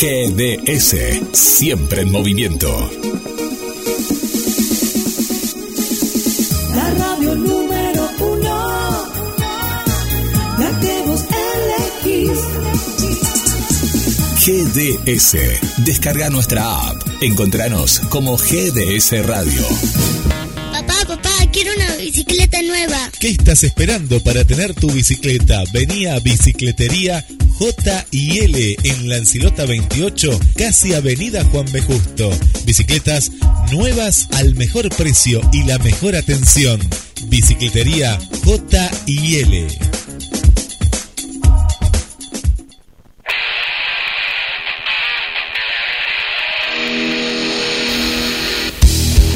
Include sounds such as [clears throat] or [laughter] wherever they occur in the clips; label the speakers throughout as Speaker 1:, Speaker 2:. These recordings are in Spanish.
Speaker 1: GDS. Siempre en movimiento.
Speaker 2: La radio número uno. La que vos elegís.
Speaker 1: GDS. Descarga nuestra app. Encontranos como GDS Radio.
Speaker 3: Papá, papá, quiero una bicicleta nueva.
Speaker 4: ¿Qué estás esperando para tener tu bicicleta? Vení a Bicicletería J en Lancilota 28, casi Avenida Juan B. Justo. Bicicletas nuevas al mejor precio y la mejor atención. Bicicletería J y L.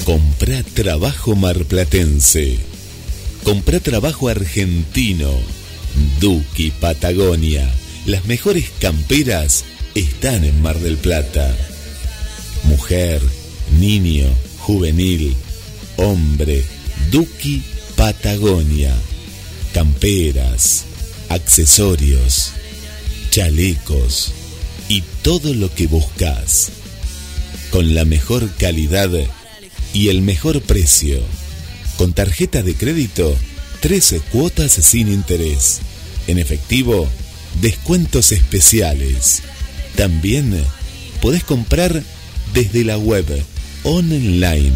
Speaker 4: Comprá trabajo marplatense. Comprá trabajo argentino. Duki Patagonia. Las mejores camperas están en Mar del Plata. Mujer, niño, juvenil, hombre. Duki Patagonia. Camperas, accesorios, chalecos y todo lo que buscas. Con la mejor calidad y el mejor precio. Con tarjeta de crédito, 13 cuotas sin interés. En efectivo, descuentos especiales. También podés comprar desde la web online.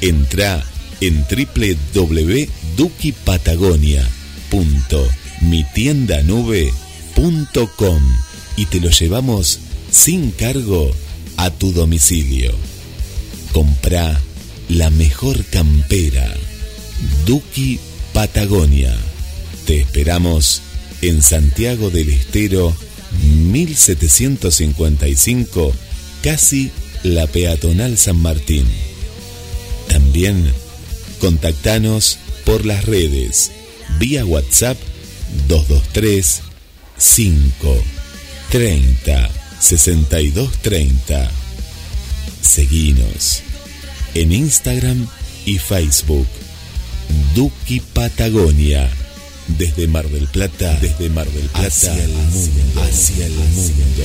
Speaker 4: Entra en www.dukipatagonia.mitiendanube.com y te lo llevamos sin cargo a tu domicilio. Comprá la mejor campera. Duki Patagonia. Te esperamos en Santiago del Estero 1755, casi la peatonal San Martín. También contactanos por las redes vía WhatsApp 223 5 30 62 30. Seguinos en Instagram y Facebook. Duki Patagonia. Desde Mar del Plata, desde Mar del Plata hacia el mundo, hacia el mundo.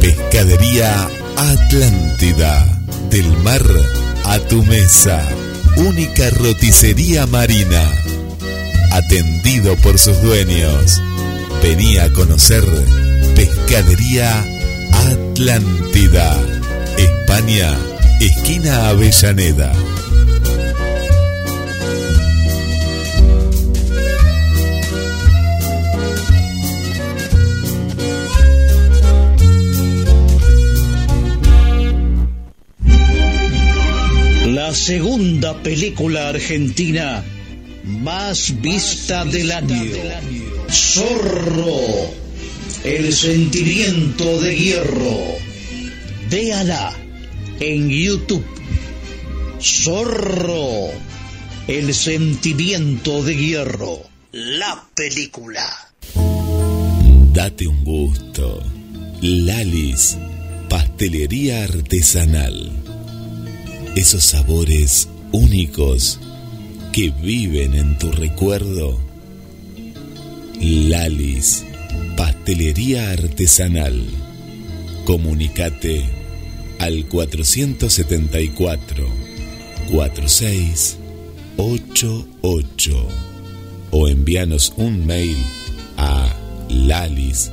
Speaker 4: Pescadería Atlántida. Del mar a tu mesa. Única roticería marina. Atendido por sus dueños. Venía a conocer Pescadería Atlántida. España, esquina Avellaneda.
Speaker 5: La segunda película argentina más vista del año. Zorro, el sentimiento de hierro. Véala en YouTube. Zorro, el sentimiento de hierro. La película.
Speaker 4: Date un gusto. Lalis, pastelería artesanal. Esos sabores únicos que viven en tu recuerdo. Lalis, pastelería artesanal. Comunicate al 474 4688 o envíanos un mail a lalis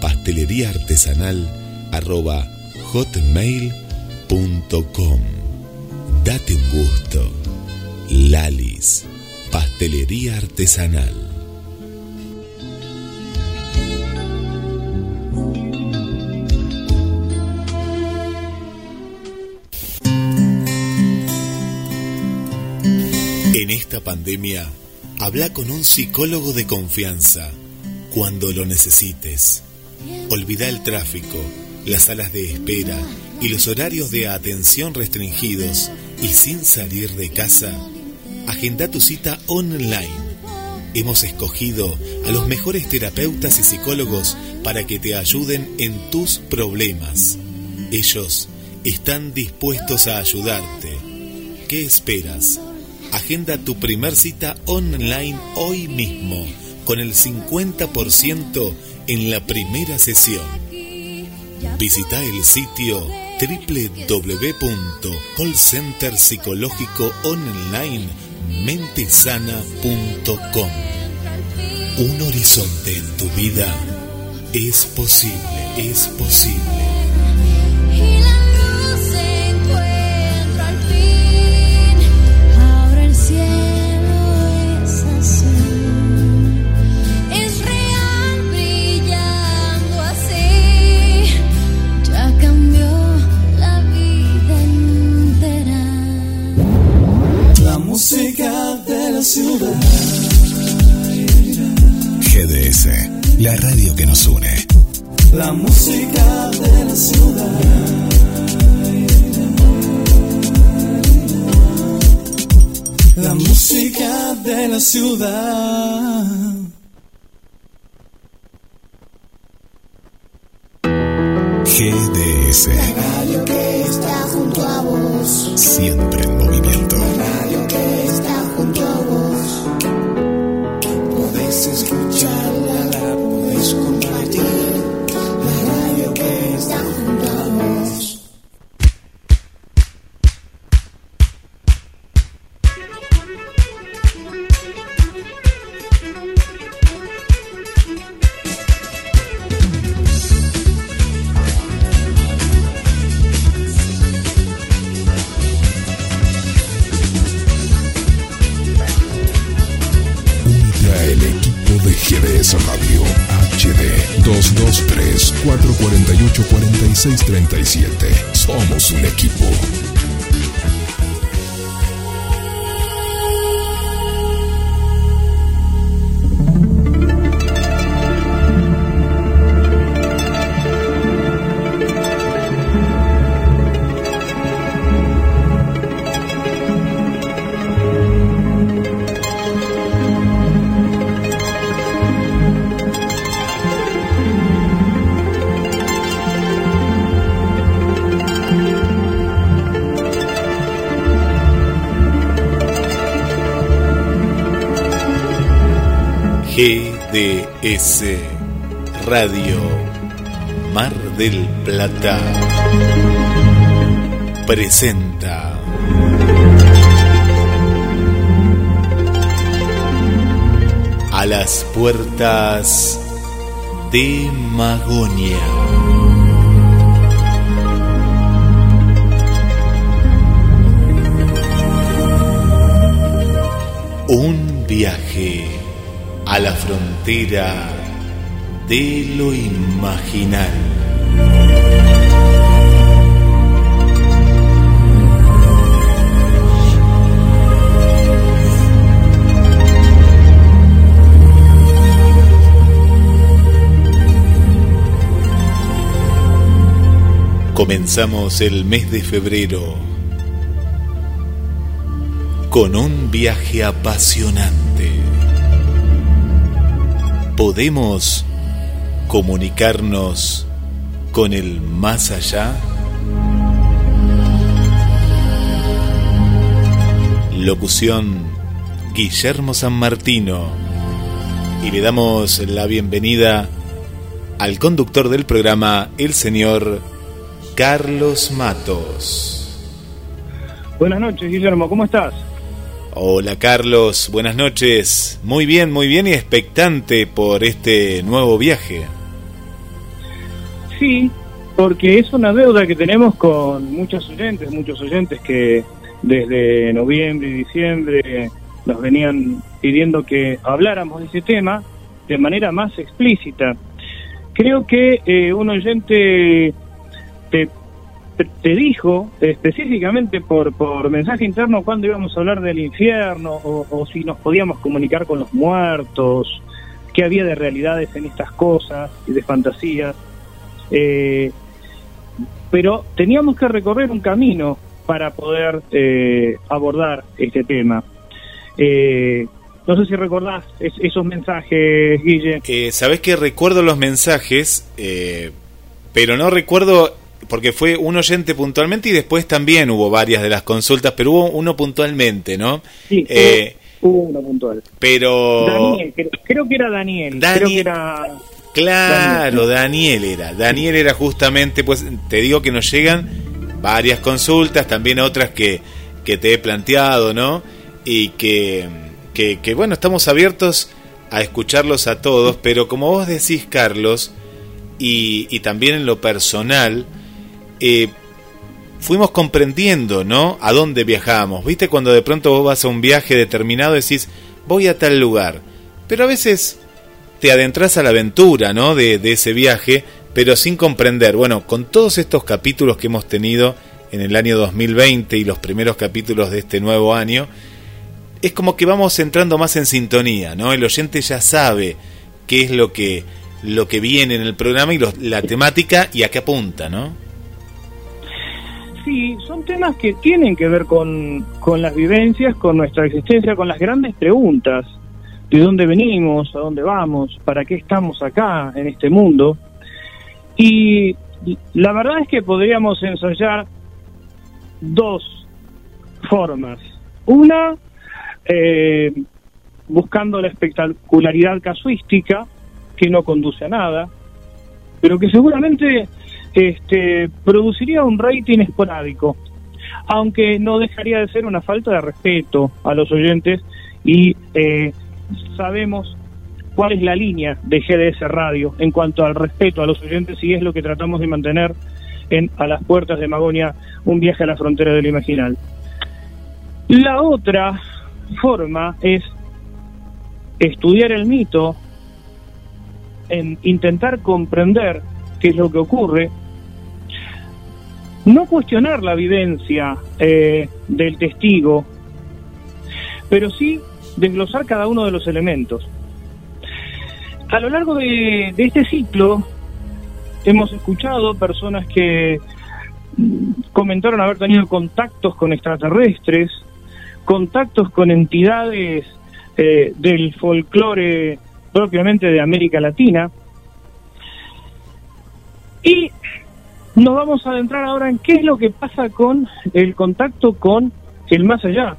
Speaker 4: pastelería artesanal arroba hotmail.com Date un gusto. Lalis, pastelería artesanal. Esta pandemia, habla con un psicólogo de confianza cuando lo necesites. Olvida el tráfico, las salas de espera y los horarios de atención restringidos y sin salir de casa. Agenda tu cita online. Hemos escogido a los mejores terapeutas y psicólogos para que te ayuden en tus problemas. Ellos están dispuestos a ayudarte. ¿Qué esperas? Agenda tu primer cita online hoy mismo con el 50% en la primera sesión. Visita el sitio www.callcenterpsicológicoonline.mentesana.com Un horizonte en tu vida es posible, es posible.
Speaker 6: La
Speaker 2: ciudad.
Speaker 1: GDS, la radio que nos une.
Speaker 2: La música de la ciudad. La música de la ciudad.
Speaker 1: GDS,
Speaker 6: Radio que está junto a vos.
Speaker 1: siempre
Speaker 6: Radio
Speaker 4: Mar del Plata presenta a las puertas de Magonia. Un viaje a la frontera de lo imaginal. Comenzamos el mes de febrero con un viaje apasionante. ¿Podemos comunicarnos con el más allá? Locución Guillermo San Martino. Y le damos la bienvenida al conductor del programa, el señor Carlos Matos.
Speaker 7: Buenas noches, Guillermo, ¿cómo estás?
Speaker 4: Hola Carlos, buenas noches. Muy bien, muy bien y expectante por este nuevo viaje.
Speaker 7: Sí, porque es una deuda que tenemos con muchos oyentes, muchos oyentes que desde noviembre y diciembre nos venían pidiendo que habláramos de ese tema de manera más explícita. Creo que eh, un oyente te te dijo específicamente por, mensaje interno cuándo íbamos a hablar del infierno o, o si nos podíamos comunicar con los muertos, qué había de realidades en estas cosas y de fantasías. Eh, pero teníamos que recorrer un camino para poder eh, abordar este tema. Eh, no sé si recordás es- esos mensajes, Guille.
Speaker 4: Eh, Sabés que recuerdo los mensajes, eh, pero no recuerdo, porque fue un oyente puntualmente y después también hubo varias de las consultas, pero hubo uno puntualmente, ¿no?
Speaker 7: Sí,
Speaker 4: Eh,
Speaker 7: hubo uno puntual.
Speaker 4: pero...
Speaker 7: Daniel, creo, creo que era Daniel.
Speaker 4: Daniel.
Speaker 7: Creo que era.
Speaker 4: Claro, Daniel era. Daniel era justamente, pues te digo que nos llegan varias consultas, también otras que, que te he planteado, ¿no? Y que, que, que, bueno, estamos abiertos a escucharlos a todos, pero como vos decís, Carlos, y, y también en lo personal, eh, fuimos comprendiendo, ¿no? A dónde viajamos. ¿Viste cuando de pronto vos vas a un viaje determinado y decís, voy a tal lugar? Pero a veces te adentras a la aventura, ¿no? De, de ese viaje, pero sin comprender. Bueno, con todos estos capítulos que hemos tenido en el año 2020 y los primeros capítulos de este nuevo año, es como que vamos entrando más en sintonía, ¿no? El oyente ya sabe qué es lo que lo que viene en el programa y la temática y a qué apunta, ¿no?
Speaker 7: Sí, son temas que tienen que ver con, con las vivencias, con nuestra existencia, con las grandes preguntas. ¿De dónde venimos? ¿A dónde vamos? ¿Para qué estamos acá en este mundo? Y la verdad es que podríamos ensayar dos formas. Una, eh, buscando la espectacularidad casuística, que no conduce a nada, pero que seguramente este, produciría un rating esporádico, aunque no dejaría de ser una falta de respeto a los oyentes y eh, sabemos cuál es la línea de GDS Radio en cuanto al respeto a los oyentes y es lo que tratamos de mantener en A las puertas de Magonia, un viaje a la frontera del imaginal. La otra forma es estudiar el mito, en intentar comprender qué es lo que ocurre, no cuestionar la vivencia eh, del testigo, pero sí desglosar cada uno de los elementos. A lo largo de, de este ciclo hemos escuchado personas que comentaron haber tenido contactos con extraterrestres, contactos con entidades eh, del folclore propiamente de América Latina. Y nos vamos a adentrar ahora en qué es lo que pasa con el contacto con el más allá.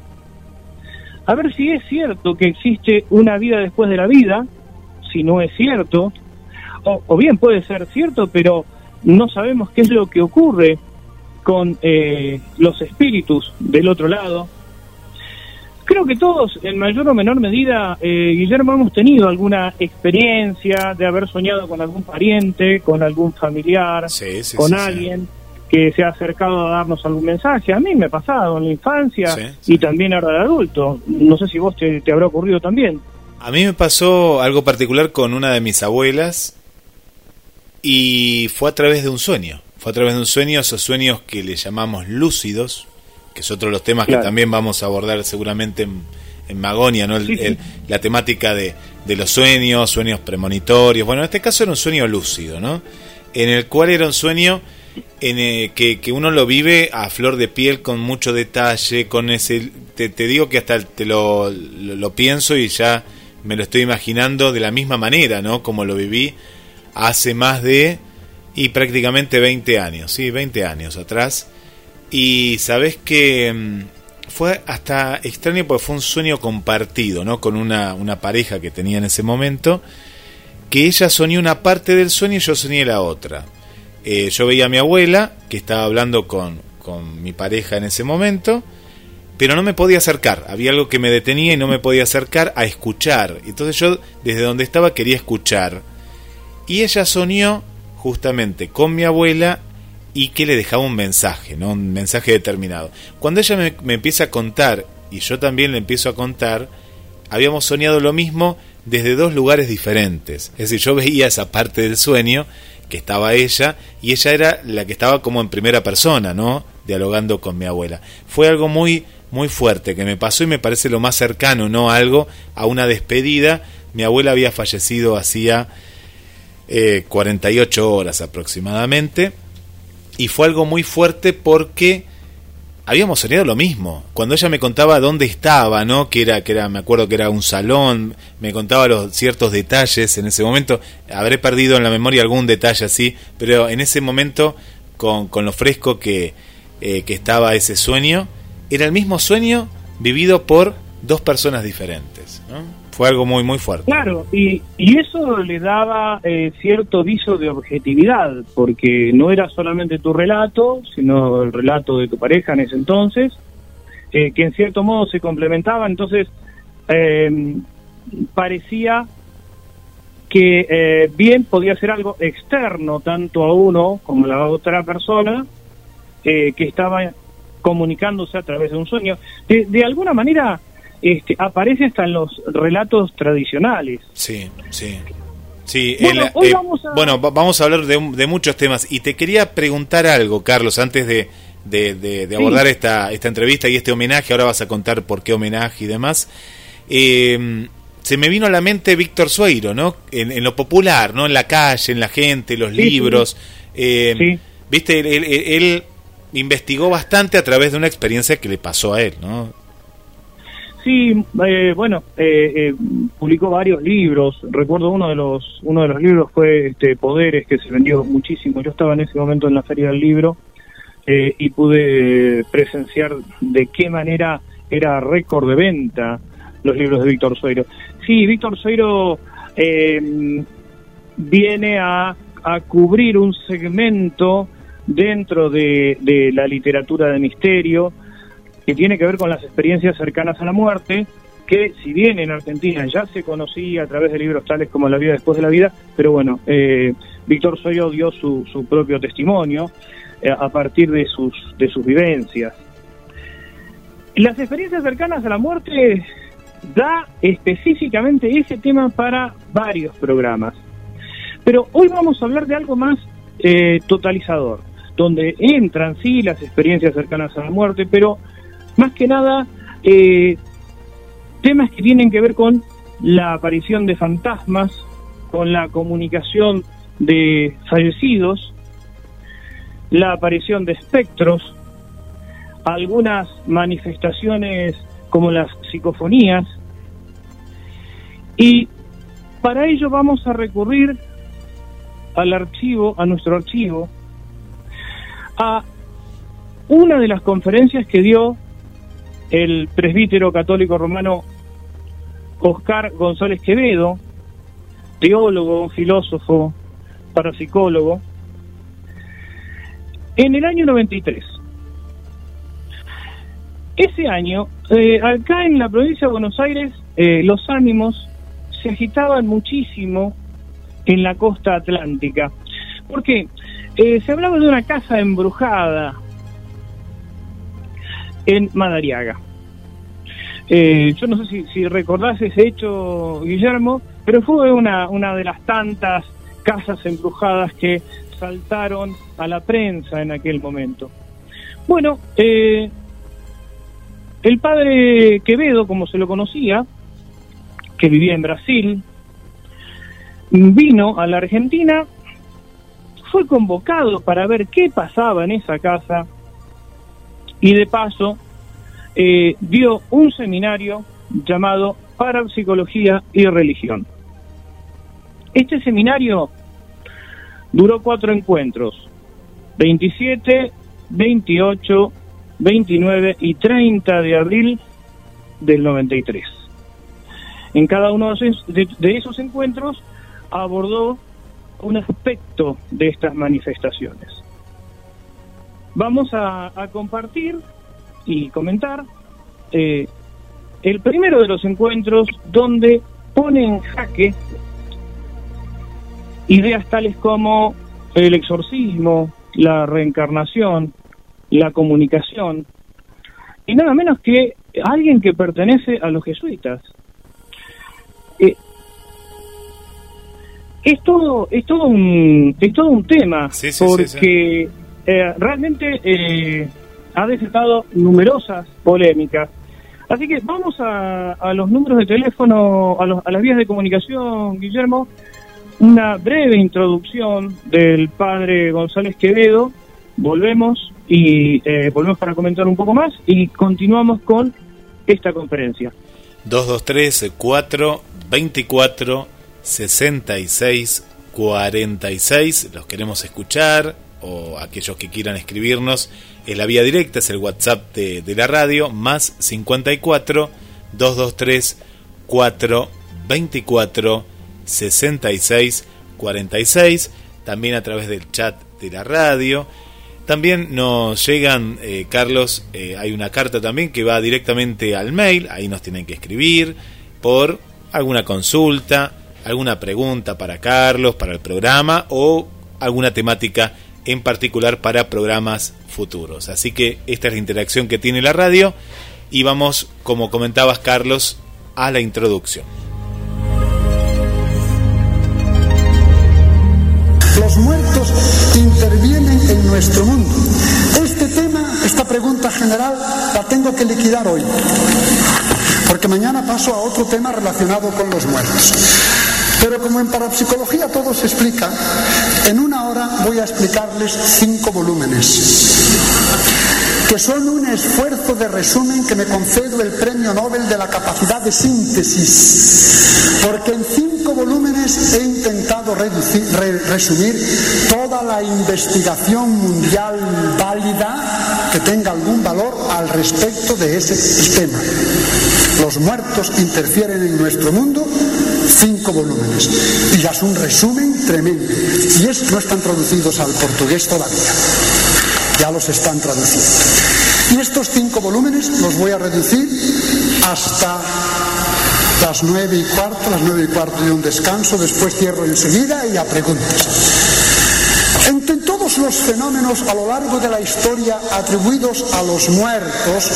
Speaker 7: A ver si es cierto que existe una vida después de la vida, si no es cierto, o, o bien puede ser cierto, pero no sabemos qué es lo que ocurre con eh, los espíritus del otro lado. Creo que todos, en mayor o menor medida, eh, Guillermo, hemos tenido alguna experiencia de haber soñado con algún pariente, con algún familiar,
Speaker 4: Sí, sí,
Speaker 7: con
Speaker 4: sí,
Speaker 7: alguien que se ha acercado a darnos algún mensaje. A mí me ha pasado en la infancia
Speaker 4: Sí, sí.
Speaker 7: y también ahora de adulto. No sé si vos te, te habrá ocurrido también.
Speaker 4: A mí me pasó algo particular con una de mis abuelas y fue a través de un sueño. Fue a través de un sueño, esos sueños que le llamamos lúcidos, que es otro de los temas
Speaker 7: Claro.
Speaker 4: que también vamos a abordar seguramente en, en Magonia, ¿no? El-
Speaker 7: Sí,
Speaker 4: el- la temática de, de los sueños, sueños premonitorios. Bueno, en este caso era un sueño lúcido, ¿no? En el cual era un sueño en eh, que, que uno lo vive a flor de piel con mucho detalle, con ese te, digo que hasta te lo, lo, lo pienso y ya me lo estoy imaginando de la misma manera, ¿no? Como lo viví hace más de y prácticamente 20 años, sí, 20 años atrás. Y sabes que mm, fue hasta extraño porque fue un sueño compartido, ¿no? Con una, una pareja que tenía en ese momento, que ella soñó una parte del sueño y yo soñé la otra. Eh, yo veía a mi abuela, que estaba hablando con, con mi pareja en ese momento, pero no me podía acercar. Había algo que me detenía y no me podía acercar a escuchar. Entonces yo desde donde estaba quería escuchar. Y ella soñó justamente con mi abuela y que le dejaba un mensaje, ¿no? Un mensaje determinado. Cuando ella me, me empieza a contar y yo también le empiezo a contar, habíamos soñado lo mismo desde dos lugares diferentes. Es decir, yo veía esa parte del sueño que estaba ella, y ella era la que estaba como en primera persona, ¿no? Dialogando con mi abuela. Fue algo muy, muy fuerte que me pasó y me parece lo más cercano, ¿no? Algo, a una despedida. Mi abuela había fallecido hacía eh, 48 horas aproximadamente, y fue algo muy fuerte porque habíamos soñado lo mismo. Cuando ella me contaba dónde estaba, ¿no? Que era, que era, me acuerdo que era un salón, me contaba los ciertos detalles en ese momento. Habré perdido en la memoria algún detalle así, pero en ese momento, con, con lo fresco que, eh, que estaba ese sueño, era el mismo sueño vivido por dos personas diferentes, ¿no? Fue algo muy, muy fuerte.
Speaker 7: Claro, y, y eso le daba eh, cierto viso de objetividad, porque no era solamente tu relato, sino el relato de tu pareja en ese entonces, eh, que en cierto modo se complementaba, entonces eh, parecía que eh, bien podía ser algo externo tanto a uno como a la otra persona eh, que estaba comunicándose a través de un sueño. De, de alguna manera este, aparece hasta en los relatos tradicionales.
Speaker 4: Sí, sí. Sí,
Speaker 7: Bueno,
Speaker 4: el- eh,
Speaker 7: vamos a-
Speaker 4: bueno, va- vamos a hablar de, muchos temas y te quería preguntar algo, Carlos, antes de, de- de- de
Speaker 7: Sí.
Speaker 4: abordar esta, esta entrevista y este homenaje, ahora vas a contar por qué homenaje y demás. Eh, se me vino a la mente Víctor Sueiro, ¿no? En, en lo popular, ¿no? En la calle, en la gente, los
Speaker 7: Sí, sí.
Speaker 4: libros. Eh,
Speaker 7: Sí.
Speaker 4: Viste, él, él- él investigó bastante a través de una experiencia que le pasó a él, ¿no?
Speaker 7: Sí, eh, bueno, eh, eh, publicó varios libros. Recuerdo uno de los uno de los libros fue este, Poderes, que se vendió muchísimo. Yo estaba en ese momento en la feria del libro eh, y pude presenciar de qué manera era récord de venta los libros de Víctor Sueiro. Sí, Víctor Sueiro eh, viene a, a cubrir un segmento dentro de, de la literatura de misterio que tiene que ver con las experiencias cercanas a la muerte, que si bien en Argentina ya se conocía a través de libros tales como La vida después de la vida, pero bueno, eh, Víctor Soyo dio su, su propio testimonio eh, a partir de sus, de sus vivencias. Las experiencias cercanas a la muerte da específicamente ese tema para varios programas. Pero hoy vamos a hablar de algo más eh, totalizador, donde entran sí las experiencias cercanas a la muerte, pero más que nada eh, temas que tienen que ver con la aparición de fantasmas, con la comunicación de fallecidos, la aparición de espectros, algunas manifestaciones como las psicofonías, y para ello vamos a recurrir al archivo, a nuestro archivo, a una de las conferencias que dio el presbítero católico romano Oscar González Quevedo, teólogo, filósofo, parapsicólogo, en el año 93. Ese año, eh, acá en la provincia de Buenos Aires, eh, los ánimos se agitaban muchísimo en la costa atlántica. ¿Por qué? Eh, se hablaba de una casa embrujada en Madariaga. Eh, yo no sé si, si recordás ese hecho, Guillermo, pero fue una, una de las tantas casas embrujadas que saltaron a la prensa en aquel momento. Bueno, eh, el padre Quevedo, como se lo conocía, que vivía en Brasil, vino a la Argentina, fue convocado para ver qué pasaba en esa casa y de paso eh, dio un seminario llamado Parapsicología y Religión. Este seminario duró cuatro encuentros, 27, 28, 29 y 30 de abril del 93. En cada uno de esos, de, de esos encuentros abordó un aspecto de estas manifestaciones. Vamos a, a compartir y comentar eh, el primero de los encuentros donde pone en jaque ideas tales como el exorcismo, la reencarnación, la comunicación, y nada menos que alguien que pertenece a los jesuitas. Eh, es todo, es todo un, es todo un tema,
Speaker 4: Sí, sí,
Speaker 7: porque
Speaker 4: sí.
Speaker 7: Eh, realmente eh, ha desatado numerosas polémicas. Así que vamos a, los números de teléfono, a, los- a las vías de comunicación, Guillermo. Una breve introducción del padre González Quevedo. Volvemos y eh, volvemos para comentar un poco más y continuamos con esta conferencia.
Speaker 4: 223 4 24 66 46 los queremos escuchar o aquellos que quieran escribirnos es la vía directa es el WhatsApp de, la radio más 54 223 4 24 66 46 también a través del chat de la radio. También nos llegan, eh, Carlos, eh, hay una carta también que va directamente al mail, ahí nos tienen que escribir por alguna consulta, alguna pregunta para Carlos, para el programa o alguna temática en particular para programas futuros. Así que esta es la interacción que tiene la radio y vamos, como comentabas Carlos, a la introducción.
Speaker 8: Los muertos intervienen en nuestro mundo. Este tema, esta pregunta general, la tengo que liquidar hoy. Porque mañana paso a otro tema relacionado con los muertos. Pero como en parapsicología todo se explica, en una hora voy a explicarles cinco volúmenes que son un esfuerzo de resumen que me concedo el premio Nobel de la capacidad de síntesis, porque en cinco volúmenes he intentado reducir- re- resumir toda la investigación mundial válida que tenga algún valor al respecto de ese tema. Los muertos interfieren en nuestro mundo, cinco volúmenes. Y ya es un resumen tremendo. Y es, no están traducidos al portugués todavía ya los están traduciendo. Y estos cinco volúmenes los voy a reducir hasta las nueve y cuarto, las nueve y cuarto de un descanso, después cierro enseguida y a preguntas. Entre todos los fenómenos a lo largo de la historia atribuidos a los muertos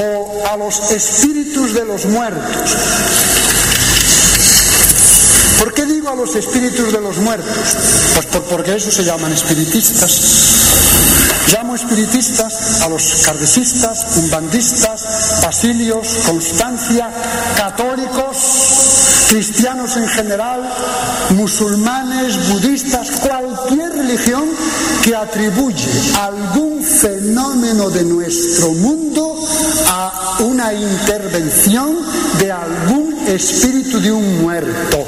Speaker 8: o a los espíritus de los muertos, ¿Por qué digo a los espíritus de los muertos? Pues por, porque eso se llaman espiritistas. Llamo espiritistas a los cardesistas, umbandistas, basilios, constancia, católicos, cristianos en general, musulmanes, budistas, religión que atribuye algún fenómeno de nuestro mundo a una intervención de algún espíritu de un muerto.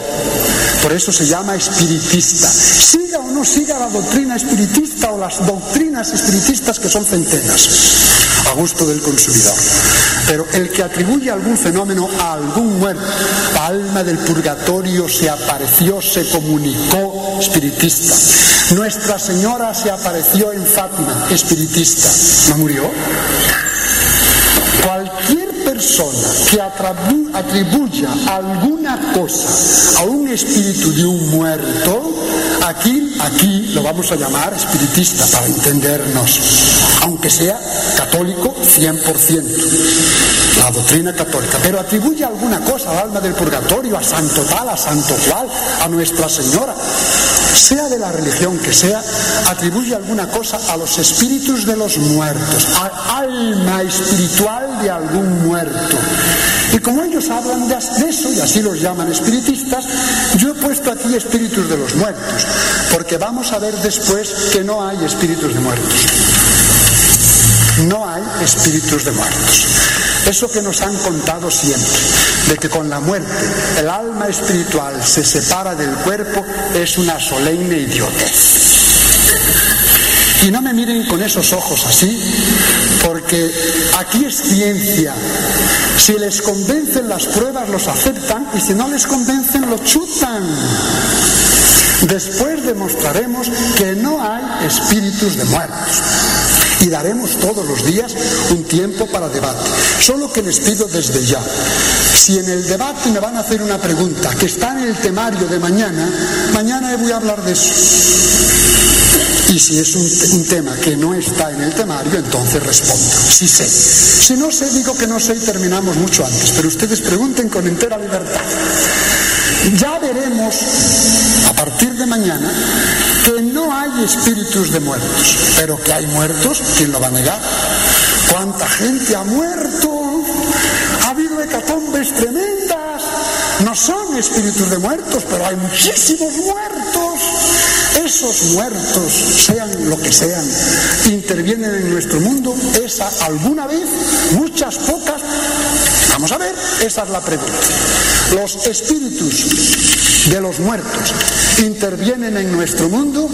Speaker 8: Por eso se llama espiritista. Siga o no siga la doctrina espiritista o las doctrinas espiritistas que son centenas, a gusto del consumidor. Pero el que atribuye algún fenómeno a algún muerto, alma del purgatorio se apareció, se comunicó, espiritista. Nuestra Señora se apareció en Fátima, espiritista. ¿No murió? Cualquier persona que atribuya alguna cosa a un espíritu de un muerto, aquí, aquí lo vamos a llamar espiritista para entendernos, aunque sea católico 100%, la doctrina católica, pero atribuye alguna cosa al alma del purgatorio, a santo tal, a santo cual, a Nuestra Señora, sea de la religión que sea, atribuye alguna cosa a los espíritus de los muertos, al alma espiritual de algún muerto. Y como ellos hablan de eso, y así los llaman espiritistas, yo he puesto aquí espíritus de los muertos, porque vamos a ver después que no hay espíritus de muertos. No hay espíritus de muertos. Eso que nos han contado siempre, de que con la muerte el alma espiritual se separa del cuerpo, es una solemne idiotez. Y no me miren con esos ojos así, porque aquí es ciencia. Si les convencen las pruebas, los aceptan, y si no les convencen, lo chutan. Después demostraremos que no hay espíritus de muertos. Y daremos todos los días un tiempo para debate. Solo que les pido desde ya, si en el debate me van a hacer una pregunta que está en el temario de mañana, mañana voy a hablar de eso. Y si es un, tema que no está en el temario, entonces respondo. Sí sé. Si no sé, digo que no sé y terminamos mucho antes. Pero ustedes pregunten con entera libertad. Ya veremos a partir mañana que no hay espíritus de muertos, pero que hay muertos, ¿quién lo va a negar? ¿Cuánta gente ha muerto? Ha habido hecatombes tremendas. No son espíritus de muertos, pero hay muchísimos muertos. Esos muertos, sean lo que sean, intervienen en nuestro mundo. Esa alguna vez, muchas pocas. Vamos a ver, esa es la pregunta. Los espíritus de los muertos intervienen en nuestro mundo.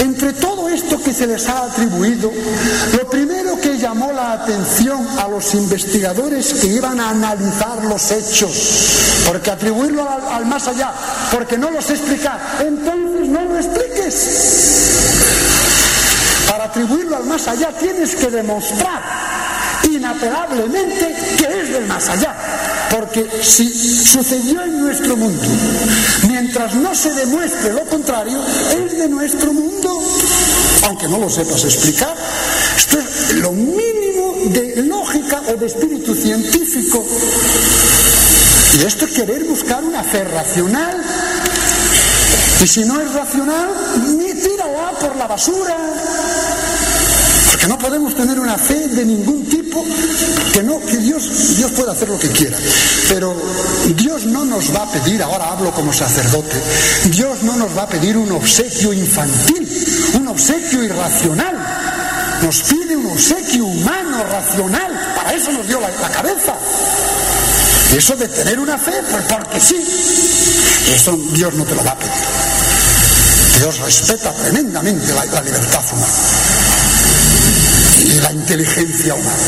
Speaker 8: Entre todo esto que se les ha atribuido, lo primero que llamó la atención a los investigadores que iban a analizar los hechos, porque atribuirlo al, más allá, porque no los explicar, entonces no lo expliques. Para atribuirlo al más allá tienes que demostrar inapelablemente que es del más allá. Porque si sucedió en nuestro mundo, mientras no se demuestre lo contrario, es de nuestro mundo, aunque no lo sepas explicar. Esto es lo mínimo de lógica o de espíritu científico. Y esto es querer buscar una fe racional. Y si no es racional, ni tírala por la basura. Porque no podemos tener una fe de ningún tipo, que no, que Dios, Dios puede hacer lo que quiera. Pero Dios no nos va a pedir, ahora hablo como sacerdote, Dios no nos va a pedir un obsequio infantil, un obsequio irracional. Nos pide un obsequio humano, racional. Para eso nos dio la, la cabeza. Eso de tener una fe, pues porque sí. Eso Dios no te lo va a pedir. Dios respeta tremendamente la, la libertad humana la inteligencia humana.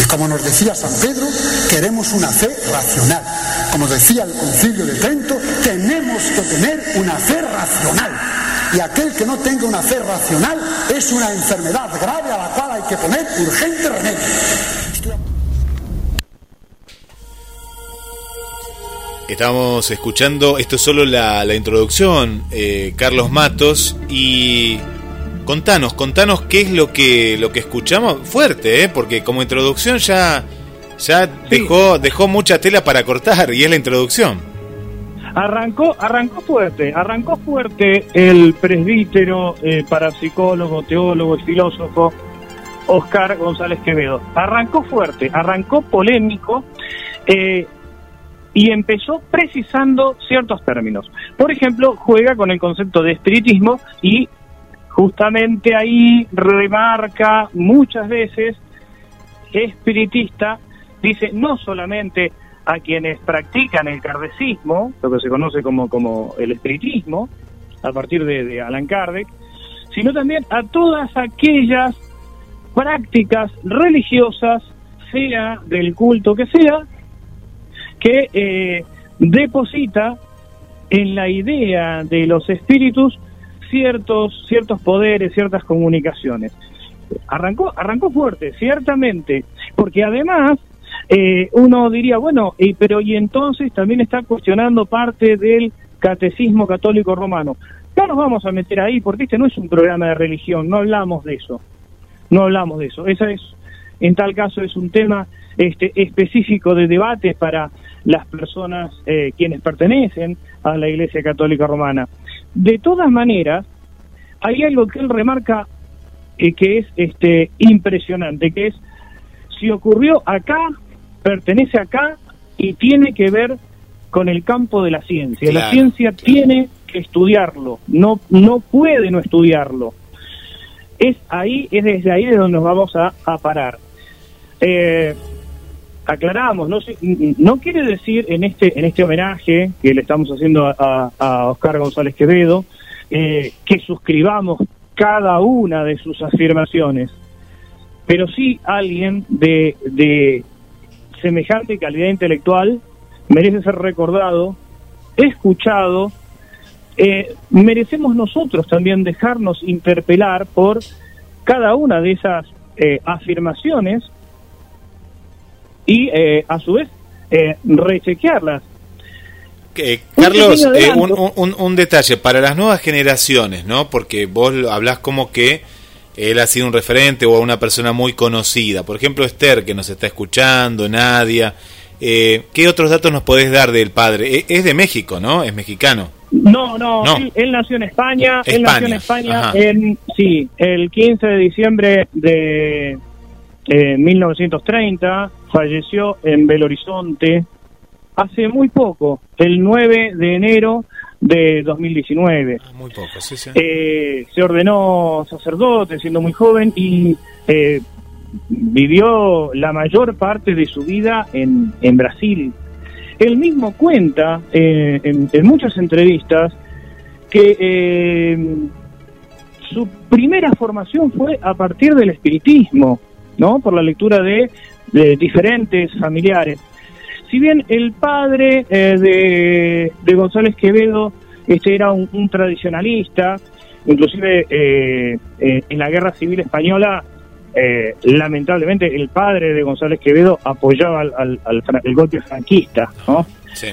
Speaker 8: Y como nos decía San Pedro, queremos una fe racional. Como decía el concilio de Trento, tenemos que tener una fe racional. Y aquel que no tenga una fe racional es una enfermedad grave a la cual hay que poner urgente remedio.
Speaker 4: Estamos escuchando, esto es solo la, la introducción, eh, Carlos Matos, y contanos, contanos qué es lo que lo que escuchamos fuerte, ¿eh? porque como introducción ya ya dejó dejó mucha tela para cortar y es la introducción.
Speaker 7: Arrancó, arrancó fuerte, arrancó fuerte el presbítero, eh, parapsicólogo, teólogo y filósofo Oscar González Quevedo. Arrancó fuerte, arrancó polémico eh, y empezó precisando ciertos términos. Por ejemplo, juega con el concepto de espiritismo y justamente ahí remarca muchas veces espiritista, dice no solamente a quienes practican el kardecismo, lo que se conoce como, como el espiritismo, a partir de, de Alan Kardec, sino también a todas aquellas prácticas religiosas, sea del culto que sea, que eh, deposita en la idea de los espíritus ciertos ciertos poderes, ciertas comunicaciones. Arrancó arrancó fuerte, ciertamente, porque además eh, uno diría, bueno, y, pero y entonces también está cuestionando parte del catecismo católico romano. No nos vamos a meter ahí porque este no es un programa de religión, no hablamos de eso. No hablamos de eso. Esa es en tal caso es un tema este, específico de debate para las personas eh, quienes pertenecen a la Iglesia Católica Romana. De todas maneras, hay algo que él remarca eh, que es este impresionante, que es si ocurrió acá, pertenece acá y tiene que ver con el campo de la ciencia. la
Speaker 4: Claro,
Speaker 7: ciencia tiene que estudiarlo, no no puede no estudiarlo. Es ahí, es desde ahí de donde nos vamos a, a parar. Eh, aclaramos, no, no quiere decir en este en este homenaje que le estamos haciendo a Oscar González Quevedo eh, que suscribamos cada una de sus afirmaciones, pero sí alguien de, de semejante calidad intelectual merece ser recordado, escuchado, eh, merecemos nosotros también dejarnos interpelar por cada una de esas eh, afirmaciones y eh, a su vez eh, rechequearlas.
Speaker 4: Eh, Carlos, eh, un, un, detalle para las nuevas generaciones, ¿no? Porque vos hablás como que él ha sido un referente o una persona muy conocida. Por ejemplo, Esther, que nos está escuchando, Nadia. Eh, ¿Qué otros datos nos podés dar del padre? Es de México, ¿no? Es mexicano.
Speaker 7: No, no, Él, nació en España. Él nació en España, en, sí, el 15 de diciembre de 1930. Falleció en Belo Horizonte hace muy poco, el 9 de enero de 2019. Ah, muy poco, sí, sí. Eh, se ordenó sacerdote siendo muy joven y eh, vivió la mayor parte de su vida en, en Brasil. Él mismo cuenta eh, en, muchas entrevistas que su primera formación fue a partir del espiritismo, ¿no? Por la lectura de, de diferentes familiares si bien el padre eh, de, González Quevedo este era un, tradicionalista, inclusive eh, eh, en la guerra civil española, lamentablemente el padre de González Quevedo apoyaba al, el golpe franquista, ¿no?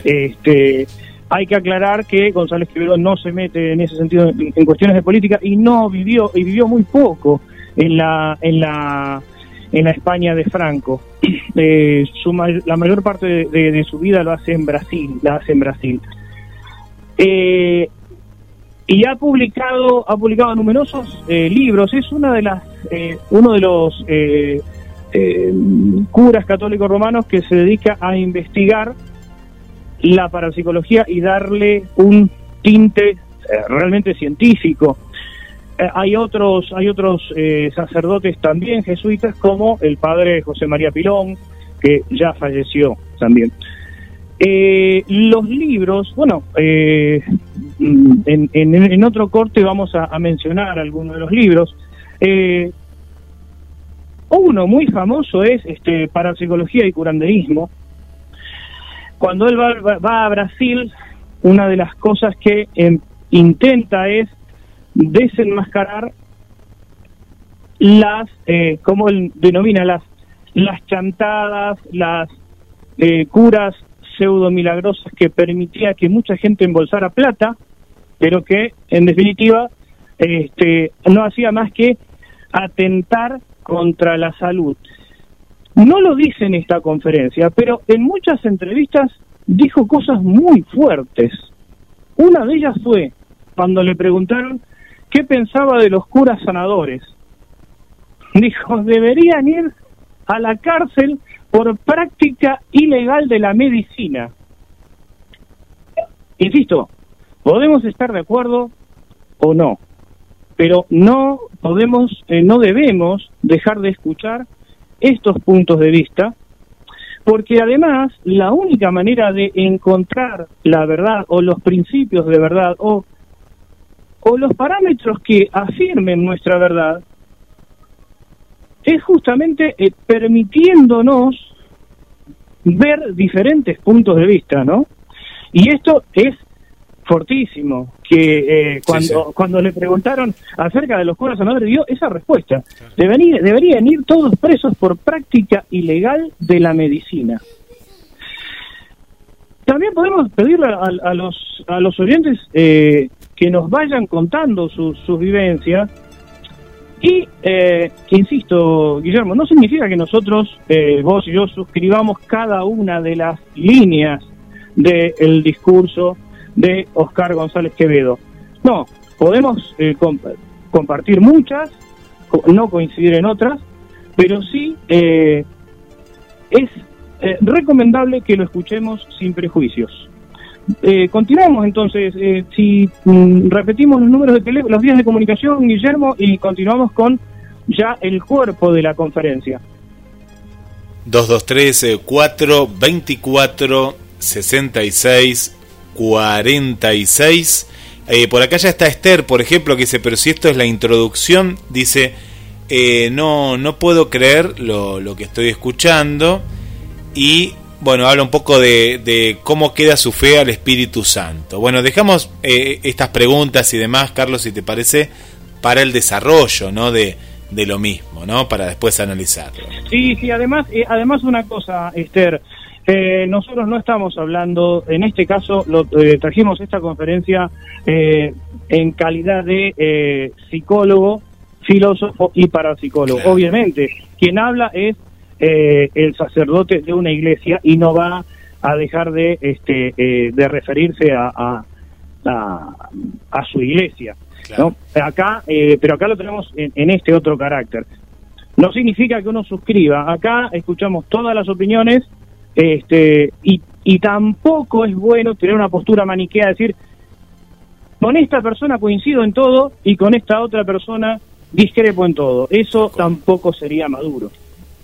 Speaker 7: Este, hay que aclarar que González Quevedo no se mete en ese sentido en, en, cuestiones de política y no vivió y vivió muy poco en la en la en la España de Franco. [clears throat] Eh, su, la mayor parte de, su vida lo hace en Brasil, la hace en Brasil. Eh, y ha publicado, ha publicado numerosos eh, libros. Es una de las, uno de los curas católicos romanos que se dedica a investigar la parapsicología y darle un tinte realmente científico. Eh, hay otros, hay otros eh, sacerdotes también jesuitas como el padre José María Pilón, que ya falleció también. Eh, los libros, bueno, en, otro corte vamos a, mencionar algunos de los libros. uno muy famoso es este Parapsicología y Curanderismo. Cuando él va, a Brasil, una de las cosas que em, intenta es desenmascarar las, eh, como él denomina, las, las chantadas, las eh, curas pseudo milagrosas que permitía que mucha gente embolsara plata, pero que en definitiva este, no hacía más que atentar contra la salud. No lo dice en esta conferencia, pero en muchas entrevistas dijo cosas muy fuertes. Una de ellas fue cuando le preguntaron ¿Qué pensaba de los curas sanadores? Dijo, deberían ir a la cárcel por práctica ilegal de la medicina. Insisto, podemos estar de acuerdo o no, pero no podemos, eh, no debemos dejar de escuchar estos puntos de vista, porque además la única manera de encontrar la verdad o los principios de verdad o o los parámetros que afirmen nuestra verdad es justamente eh, permitiéndonos ver diferentes puntos de vista, ¿no? Y esto es fortísimo, que eh, cuando, cuando le preguntaron acerca de los curas sanadores dio esa respuesta. Deberían, deberían ir todos presos por práctica ilegal de la medicina. También podemos pedirle a, los, a los oyentes eh, que nos vayan contando sus, vivencias. Y, eh, insisto, Guillermo, no significa que nosotros, eh, vos y yo, suscribamos cada una de las líneas del discurso de Oscar González Quevedo. No, podemos eh, compartir muchas, no coincidir en otras, pero sí es recomendable que lo escuchemos sin prejuicios. Eh, continuamos entonces, eh, si mm, repetimos los números de teléfono, los días de comunicación, Guillermo, y continuamos con ya el cuerpo de la conferencia.
Speaker 4: 223 424 66 46 por acá ya está Esther, por ejemplo, que dice, pero si esto es la introducción, dice, eh, no, no puedo creer lo, lo que estoy escuchando y bueno, habla un poco de, cómo queda su fe al Espíritu Santo. Bueno, dejamos eh, estas preguntas y demás, Carlos, si te parece, para el desarrollo, ¿no? De, lo mismo, ¿no? Para después analizarlo.
Speaker 7: Sí, sí, además, eh, además una cosa, Esther, Eh, nosotros no estamos hablando, en este caso lo, eh, trajimos esta conferencia eh, en calidad de eh, psicólogo, filósofo y parapsicólogo.
Speaker 4: Claro.
Speaker 7: Obviamente, quien habla es eh, el sacerdote de una iglesia y no va a dejar de, este, eh, de referirse a, a, a- a su iglesia.
Speaker 4: Claro.
Speaker 7: ¿no? Acá, eh, pero acá lo tenemos en, en este otro carácter. No significa que uno suscriba. Acá escuchamos todas las opiniones este, y, y tampoco es bueno tener una postura maniquea, decir, con esta persona coincido en todo y con esta otra persona discrepo en todo. Eso tampoco sería maduro.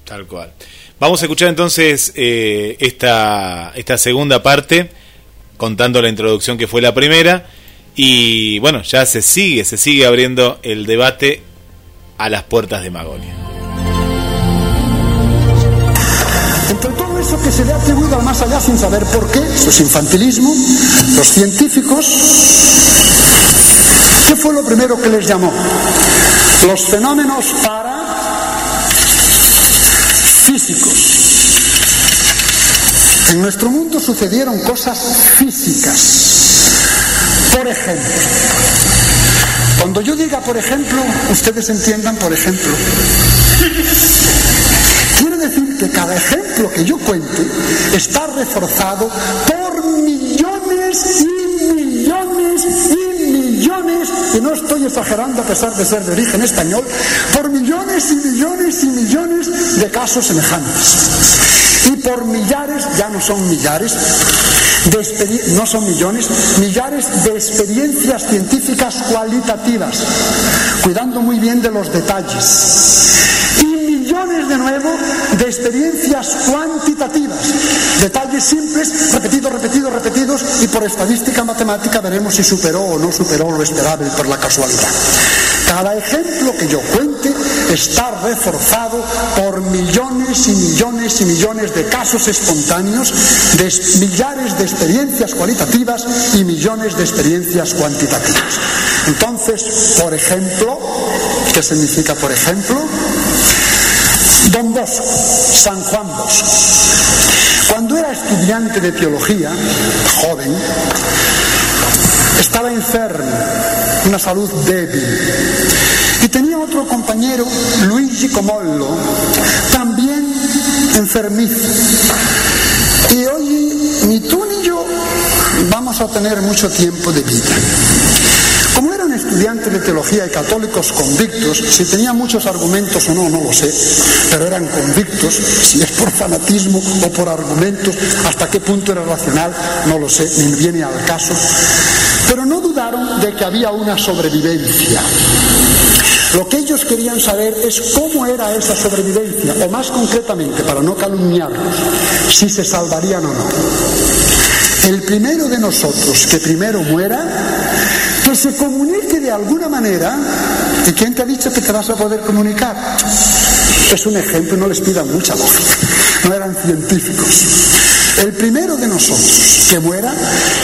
Speaker 4: Tal cual. Vamos a escuchar entonces eh, esta, esta segunda parte, contando la introducción que fue la primera. Y bueno, ya se sigue, se sigue abriendo el debate a las puertas de Magonia.
Speaker 8: Entre todo eso que se le ha atribuido al más allá sin saber por qué, eso es infantilismo, los científicos, ¿qué fue lo primero que les llamó? Los fenómenos para En nuestro mundo sucedieron cosas físicas. Por ejemplo, cuando yo diga por ejemplo, ustedes entiendan por ejemplo. Quiere decir que cada ejemplo que yo cuente está reforzado por millones y y no estoy exagerando a pesar de ser de origen español, por millones y millones y millones de casos semejantes. Y por millares, ya no son millares, de no son millones, millares de experiencias científicas cualitativas, cuidando muy bien de los detalles. Y millones de nuevo experiencias cuantitativas, detalles simples, repetidos, repetidos, repetidos, y por estadística matemática veremos si superó o no superó lo esperable por la casualidad. Cada ejemplo que yo cuente está reforzado por millones y millones y millones de casos espontáneos, de es- millares de experiencias cualitativas y millones de experiencias cuantitativas. Entonces, por ejemplo, ¿qué significa por ejemplo? Don Bosco, San Juan Bosco. Cuando era estudiante de teología, joven, estaba enfermo, una salud débil. Y tenía otro compañero, Luigi Comollo, también enfermizo. Y hoy ni tú ni yo vamos a tener mucho tiempo de vida. Estudiantes de teología y católicos convictos, si tenían muchos argumentos o no, no lo sé, pero eran convictos, si es por fanatismo o por argumentos, hasta qué punto era racional, no lo sé, ni viene al caso, pero no dudaron de que había una sobrevivencia. Lo que ellos querían saber es cómo era esa sobrevivencia, o más concretamente, para no calumniarlos, si se salvarían o no. El primero de nosotros que primero muera, que se comunique de alguna manera. ¿Y quién te ha dicho que te vas a poder comunicar? Es un ejemplo, no les pidan mucha lógica. No eran científicos. El primero de nosotros que muera,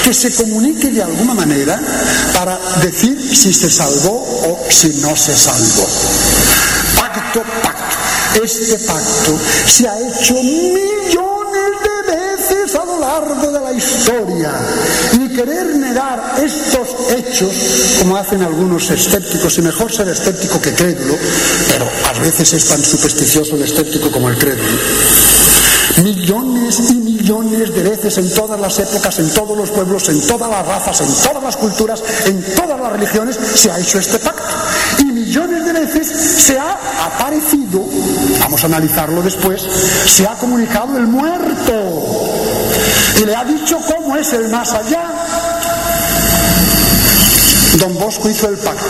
Speaker 8: que se comunique de alguna manera para decir si se salvó o si no se salvó. Pacto, pacto. Este pacto se ha hecho millones de veces a lo largo de la historia. Querer negar estos hechos, como hacen algunos escépticos, y mejor ser escéptico que crédulo, pero a veces es tan supersticioso el escéptico como el crédulo. Millones y millones de veces en todas las épocas, en todos los pueblos, en todas las razas, en todas las culturas, en todas las religiones, se ha hecho este pacto. Y millones de veces se ha aparecido, vamos a analizarlo después, se ha comunicado el muerto. Y le ha dicho cómo es el más allá. Don Bosco hizo el pacto.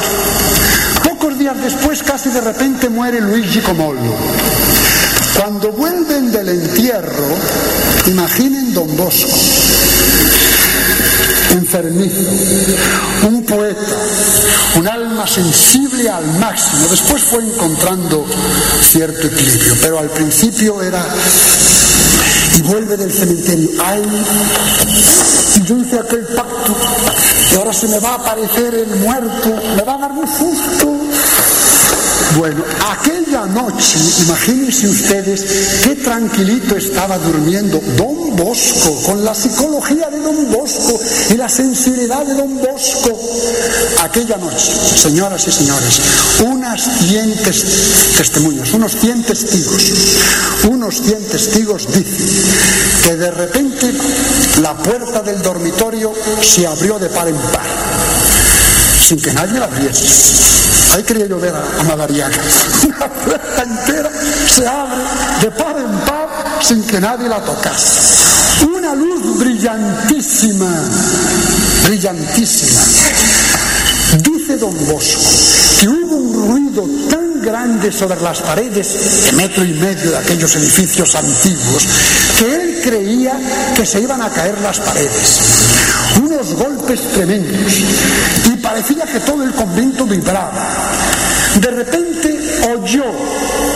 Speaker 8: Pocos días después, casi de repente, muere Luigi Comollo. Cuando vuelven del entierro, imaginen Don Bosco, enfermizo, un poeta, un alma sensible al máximo. Después fue encontrando cierto equilibrio, pero al principio era... Y vuelve del cementerio, ay, y yo hice aquel pacto, y ahora se me va a aparecer el muerto, me va a dar un susto. Bueno, aquella noche, imagínense ustedes qué tranquilito estaba durmiendo Don Bosco, con la psicología de Don Bosco y la sensibilidad de Don Bosco. Aquella noche, señoras y señores, unas 100 testimonios, unos 100 testigos, unos 100 testigos dicen que de repente la puerta del dormitorio se abrió de par en par, sin que nadie la abriese. Ahí quería yo ver a, a Madariaga. [laughs] Una puerta entera se abre de par en par sin que nadie la tocase. Una luz brillantísima, brillantísima. Dice don Bosco que hubo un ruido tan grande sobre las paredes de metro y medio de aquellos edificios antiguos que él creía que se iban a caer las paredes. Unos golpes tremendos y parecía que todo el convento vibraba. De repente oyó,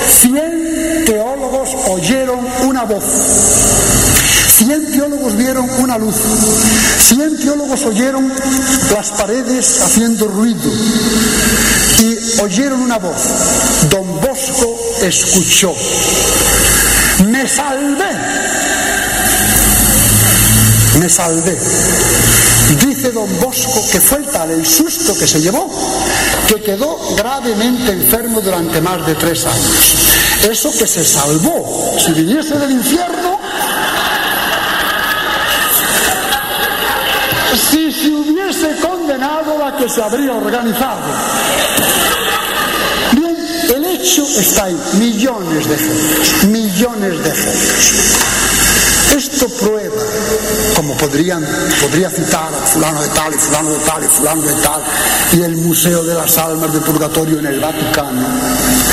Speaker 8: cien teólogos oyeron una voz. Cien teólogos vieron una luz. Cien teólogos oyeron las paredes haciendo ruido. Y oyeron una voz. Don Bosco escuchó. Me salvé. Me salvé. Dice don Bosco que fue tal el susto que se llevó que quedó gravemente enfermo durante más de tres años. Eso que se salvó. Si viniese del infierno, si se hubiese condenado la que se habría organizado. Bien, el hecho está ahí, millones de ejemplos, millones de ejemplos. Esto prueba, como podrían, podría citar a fulano de tal y fulano de tal y fulano de tal, y el Museo de las Almas de Purgatorio en el Vaticano,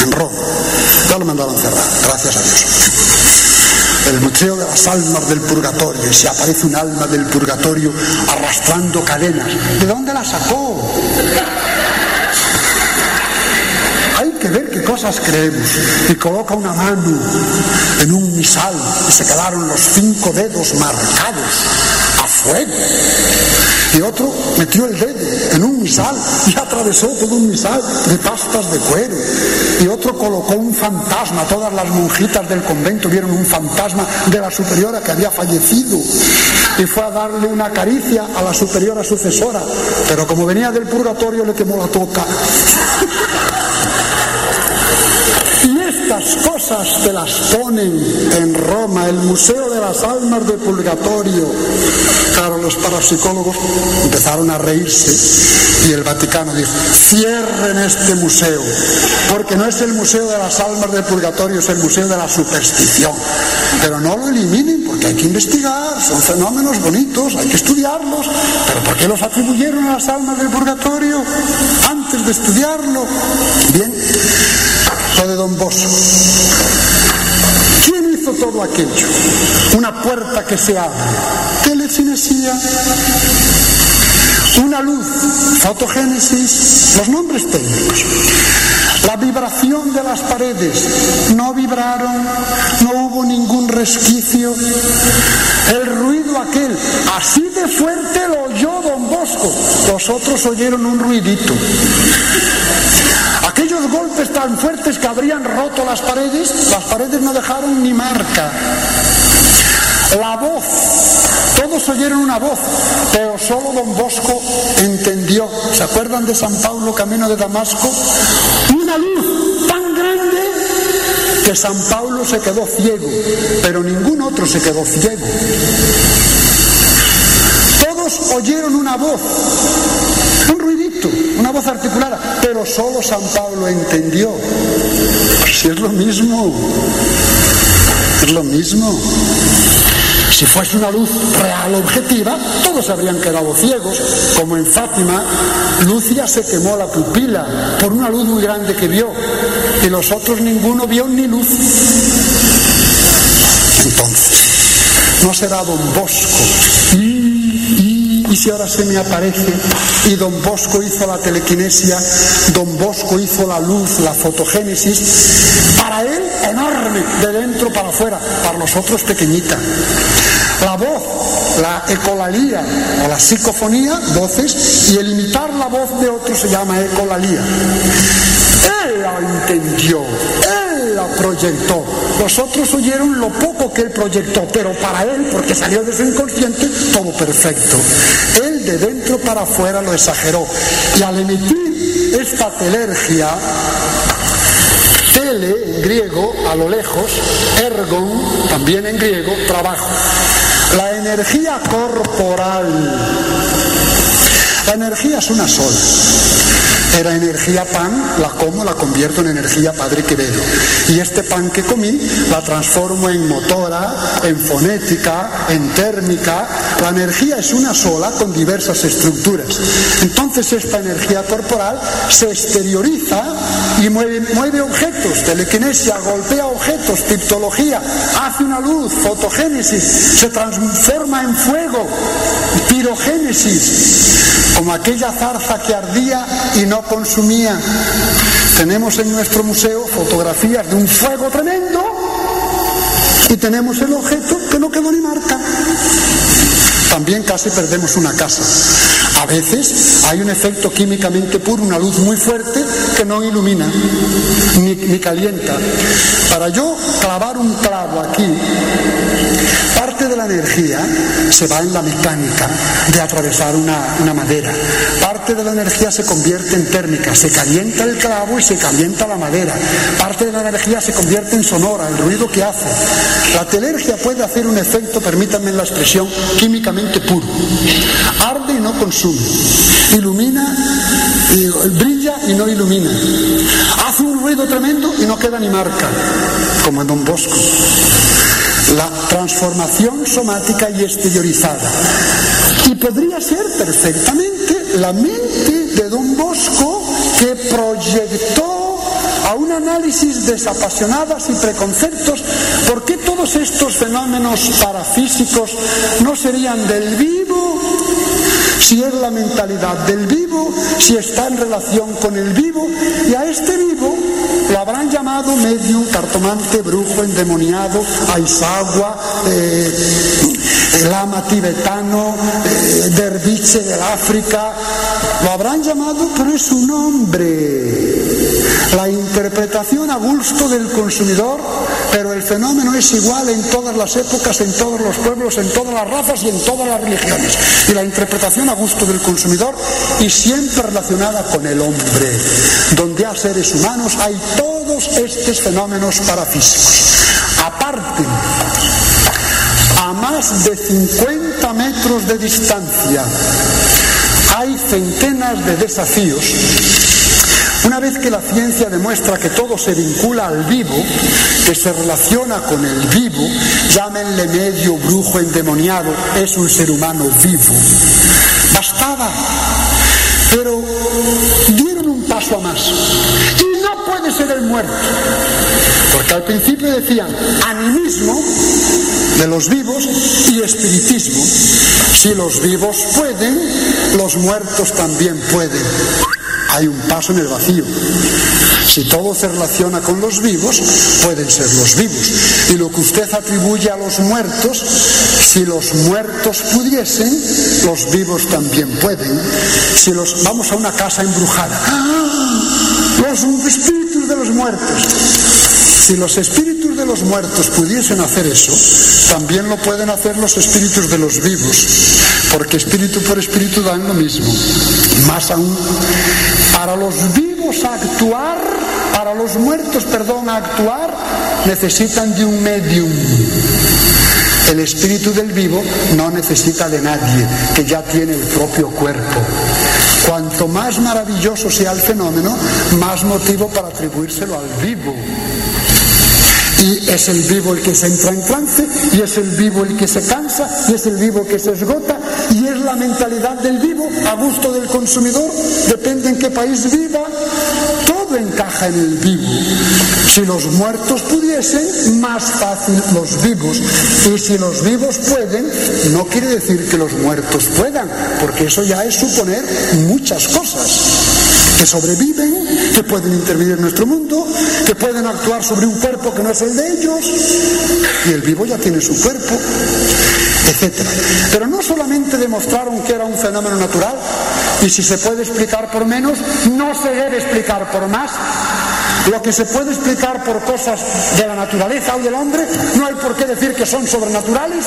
Speaker 8: en Roma. Ya lo mandaron cerrar, gracias a Dios el Museo de las Almas del Purgatorio, y se aparece un alma del Purgatorio arrastrando cadenas. ¿De dónde la sacó? Hay que ver qué cosas creemos. Y coloca una mano en un misal y se quedaron los cinco dedos marcados Y otro metió el dedo en un misal y atravesó todo un misal de pastas de cuero. Y otro colocó un fantasma. Todas las monjitas del convento vieron un fantasma de la superiora que había fallecido. Y fue a darle una caricia a la superiora sucesora. Pero como venía del purgatorio le quemó la toca. Y estas cosas te las ponen en Roma, el Museo de las Almas de Purgatorio. Claro, los parapsicólogos empezaron a reírse y el Vaticano dijo, cierren este museo, porque no es el Museo de las Almas de Purgatorio, es el Museo de la Superstición. Pero no lo eliminen porque hay que investigar, son fenómenos bonitos, hay que estudiarlos. Pero ¿por qué los atribuyeron a las almas del purgatorio antes de estudiarlo? Bien, lo de Don Bosco. ¿Quién hizo todo aquello? Una puerta que se abre. Telecinesía. Una luz. Fotogénesis. Los nombres técnicos. La vibración de las paredes. No vibraron. No hubo ningún resquicio. El ruido aquel. Así de fuerte lo oyó Don Bosco. Los otros oyeron un ruidito. Aquellos golpes tan fuertes que habrían roto las paredes, las paredes no dejaron ni marca. La voz, todos oyeron una voz, pero solo don Bosco entendió. ¿Se acuerdan de San Pablo camino de Damasco? Una luz tan grande que San Pablo se quedó ciego, pero ningún otro se quedó ciego. Todos oyeron una voz, un ruidito, una voz articulada, pero solo San Pablo entendió. Pues si es lo mismo, es lo mismo. Si fuese una luz real, objetiva, todos habrían quedado ciegos, como en Fátima, Lucia se quemó la pupila por una luz muy grande que vio, y los otros ninguno vio ni luz. Entonces, no será don Bosco. Y, si ahora se me aparece, y don Bosco hizo la telequinesia, don Bosco hizo la luz, la fotogénesis, para él enorme, de dentro para afuera, para los otros pequeñita. La voz, la ecolalía o la psicofonía, voces, y el imitar la voz de otro se llama ecolalía. Él la entendió, proyectó. Los otros oyeron lo poco que él proyectó, pero para él, porque salió de su inconsciente, todo perfecto. Él de dentro para afuera lo exageró. Y al emitir esta telergia, tele en griego, a lo lejos, ergon, también en griego, trabajo. La energía corporal. La energía es una sola. Era energía pan, la como, la convierto en energía Padre Quevedo. Y este pan que comí la transformo en motora, en fonética, en térmica. La energía es una sola con diversas estructuras. Entonces esta energía corporal se exterioriza y mueve, mueve objetos, telequinesia, golpea objetos, criptología, hace una luz, fotogénesis, se transforma en fuego, pirogénesis, como aquella zarza que ardía y no consumía. Tenemos en nuestro museo fotografías de un fuego tremendo y tenemos el objeto que no quedó ni marca. También casi perdemos una casa. A veces hay un efecto químicamente puro, una luz muy fuerte que no ilumina ni, ni calienta. Para yo clavar un clavo aquí, parte de la energía se va en la mecánica de atravesar una, una, madera. Parte de la energía se convierte en térmica, se calienta el clavo y se calienta la madera. Parte de la energía se convierte en sonora, el ruido que hace. La telergia puede hacer un efecto, permítanme la expresión, químicamente puro. Arde y no consume. Ilumina, brilla y no ilumina. Hace un ruido tremendo y no queda ni marca, como en Don Bosco la transformación somática y exteriorizada. Y podría ser perfectamente la mente de don Bosco que proyectó a un análisis desapasionadas y preconceptos, ¿por qué todos estos fenómenos parafísicos no serían del vivo? Si es la mentalidad del vivo, si está en relación con el vivo, y a este vivo lo habrán llamado medium, cartomante, brujo, endemoniado, aisagua, eh, lama tibetano, eh, derviche del África, lo habrán llamado, pero es un nombre. La interpretación a gusto del consumidor, pero el fenómeno es igual en todas las épocas, en todos los pueblos, en todas las razas y en todas las religiones. Y la interpretación a gusto del consumidor y siempre relacionada con el hombre. Donde hay seres humanos hay todos estos fenómenos parafísicos. Aparte, a más de 50 metros de distancia hay centenas de desafíos. Una vez que la ciencia demuestra que todo se vincula al vivo, que se relaciona con el vivo, llámenle medio brujo endemoniado, es un ser humano vivo. Bastaba. Pero dieron un paso a más. Y no puede ser el muerto. Porque al principio decían animismo de los vivos y espiritismo. Si los vivos pueden, los muertos también pueden. Hay un paso en el vacío. Si todo se relaciona con los vivos, pueden ser los vivos. Y lo que usted atribuye a los muertos, si los muertos pudiesen, los vivos también pueden. Si los vamos a una casa embrujada, ¡Ah! los espíritus de los muertos. Si los espíritus de los muertos pudiesen hacer eso, también lo pueden hacer los espíritus de los vivos, porque espíritu por espíritu dan lo mismo. Más aún, para los vivos actuar, para los muertos, perdón, actuar, necesitan de un medium. El espíritu del vivo no necesita de nadie, que ya tiene el propio cuerpo. Cuanto más maravilloso sea el fenómeno, más motivo para atribuírselo al vivo y es el vivo el que se entra en trance, y es el vivo el que se cansa, y es el vivo el que se esgota, y es la mentalidad del vivo a gusto del consumidor, depende en qué país viva, todo encaja en el vivo. Si los muertos pudiesen, más fácil los vivos. Y si los vivos pueden, no quiere decir que los muertos puedan, porque eso ya es suponer muchas cosas que sobreviven, que pueden intervenir en nuestro mundo, que pueden actuar sobre un cuerpo que no es el de ellos, y el vivo ya tiene su cuerpo, etc. Pero no solamente demostraron que era un fenómeno natural, y si se puede explicar por menos, no se debe explicar por más. lo que se puede explicar por cosas de la naturaleza o del hombre, no hay por qué decir que son sobrenaturales,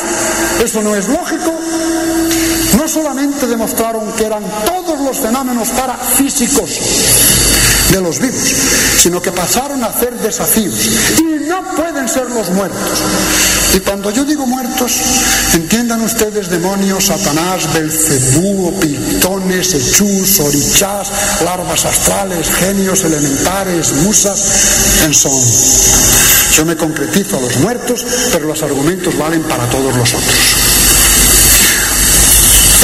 Speaker 8: eso no es lógico. No solamente demostraron que eran todos los fenómenos parafísicos de los vivos, sino que pasaron a hacer desafíos. Y no pueden ser los muertos. Y cuando yo digo muertos, entiendan ustedes demonios, Satanás, Belcebú, pitones, hechús, orichás, larvas astrales, genios elementares, musas, en son. Yo me concretizo a los muertos, pero los argumentos valen para todos los otros.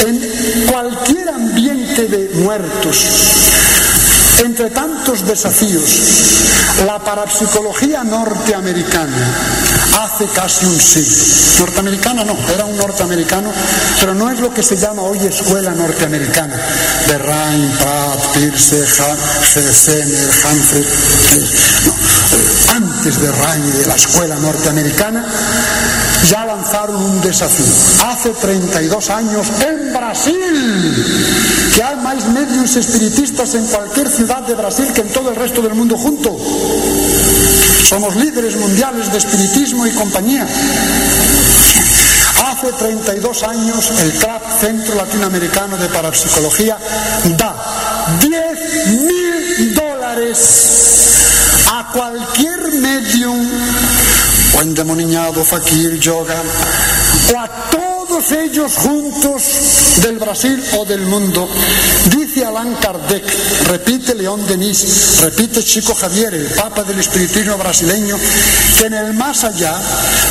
Speaker 8: En cualquier ambiente de muertos, entre tantos desafíos, la parapsicología norteamericana hace casi un siglo. Norteamericana no, era un norteamericano, pero no es lo que se llama hoy escuela norteamericana. De Rhein, Pratt, Pierce, Senner, Humphrey. No, antes de Rhein y de la escuela norteamericana, ya lanzaron un desafío. Hace 32 años en Brasil, que hay más medios espiritistas en cualquier ciudad de Brasil que en todo el resto del mundo junto. Somos líderes mundiales de espiritismo y compañía. Hace 32 años el CLAP, Centro Latinoamericano de Parapsicología, da 10 mil dólares a cualquier medium o endemoniado, fakir, yoga, o a todos ellos juntos del Brasil o del mundo. Dice Allan Kardec, repite León Denis, repite Chico Javier, el Papa del Espiritismo brasileño, que en el más allá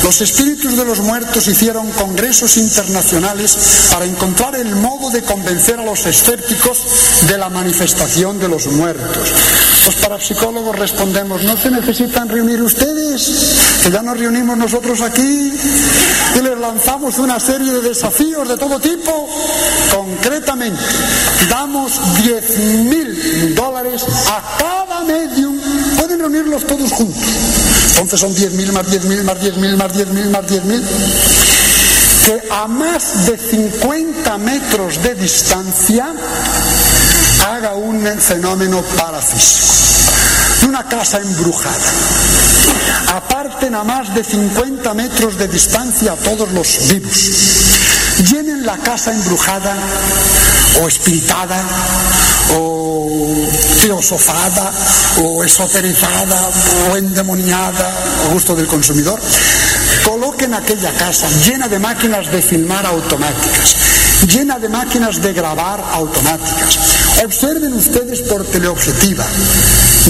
Speaker 8: los espíritus de los muertos hicieron congresos internacionales para encontrar el modo de convencer a los escépticos de la manifestación de los muertos. Los parapsicólogos respondemos, no se necesitan reunir ustedes, que ya nos reunimos nosotros aquí y les lanzamos una serie de desafíos de todo tipo. Concretamente, damos 10 mil dólares a cada medium. Pueden reunirlos todos juntos. Entonces son 10 mil más 10 mil más 10 mil más 10 mil más 10 mil. Que a más de 50 metros de distancia haga un fenómeno parafísico. Una casa embrujada. Aparten a más de 50 metros de distancia a todos los vivos. Llenen la casa embrujada o espiritada o filosofada o esoterizada o endemoniada a gusto del consumidor. Coloquen aquella casa llena de máquinas de filmar automáticas, llena de máquinas de grabar automáticas. Observen ustedes por teleobjetiva.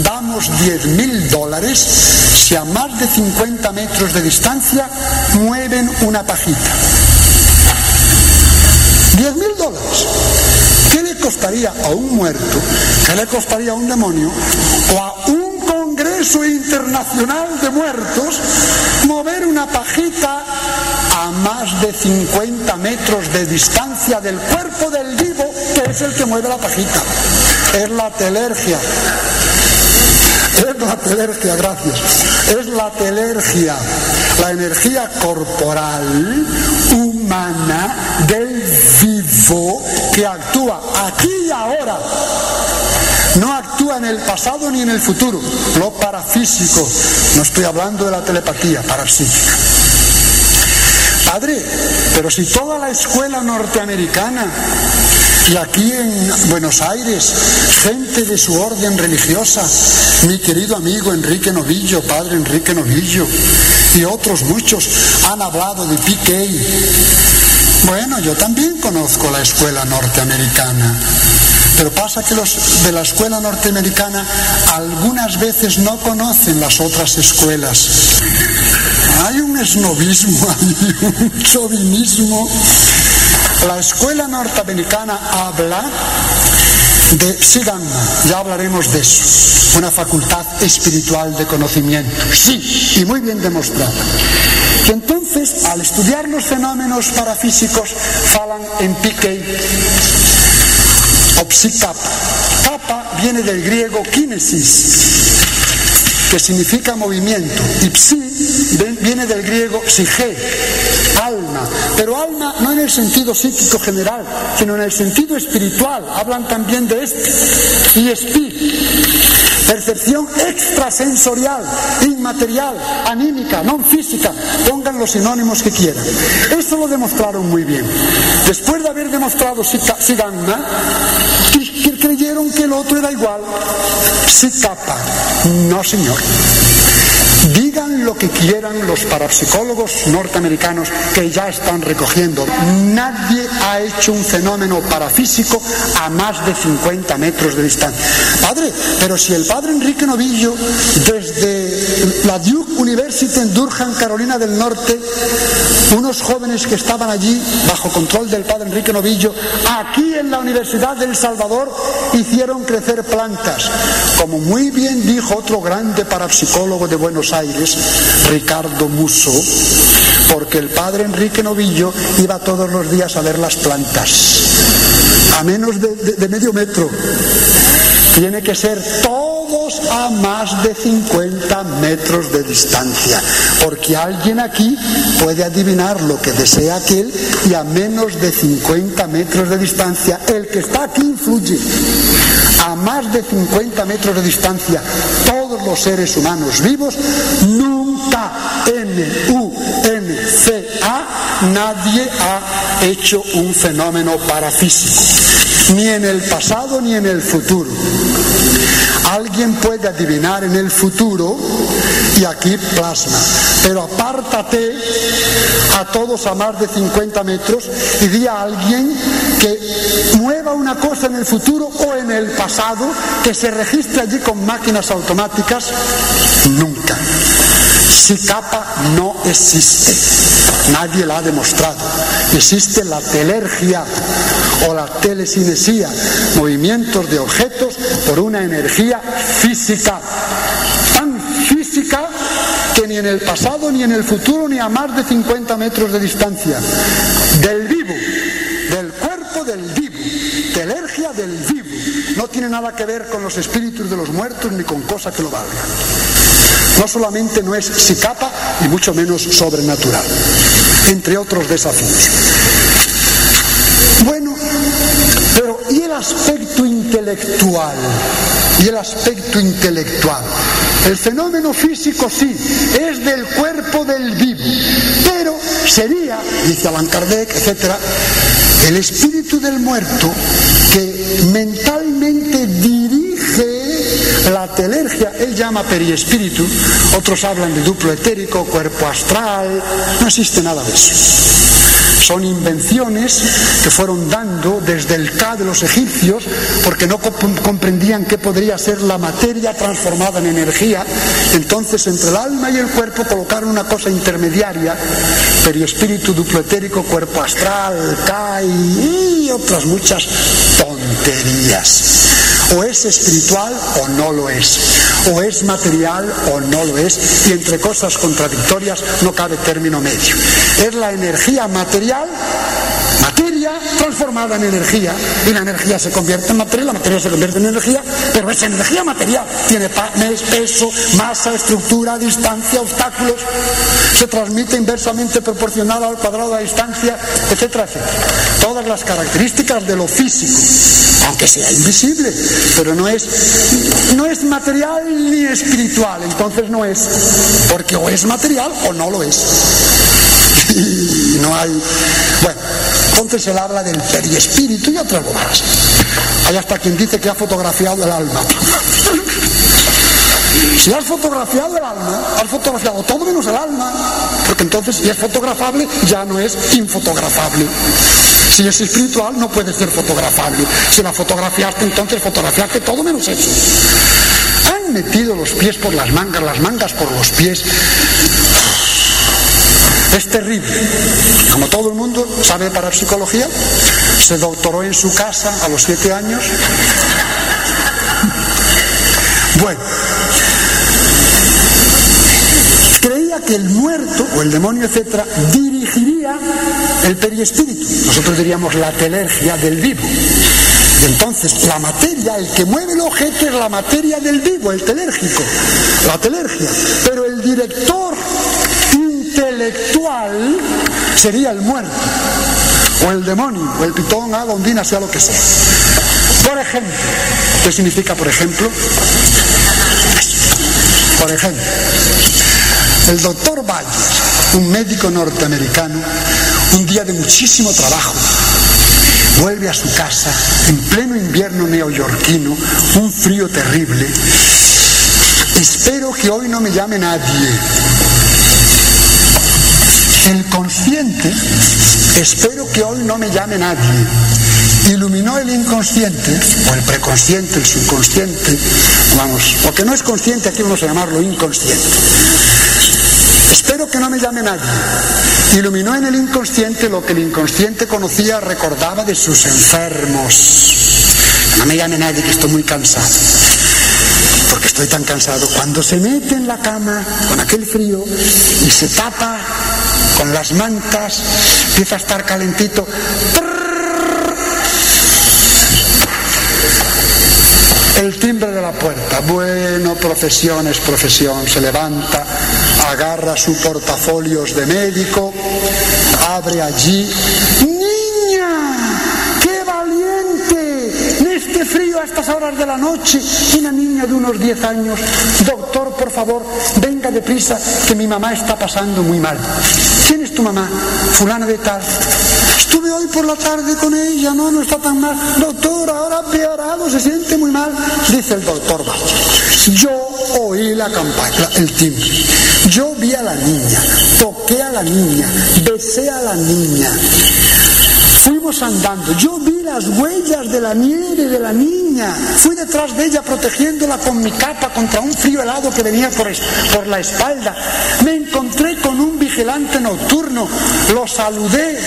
Speaker 8: Damos 10 mil dólares si a más de 50 metros de distancia mueven una pajita. 10 mil dólares. ¿Qué le costaría a un muerto? ¿Qué le costaría a un demonio? ¿O a un Congreso Internacional de Muertos mover una pajita a más de 50 metros de distancia del cuerpo del vivo, que es el que mueve la pajita? Es la telergia. Es la telergia, gracias. Es la telergia, la energía corporal humana del vivo que actúa aquí y ahora. No actúa en el pasado ni en el futuro. Lo parafísico. No estoy hablando de la telepatía parapsíquica. Padre, pero si toda la escuela norteamericana y aquí en Buenos Aires, gente de su orden religiosa, mi querido amigo Enrique Novillo, padre Enrique Novillo, y otros muchos han hablado de PK. Bueno, yo también conozco la escuela norteamericana. Pero pasa que los de la escuela norteamericana algunas veces no conocen las otras escuelas. Hay un esnovismo, [laughs] hay un chauvinismo. La escuela norteamericana habla de Siddhama, ya hablaremos de eso, una facultad espiritual de conocimiento, sí, y muy bien demostrada. Y entonces, al estudiar los fenómenos parafísicos, falan en pique o psicapa. Kappa viene del griego kinesis, que significa movimiento, y psi viene del griego psige, alma, pero alma no en el sentido psíquico general, sino en el sentido espiritual, hablan también de este, y espí. percepción extrasensorial, inmaterial, anímica, no física, pongan los sinónimos que quieran. Eso lo demostraron muy bien. Después de haber demostrado Siddhanta, creyeron que el otro era igual. Sikapa, no señor. Digan lo que quieran los parapsicólogos norteamericanos que ya están recogiendo. Nadie ha hecho un fenómeno parafísico a más de 50 metros de distancia. Padre, pero si el padre Enrique Novillo, desde la Duke University en Durham, Carolina del Norte, unos jóvenes que estaban allí bajo control del padre Enrique Novillo, aquí en la Universidad del Salvador, hicieron crecer plantas. Como muy bien dijo otro grande parapsicólogo de Buenos Aires, Ricardo Muso, porque el padre Enrique Novillo iba todos los días a ver las plantas, a menos de, de medio metro. Tiene que ser todos a más de 50 metros de distancia, porque alguien aquí puede adivinar lo que desea aquel y a menos de 50 metros de distancia, el que está aquí influye. A más de 50 metros de distancia, todos los seres humanos vivos, nunca, N-U-N-C-A, nadie ha hecho un fenómeno parafísico, ni en el pasado ni en el futuro. Alguien puede adivinar en el futuro y aquí plasma, pero apártate a todos a más de 50 metros y di a alguien que mueva una cosa en el futuro o en el pasado, que se registre allí con máquinas automáticas, nunca. Si capa no existe, nadie la ha demostrado. Existe la telergia o la telesinesía, movimientos de objetos por una energía física, que ni en el pasado, ni en el futuro, ni a más de 50 metros de distancia, del vivo, del cuerpo del vivo, telergia del vivo, no tiene nada que ver con los espíritus de los muertos ni con cosa que lo valga. No solamente no es psicapa y mucho menos sobrenatural, entre otros desafíos. Bueno, pero ¿y el aspecto intelectual? ¿Y el aspecto intelectual? El fenómeno físico sí, es del cuerpo del vivo, pero sería, dice Allan Kardec, etcétera, el espíritu del muerto que mentalmente dirige la telergia, él llama periespíritu, otros hablan de duplo etérico, cuerpo astral, no existe nada de eso. Son invenciones que fueron dando desde el K de los egipcios porque no comprendían qué podría ser la materia transformada en energía. Entonces entre el alma y el cuerpo colocaron una cosa intermediaria, periespíritu, duplo etérico, cuerpo astral, K y otras muchas tonterías. O es espiritual o no lo es. O es material o no lo es. Y entre cosas contradictorias no cabe término medio. Es la energía material, materia transformada en energía. Y la energía se convierte en materia, la materia se convierte en energía, pero es energía material. Tiene peso, masa, estructura, distancia, obstáculos. Se transmite inversamente proporcional al cuadrado de la distancia, etcétera. Todas las características de lo físico, aunque sea invisible, pero no es, no es material ni espiritual, entonces no es, porque o es material o no lo es. Y no hay. Bueno, entonces él habla del periespíritu y otras bobadas. Hay hasta quien dice que ha fotografiado el alma. Si has fotografiado el alma, has fotografiado todo menos el alma, porque entonces si es fotografable ya no es infotografable. Si es espiritual no puede ser fotografable. Si la fotografiaste entonces fotografiaste todo menos eso. Han metido los pies por las mangas, las mangas por los pies. Es terrible. Como todo el mundo sabe para psicología, se doctoró en su casa a los siete años. Bueno, creía que el muerto o el demonio, etcétera, dirigiría el periespíritu. Nosotros diríamos la telergia del vivo. Y entonces la materia, el que mueve el objeto es la materia del vivo, el telérgico, la telergia. Pero el director intelectual sería el muerto, o el demonio, o el pitón, haga, ondina, sea lo que sea. Por ejemplo, ¿qué significa por ejemplo? Por ejemplo, el doctor Bayer, un médico norteamericano, un día de muchísimo trabajo, vuelve a su casa en pleno invierno neoyorquino, un frío terrible. Espero que hoy no me llame nadie. El consciente, espero que hoy no me llame nadie. Iluminó el inconsciente, o el preconsciente, el subconsciente, vamos, porque no es consciente, aquí vamos a llamarlo inconsciente. Espero que no me llame nadie. Iluminó en el inconsciente lo que el inconsciente conocía, recordaba de sus enfermos. No me llame nadie que estoy muy cansado. Porque estoy tan cansado. Cuando se mete en la cama con aquel frío y se tapa con las mantas, empieza a estar calentito. El timbre de la puerta. Bueno, profesión es profesión. Se levanta, agarra su portafolios de médico, abre allí. ¡Niña! ¡Qué valiente! En a estas horas de la noche, una niña de unos 10 años. Doctor, por favor, venga deprisa, que mi mamá está pasando muy mal. ¿Quién es tu mamá? Fulana de tal. Estuve hoy por la tarde con ella, no, no está tan mal. Doctor, ahora peorado, se siente muy mal. Dice el doctor. Yo oí la campana, el timbre. Yo vi a la niña, toqué a la niña, besé a la niña. Fuimos andando, yo vi las huellas de la nieve de la niña, fui detrás de ella protegiéndola con mi capa contra un frío helado que venía por, por la espalda. Me encontré con un vigilante nocturno, lo saludé,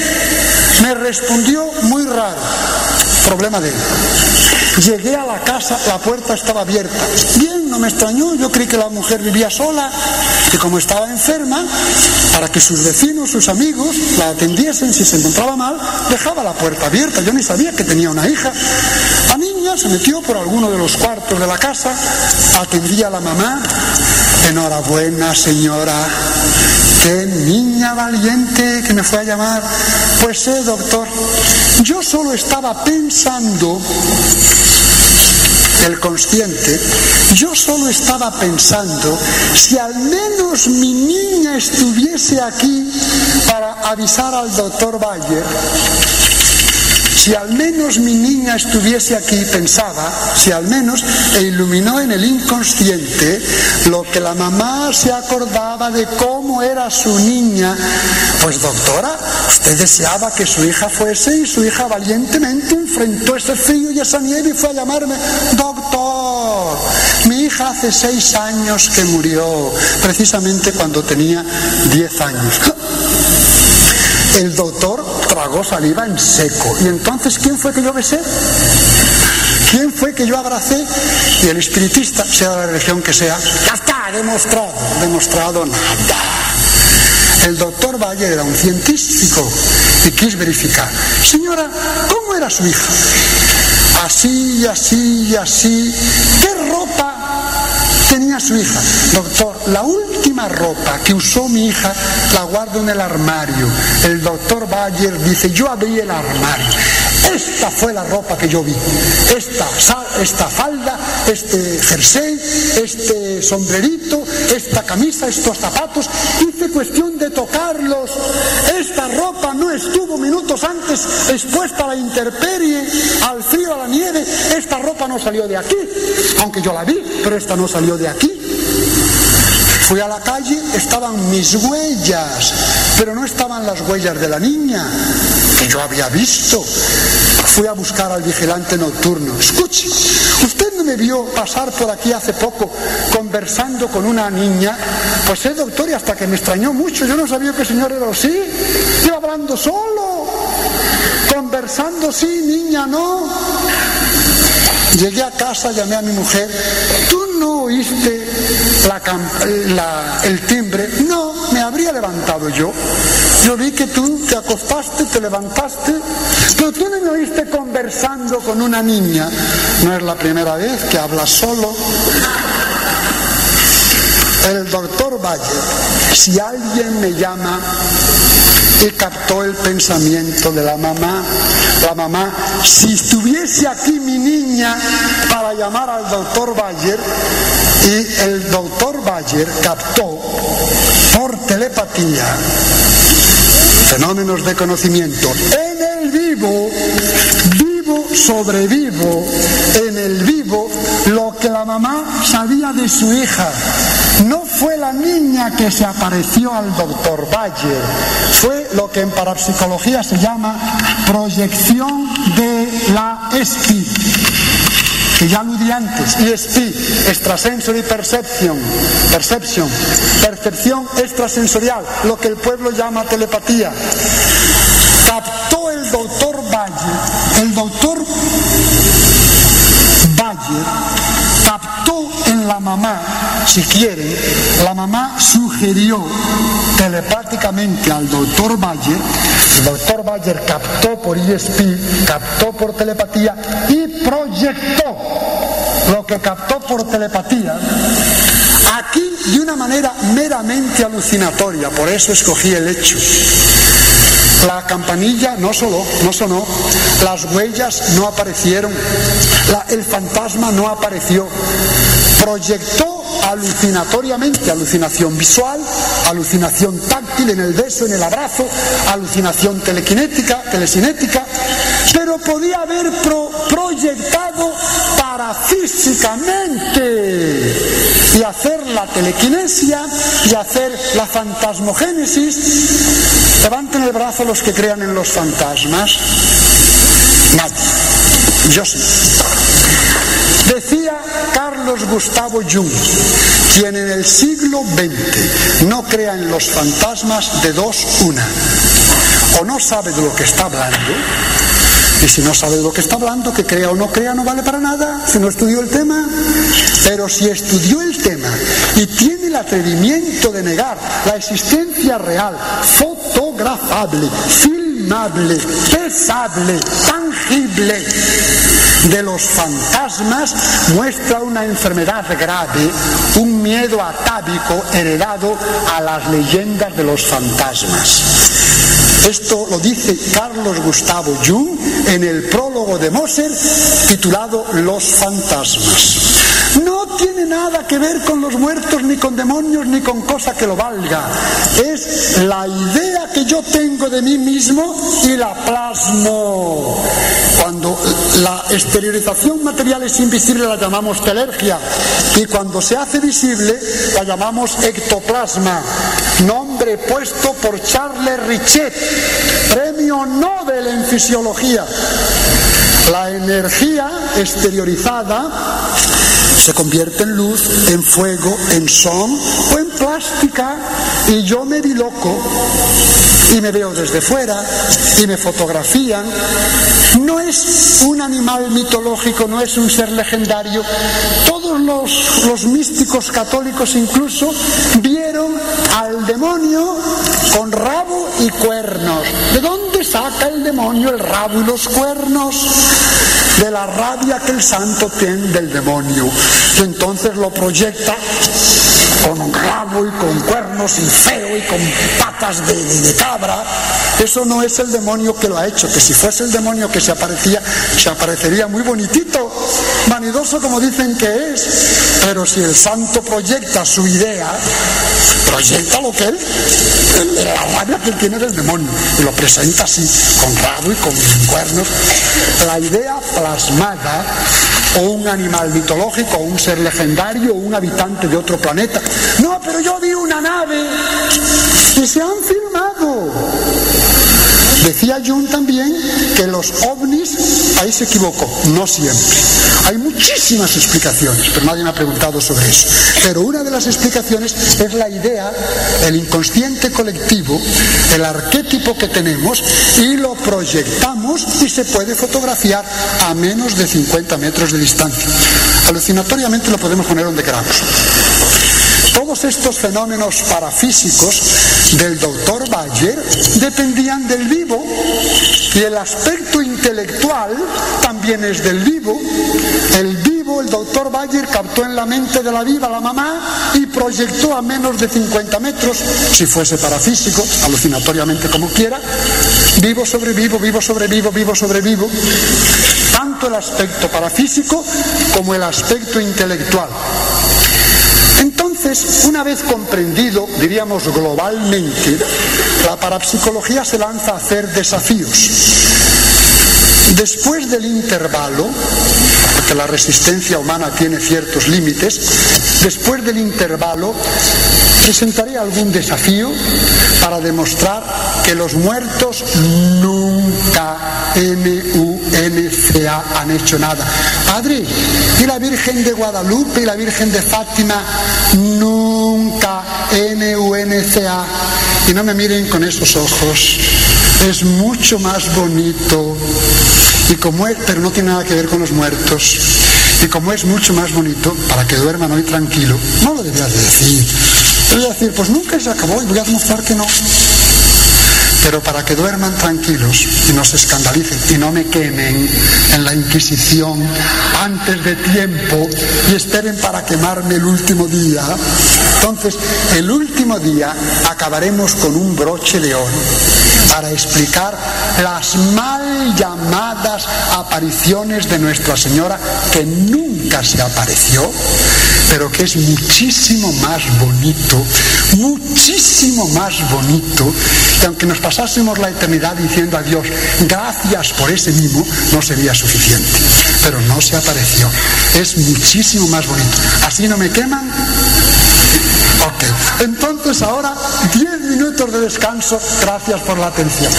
Speaker 8: me respondió muy raro, problema de él. Llegué a la casa, la puerta estaba abierta. Bien, no me extrañó, yo creí que la mujer vivía sola, que como estaba enferma, para que sus vecinos, sus amigos la atendiesen si se encontraba mal, dejaba la puerta abierta. Yo ni sabía que tenía una hija. Se metió por alguno de los cuartos de la casa, atendía a la mamá. Enhorabuena, señora. Qué niña valiente que me fue a llamar. Pues sí, doctor. Yo solo estaba pensando el consciente, yo solo estaba pensando si al menos mi niña estuviese aquí para avisar al doctor Bayer, si al menos mi niña estuviese aquí, pensaba, si al menos, e iluminó en el inconsciente lo que la mamá se acordaba de cómo era su niña. Pues doctora, usted deseaba que su hija fuese y su hija valientemente enfrentó ese frío y esa nieve y fue a llamarme, doctor, mi hija hace seis años que murió, precisamente cuando tenía diez años. [laughs] El doctor tragó saliva en seco. ¿Y entonces quién fue que yo besé? ¿Quién fue que yo abracé? Y el espiritista, sea de la religión que sea, ya está, demostrado, demostrado nada. El doctor Valle era un científico y quiso verificar. Señora, ¿cómo era su hija? Así, así, así. ¿Qué ropa tenía su hija? Doctor, la última ropa que usó mi hija la guardo en el armario. El doctor Bayer dice, yo abrí el armario. Esta fue la ropa que yo vi. Esta, esta falda, este jersey, este sombrerito, esta camisa, estos zapatos. Hice cuestión de tocarlos. Esta ropa no estuvo minutos antes expuesta a la intemperie, al frío, a la nieve. Esta ropa no salió de aquí. Aunque yo la vi, pero esta no salió de aquí. Fui a la calle, estaban mis huellas, pero no estaban las huellas de la niña, que yo había visto. Fui a buscar al vigilante nocturno. Escuche, ¿usted no me vio pasar por aquí hace poco conversando con una niña? Pues sí, doctor, y hasta que me extrañó mucho. Yo no sabía que el señor era así. Iba hablando solo. Conversando sí, niña, no. Llegué a casa, llamé a mi mujer. ¿Tú no oíste el timbre? No, me habría levantado yo. Yo vi que tú te acostaste, te levantaste, pero tú no me oíste conversando con una niña. No es la primera vez que hablas solo. El doctor Valle, si alguien me llama y captó el pensamiento de la mamá. La mamá, si estuviese aquí mi niña para llamar al doctor Bayer, y el doctor Bayer captó por telepatía fenómenos de conocimiento. En el vivo, vivo sobrevivo, en el vivo, lo que la mamá sabía de su hija. No fue la niña que se apareció al doctor Bayer, fue lo que en parapsicología se llama proyección de la ESPI que ya aludí antes, ESP, extrasensory perception, perception, percepción. Extrasensorial, lo que el pueblo llama telepatía. Captó el doctor Bayer, el doctor Bayer captó en la mamá, si quieren, la mamá sugirió telepáticamente al doctor Bayer, el doctor Bayer captó por ESP, captó por telepatía y proyectó lo que captó por telepatía aquí de una manera meramente alucinatoria, por eso escogí el hecho. La campanilla no sonó, no sonó, las huellas no aparecieron, el fantasma no apareció. Proyectó alucinatoriamente, alucinación visual, alucinación táctil en el beso, en el abrazo, alucinación telequinética, telesinética, pero podía haber pro- proyectado parafísicamente y hacer la telequinesia y hacer la fantasmogénesis. Levanten el brazo los que crean en los fantasmas. Nadie. Yo sí. Gustavo Jung, quien en el siglo XX no crea en los fantasmas de dos una. O no sabe de lo que está hablando, y si no sabe de lo que está hablando, que crea o no crea, no vale para nada, si no estudió el tema. Pero si estudió el tema y tiene el atrevimiento de negar la existencia real, fotografable, filmable, pesable, tangible de los fantasmas, muestra una enfermedad grave, un miedo atávico heredado a las leyendas de los fantasmas. Esto lo dice Carlos Gustavo Jung en el prólogo de Moser titulado Los fantasmas. Tiene nada que ver con los muertos, ni con demonios, ni con cosa que lo valga. Es la idea que yo tengo de mí mismo y la plasmo. Cuando la exteriorización material es invisible la llamamos telergia y cuando se hace visible la llamamos ectoplasma, nombre puesto por Charles Richet, premio Nobel en fisiología. La energía exteriorizada se convierte en luz, en fuego, en son o en plástica y yo me vi loco y me veo desde fuera y me fotografían. No es un animal mitológico, no es un ser legendario. Todos los, los místicos católicos incluso vieron al demonio con rabo y cuernos. ¿De dónde saca el demonio el rabo y los cuernos? de la rabia que el santo tiene del demonio. Y entonces lo proyecta con rabo y con cuernos y feo y con patas de, de- de cabra. Eso no es el demonio que lo ha hecho, que si fuese el demonio que se aparecía, se aparecería muy bonitito, vanidoso como dicen que es. Pero si el santo proyecta su idea, proyecta lo que él, la rabia que tiene del demonio, y lo presenta así, con rabo y con cuernos. La idea plasmada, o un animal mitológico, o un ser legendario, o un habitante de otro planeta. No, pero yo vi una nave y se han filmado. Decía Jung también que los ovnis, ahí se equivocó, no siempre. Hay muchísimas explicaciones, pero nadie me ha preguntado sobre eso. Pero una de las explicaciones es la idea, el inconsciente colectivo, el arquetipo que tenemos y lo proyectamos y se puede fotografiar a menos de 50 metros de distancia. Alucinatoriamente lo podemos poner donde queramos. Todos estos fenómenos parafísicos del doctor Bayer dependían del vivo y el aspecto intelectual también es del vivo. El vivo el doctor Bayer captó en la mente de la viva la mamá y proyectó a menos de 50 metros, si fuese parafísico, alucinatoriamente como quiera, vivo sobre vivo, vivo sobre vivo, vivo sobre vivo, tanto el aspecto parafísico como el aspecto intelectual. Entonces, una vez comprendido, diríamos globalmente, la parapsicología se lanza a hacer desafíos. Después del intervalo, porque la resistencia humana tiene ciertos límites, después del intervalo presentaré algún desafío para demostrar que los muertos nunca, N-U-N-C-A, han hecho nada. Padre, y la Virgen de Guadalupe y la Virgen de Fátima, nunca, N-U-N-C-A. Y no me miren con esos ojos. Es mucho más bonito. Y como es, pero no tiene nada que ver con los muertos. Y como es mucho más bonito, para que duerman hoy tranquilo, no lo debías de decir. A decir, pues nunca se acabó y voy a demostrar que no. Pero para que duerman tranquilos y no se escandalicen y no me quemen en la Inquisición antes de tiempo y esperen para quemarme el último día. Entonces, el último día acabaremos con un broche de oro para explicar las mal llamadas apariciones de Nuestra Señora que nunca se apareció, pero que es muchísimo más bonito, muchísimo más bonito, y aunque nos pasásemos la eternidad diciendo a Dios, gracias por ese mimo, no sería suficiente. Pero no se apareció. Es muchísimo más bonito. ¿Así no me queman? Ok. Entonces ahora 10 minutos de descanso. Gracias por la atención.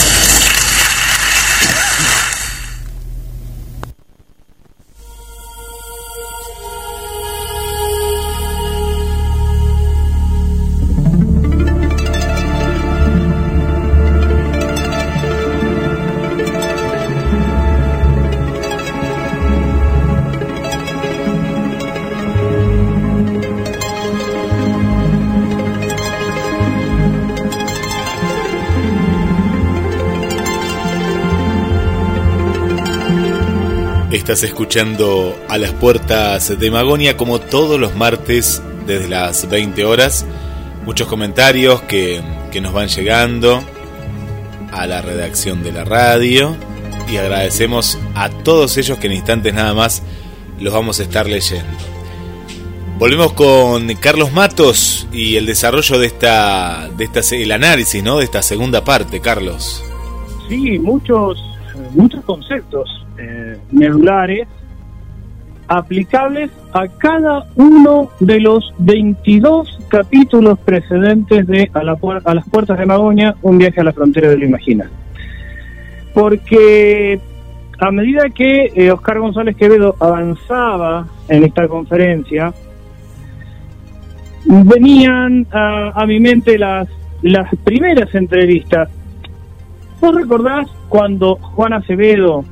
Speaker 4: Estás escuchando a las puertas de Magonia como todos los martes desde las 20 horas. Muchos comentarios que, que nos van llegando a la redacción de la radio y agradecemos a todos ellos que en instantes nada más los vamos a estar leyendo. Volvemos con Carlos Matos y el desarrollo de esta, de esta el análisis, ¿no? De esta segunda parte, Carlos.
Speaker 7: Sí, muchos, muchos conceptos eh, medulares aplicables a cada uno de los 22 capítulos precedentes de A, la a las puertas de Magoña, un viaje a la frontera de lo imagina. Porque a medida que eh, Oscar González Quevedo avanzaba en esta conferencia, venían a, a mi mente las, las primeras entrevistas. ¿Vos recordás cuando Juan Acevedo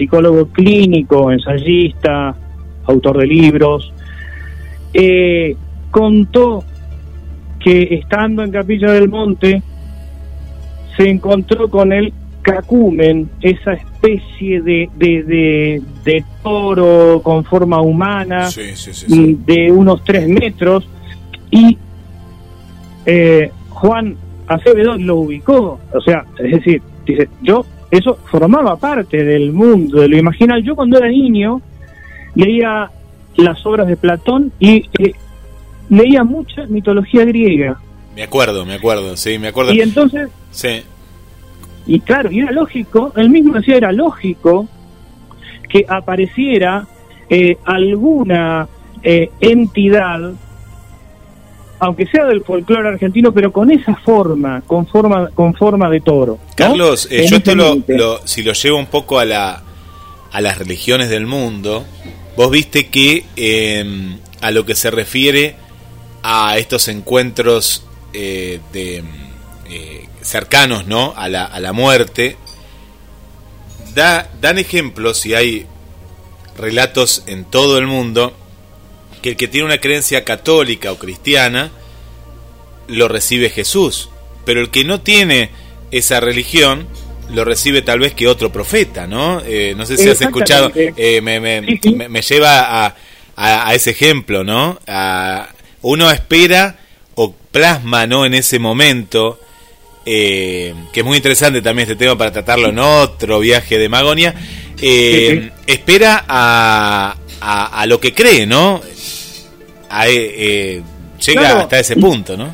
Speaker 7: psicólogo clínico, ensayista, autor de libros, eh, contó que estando en Capilla del Monte se encontró con el cacumen, esa especie de, de, de, toro con forma humana de unos tres metros y eh, Juan Acevedo lo ubicó, o sea, es decir, dice, yo eso formaba parte del mundo, de lo imaginal. Yo cuando era niño leía las obras de Platón y eh, leía mucha mitología griega.
Speaker 4: Me acuerdo, me acuerdo, sí, me acuerdo.
Speaker 7: Y entonces...
Speaker 4: Sí.
Speaker 7: Y claro, y era lógico, él mismo decía, era lógico que apareciera eh, alguna eh, entidad aunque sea del folclore argentino, pero con esa forma, con forma, con forma de toro.
Speaker 4: Carlos, eh, yo esto lo, si lo llevo un poco a la a las religiones del mundo, vos viste que em, a lo que se refiere a estos encuentros eh, de eh, cercanos, ¿no? A la, a la muerte, da, dan ejemplos y hay relatos en todo el mundo que el que tiene una creencia católica o cristiana lo recibe Jesús, pero el que no tiene esa religión lo recibe tal vez que otro profeta, ¿no? Eh, no sé si has escuchado, eh, me, me, me, lleva a, a, a ese ejemplo, ¿no? A- uno espera o plasma, ¿no? En ese momento, eh, que es muy interesante también este tema para tratarlo en otro viaje de Magonia, espera a, a, a lo que cree, ¿no? A, eh, eh, llega
Speaker 7: Claro.
Speaker 4: hasta ese punto, ¿no?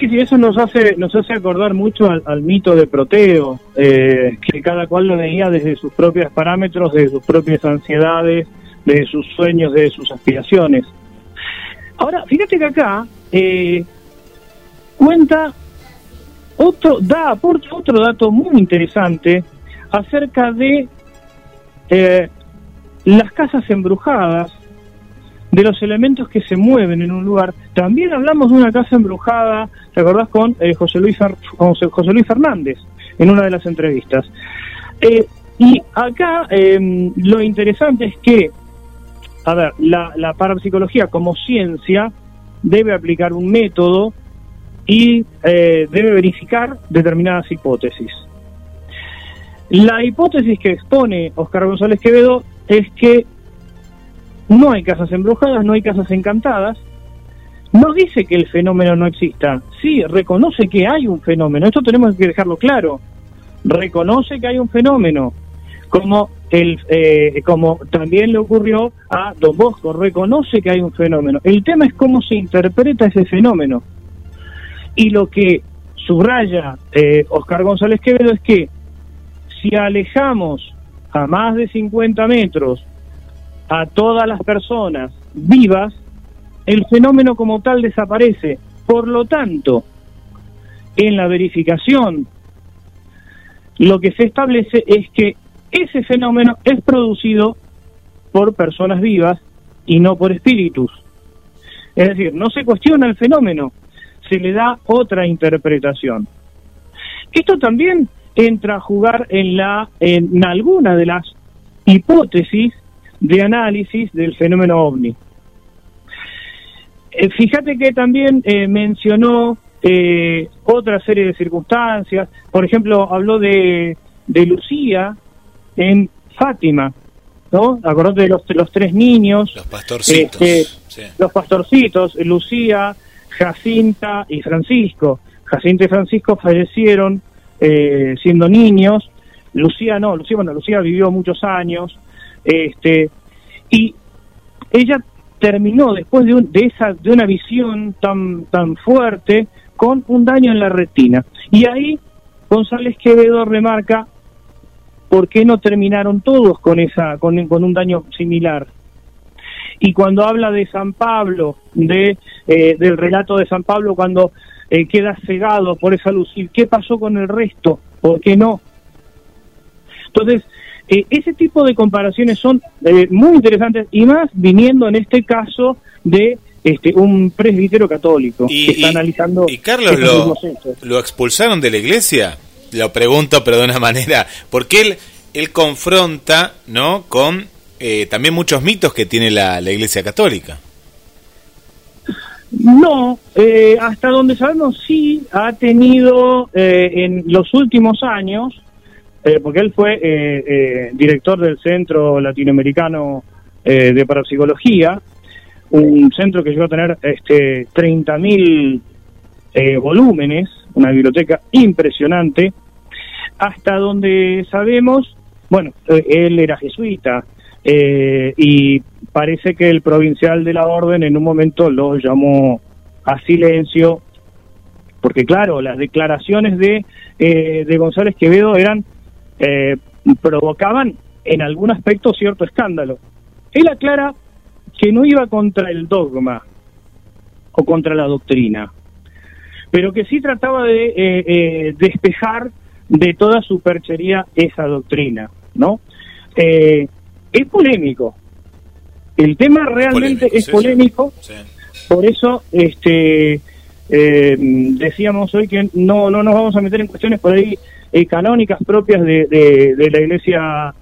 Speaker 7: Sí, sí, eso nos hace, nos hace acordar mucho al, al mito de Proteo, eh, que cada cual lo veía desde sus propios parámetros, desde sus propias ansiedades, desde sus sueños, desde sus aspiraciones. Ahora, fíjate que acá eh, cuenta otro, da, aporta otro dato muy interesante acerca de eh, las casas embrujadas, de los elementos que se mueven en un lugar. También hablamos de una casa embrujada, ¿te acordás con eh, José, Luis José Luis Fernández en una de las entrevistas? Eh, y acá eh, lo interesante es que, a ver, la, la parapsicología como ciencia debe aplicar un método y eh, debe verificar determinadas hipótesis. La hipótesis que expone Oscar González Quevedo es que no hay casas embrujadas, no hay casas encantadas. No dice que el fenómeno no exista. Sí, reconoce que hay un fenómeno. Esto tenemos que dejarlo claro. Reconoce que hay un fenómeno. Como, el, eh, como también le ocurrió a Don Bosco. Reconoce que hay un fenómeno. El tema es cómo se interpreta ese fenómeno. Y lo que subraya eh, Oscar González Quevedo es que si alejamos a más de 50 metros a todas las personas vivas, el fenómeno como tal desaparece. Por lo tanto, en la verificación, lo que se establece es que ese fenómeno es producido por personas vivas y no por espíritus. Es decir, no se cuestiona el fenómeno, se le da otra interpretación. Esto también entra a jugar en la en alguna de las hipótesis de análisis del fenómeno ovni. Eh, fíjate que también eh, mencionó eh, otra serie de circunstancias, por ejemplo, habló de, de Lucía en Fátima, ¿no? Acordate de los, de los tres niños,
Speaker 4: Los pastorcitos.
Speaker 7: Este,
Speaker 4: sí.
Speaker 7: los pastorcitos, Lucía, Jacinta y Francisco. Jacinta y Francisco fallecieron eh, siendo niños. Lucía no, Lucía, bueno, Lucía vivió muchos años. Este, y ella terminó después de, un- de esa de una visión tan tan fuerte con un daño en la retina. Y ahí González Quevedo remarca por qué no terminaron todos con esa con, con un daño similar. Y cuando habla de San Pablo, de eh, del relato de San Pablo cuando eh, queda cegado por esa luz, ¿y qué pasó con el resto? ¿Por qué no? Entonces, eh, ese tipo de comparaciones son eh, muy interesantes y más viniendo en este caso de este un presbítero católico
Speaker 4: Y-
Speaker 7: que está
Speaker 4: y-
Speaker 7: analizando
Speaker 4: Y Carlos, lo. ¿lo expulsaron de la iglesia? Lo pregunto, pero de una [laughs] manera. Porque él, él confronta, ¿no? Con eh, también muchos mitos que tiene la, la iglesia católica.
Speaker 7: No, eh, hasta donde sabemos sí ha tenido eh, en los últimos años, eh, porque él fue eh, eh, director del Centro Latinoamericano de Parapsicología, un centro que llegó a tener este 30.000 eh, volúmenes, una biblioteca impresionante, hasta donde sabemos, bueno, él era jesuita y parece que el provincial de la orden en un momento lo llamó a silencio, porque claro, las declaraciones de, eh, de González Quevedo eran, eh, provocaban en algún aspecto cierto escándalo. Él aclara que no iba contra el dogma o contra la doctrina, pero que sí trataba de eh, eh, despejar de toda superchería esa doctrina, ¿no? Eh, es polémico. El tema realmente
Speaker 4: Polémico,
Speaker 7: es
Speaker 4: sí,
Speaker 7: polémico,
Speaker 4: Sí.
Speaker 7: por eso este eh, decíamos hoy que no no nos vamos a meter en cuestiones por ahí eh, canónicas propias de, de- de la Iglesia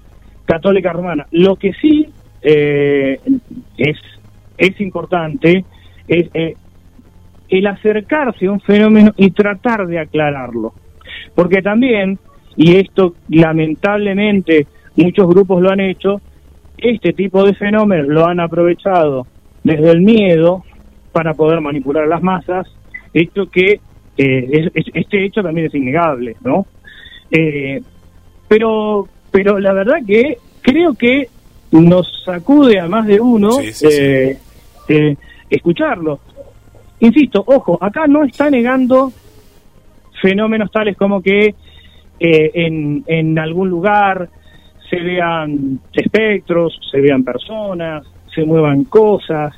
Speaker 7: Católica Romana. Lo que sí eh, es es importante es eh, el acercarse a un fenómeno y tratar de aclararlo. Porque también, y esto lamentablemente muchos grupos lo han hecho, este tipo de fenómenos lo han aprovechado desde el miedo para poder manipular a las masas, hecho que eh, es- es- este hecho también es innegable, ¿no? Eh, pero, pero la verdad que creo que nos sacude a más de uno
Speaker 4: Sí, sí, sí.
Speaker 7: eh, eh, escucharlo. Insisto, ojo, acá no está negando fenómenos tales como que eh, en, en algún lugar se vean espectros, se vean personas, se muevan cosas,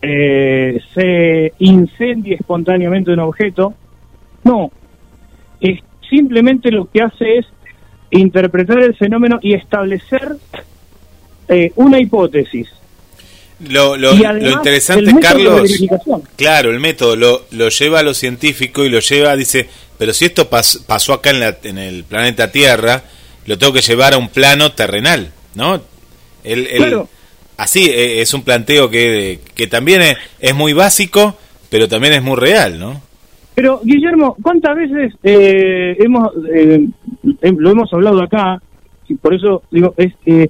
Speaker 7: eh, se incendie espontáneamente un objeto. No, es simplemente lo que hace es interpretar el fenómeno y establecer eh, una hipótesis.
Speaker 4: Lo, lo, interesante, Carlos, claro, el método lo, lo lleva a lo científico y lo lleva, dice, pero si esto pas- pasó acá en, la, en el planeta Tierra, lo tengo que llevar a un plano terrenal, ¿no? El, el-
Speaker 7: Claro.
Speaker 4: Así, eh, es un planteo que, que también es, es muy básico, pero también es muy real, ¿no?
Speaker 7: Pero, Guillermo, ¿cuántas veces eh, hemos eh, em- lo hemos hablado acá? Y por eso digo, es eh,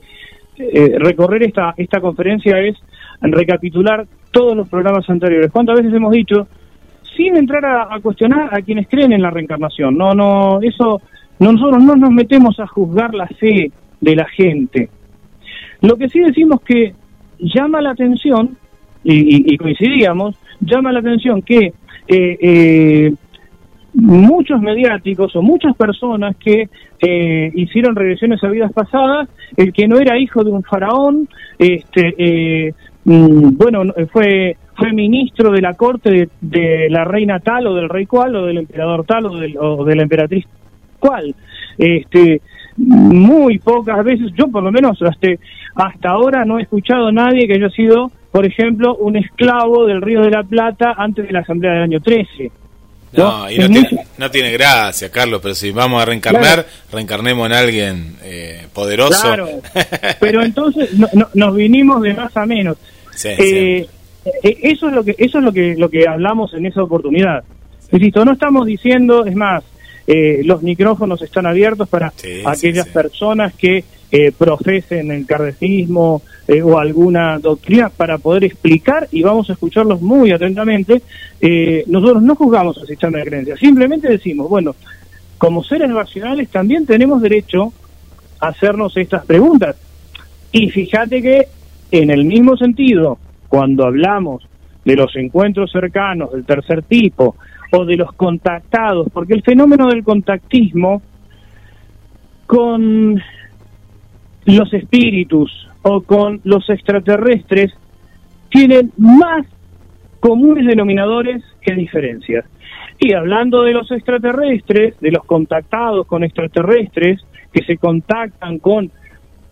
Speaker 7: recorrer esta, esta conferencia es recapitular todos los programas anteriores. ¿Cuántas veces hemos dicho, sin entrar a, a cuestionar a quienes creen en la reencarnación? No, no, eso, nosotros no nos metemos a juzgar la fe de la gente. Lo que sí decimos que llama la atención, y, y- coincidíamos, llama la atención que eh, eh, muchos mediáticos o muchas personas que eh, hicieron regresiones a vidas pasadas, el que no era hijo de un faraón, este, eh, mm, bueno, no- fue fue ministro de la corte de, de la reina tal o del rey cual o del emperador tal o, o de la emperatriz cual. Este, muy pocas veces, yo por lo menos hasta, hasta ahora no he escuchado a nadie que haya sido, por ejemplo, un esclavo del Río de la Plata antes de la Asamblea del año 13.
Speaker 4: No, y no tiene,
Speaker 7: muy-
Speaker 4: no tiene gracia, Carlos, pero si vamos a reencarnar, reencarnemos en alguien eh, poderoso.
Speaker 7: Claro, [laughs] pero entonces no- no- nos vinimos de más a menos.
Speaker 4: Sí,
Speaker 7: Eh, eh, eso es lo que eso es lo que lo que hablamos en esa oportunidad. Insisto, no estamos diciendo, es más, eh, los micrófonos están abiertos para
Speaker 4: Sí,
Speaker 7: aquellas
Speaker 4: sí, sí.
Speaker 7: personas que eh, profesen el cardecismo eh, o alguna doctrina para poder explicar y vamos a escucharlos muy atentamente. Eh, nosotros no juzgamos el sistema de creencias, simplemente decimos, bueno, como seres racionales también tenemos derecho a hacernos estas preguntas. Y fíjate que en el mismo sentido, cuando hablamos de los encuentros cercanos del tercer tipo o de los contactados, porque el fenómeno del contactismo con los espíritus o con los extraterrestres tienen más comunes denominadores que diferencias. Y hablando de los extraterrestres, de los contactados con extraterrestres, que se contactan con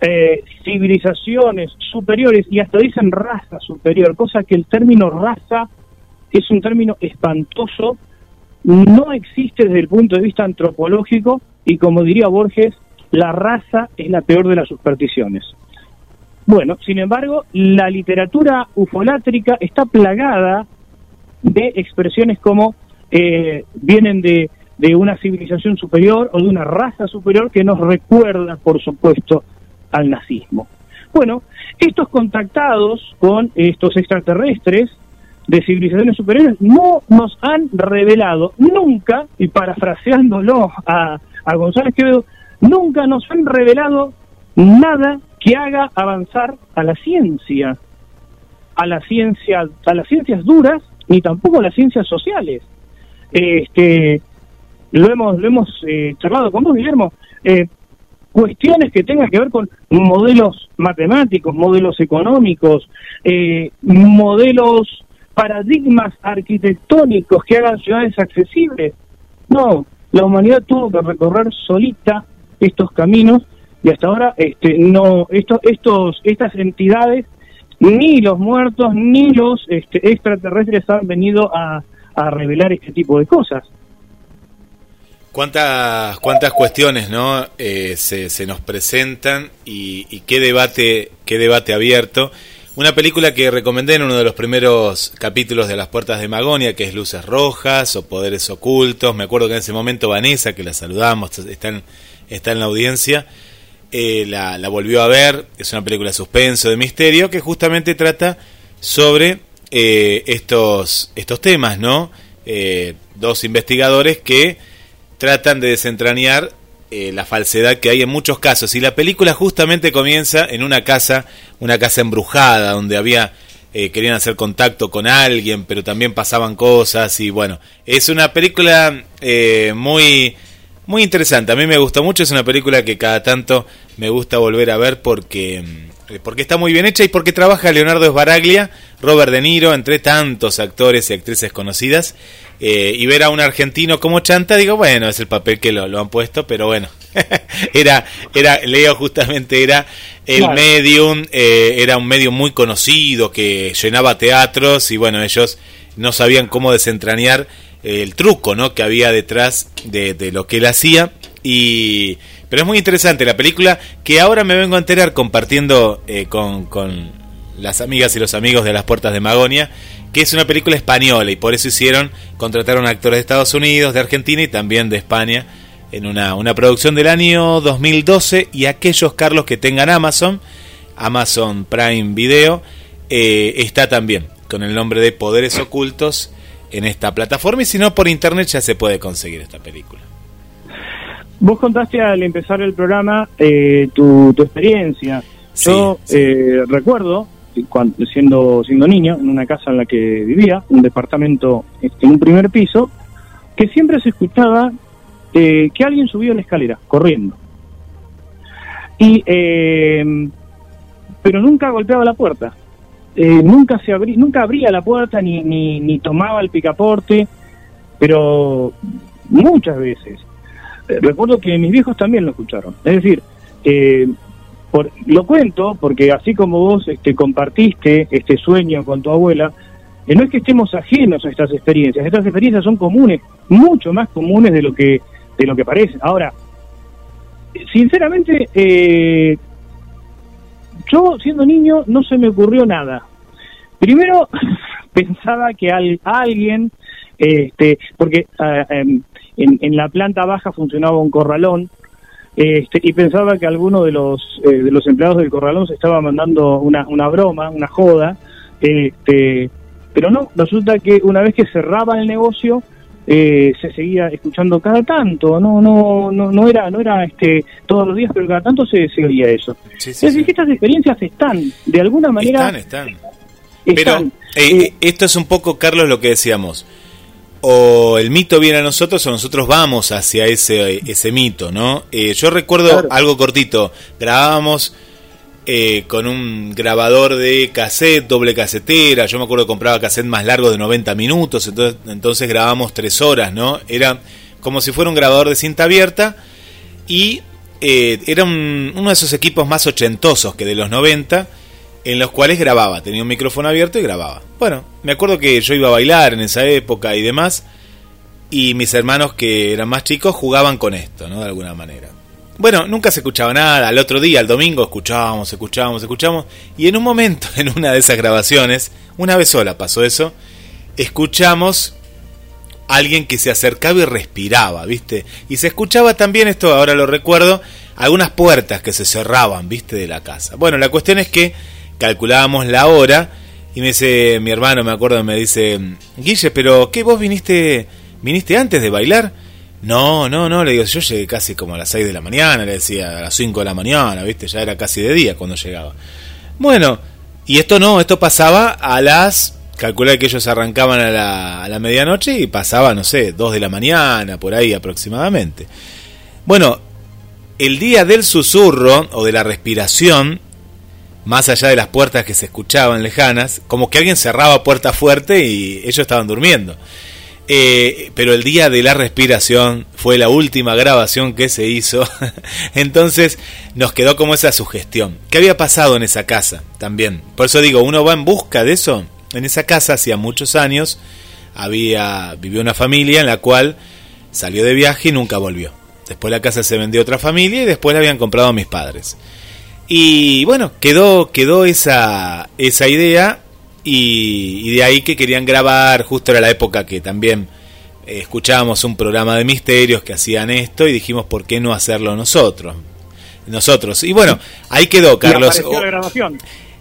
Speaker 7: eh, civilizaciones superiores y hasta dicen raza superior, cosa que el término raza es un término espantoso, no existe desde el punto de vista antropológico y como diría Borges, la raza es la peor de las supersticiones. Bueno, sin embargo, la literatura ufolátrica está plagada de expresiones como eh, vienen de, de una civilización superior o de una raza superior que nos recuerda, por supuesto, al nazismo. Bueno, estos contactados con estos extraterrestres de civilizaciones superiores no nos han revelado nunca, y parafraseándolo a, a González Quevedo, nunca nos han revelado nada que haga avanzar a la ciencia, a la ciencia, a las ciencias duras, ni tampoco a las ciencias sociales. Este, lo hemos, lo hemos eh, charlado con vos, Guillermo. Eh, cuestiones que tengan que ver con modelos matemáticos, modelos económicos, eh, modelos, paradigmas arquitectónicos que hagan ciudades accesibles. No, la humanidad tuvo que recorrer solita estos caminos y hasta ahora este, no estos, estos, estas entidades, ni los muertos ni los este, extraterrestres han venido a, revelar este tipo de cosas.
Speaker 4: ¿Cuántas, cuántas cuestiones no Eh, se, se nos presentan y, y qué debate qué debate abierto una película que recomendé en uno de los primeros capítulos de Las Puertas de Magonia, que es Luces Rojas o Poderes Ocultos. Me acuerdo que en ese momento Vanessa, que la saludamos, está en, está en la audiencia, eh, la, la, volvió a ver, es una película de suspenso, de misterio, que justamente trata sobre eh, estos, estos temas, ¿no? Eh, dos investigadores que tratan de desentrañar la falsedad que hay en muchos casos. Y la película justamente comienza en una casa, una casa embrujada, donde había querían hacer contacto con alguien, pero también pasaban cosas y bueno, es una película muy muy interesante. A mí me gustó mucho. Es una película que cada tanto me gusta volver a ver porque, mm, porque está muy bien hecha y porque trabaja Leonardo Sbaraglia, Robert De Niro, entre tantos actores y actrices conocidas. Eh, y ver a un argentino como Chanta, digo, bueno, es el papel que lo, han puesto, pero bueno, [laughs] era, era, Leo justamente era el medium, eh, era un medium muy conocido que llenaba teatros y bueno, ellos no sabían cómo desentrañar el truco ¿no? que había detrás de, lo que él hacía. Y, pero es muy interesante la película que ahora me vengo a enterar compartiendo eh, con, con las amigas y los amigos de las puertas de Magonia, que es una película española y por eso hicieron, contrataron actores de Estados Unidos, de Argentina y también de España en una, una producción del año 2012 y aquellos Carlos que tengan Amazon, Amazon Prime Video, eh, está también con el nombre de Poderes Ocultos en esta plataforma y si no por internet ya se puede conseguir esta película.
Speaker 7: Vos contaste al empezar el programa eh, tu, experiencia. Yo eh, recuerdo, siendo, siendo niño, en una casa en la que vivía, un departamento en un primer piso, que siempre se escuchaba eh, que alguien subía la escalera, corriendo. Y, pero nunca golpeaba la puerta. Eh, nunca se abrí, nunca abría la puerta ni, ni, tomaba el picaporte, pero muchas veces. Eh, recuerdo que mis viejos también lo escucharon. Es decir, eh, por, lo cuento porque así como vos este, compartiste este sueño con tu abuela, no es que estemos ajenos a estas experiencias. Estas experiencias son comunes, mucho más comunes de lo que de lo que parece. Ahora, sinceramente, yo siendo niño no se me ocurrió nada. Primero [laughs] pensaba que alguien, este, porque ah, em, en, la planta baja funcionaba un corralón, este, y pensaba que alguno de los eh, de los empleados del corralón se estaba mandando una, una broma, una joda, este, pero no, resulta que una vez que cerraba el negocio, eh, se seguía escuchando cada tanto, no, no, no, no era, no era este todos los días, pero cada tanto se, se oía eso. es decir, que estas experiencias están, de alguna manera.
Speaker 4: Están, están. Pero eh, eh, esto es un poco, Carlos, lo que decíamos. O el mito viene a nosotros o nosotros vamos hacia ese, ese mito, ¿no? yo recuerdo algo cortito. Grabábamos eh, con un grabador de cassette, doble casetera. Yo me acuerdo que compraba cassette más largo de 90 minutos, entonces, entonces grabamos tres horas, ¿no? Era como si fuera un grabador de cinta abierta y eh, era uno de esos equipos más ochentosos que de los 90 en los cuales grababa, tenía un micrófono abierto y grababa. Bueno, me acuerdo que yo iba a bailar en esa época y demás, y mis hermanos que eran más chicos jugaban con esto, ¿no? De alguna manera. Bueno, nunca se escuchaba nada. Al otro día, el domingo, escuchábamos, escuchábamos, escuchábamos. Y en un momento, [laughs] en una de esas grabaciones, una vez sola pasó eso, escuchamos a alguien que se acercaba y respiraba, ¿viste? Y se escuchaba también esto, ahora lo recuerdo, algunas puertas que se cerraban, ¿viste? De la casa. Bueno, la cuestión es que calculábamos la hora y me dice, mi hermano, me acuerdo, me dice, Guille, pero ¿qué vos viniste, viniste antes de bailar? No, no, no, le digo, yo llegué casi como a las 6 de la mañana, le decía, a las 5 de la mañana, ¿viste? Ya era casi de día cuando llegaba. Bueno, y esto no, esto pasaba a las, calculé que ellos arrancaban a la, a la medianoche y pasaba, no sé, 2 de la mañana, por ahí aproximadamente. Bueno, el día del susurro o de la respiración, más allá de las puertas que se escuchaban lejanas, como que alguien cerraba puerta fuerte y ellos estaban durmiendo. Eh, pero el día de la respiración fue la última grabación que se hizo. [laughs] Entonces nos quedó como esa sugestión. ¿Qué había pasado en esa casa también? Por eso digo, uno va en busca de eso. En esa casa hacía muchos años había vivió una familia en la cual salió de viaje y nunca volvió. Después la casa se vendió a otra familia y después la habían comprado a mis padres. Y bueno, quedó quedó esa esa idea y, de ahí que querían grabar, justo era la época que también eh, escuchábamos un programa de misterios que hacían esto y dijimos, ¿por qué no hacerlo nosotros? nosotros. Y bueno, ahí quedó, Carlos.
Speaker 7: la grabación.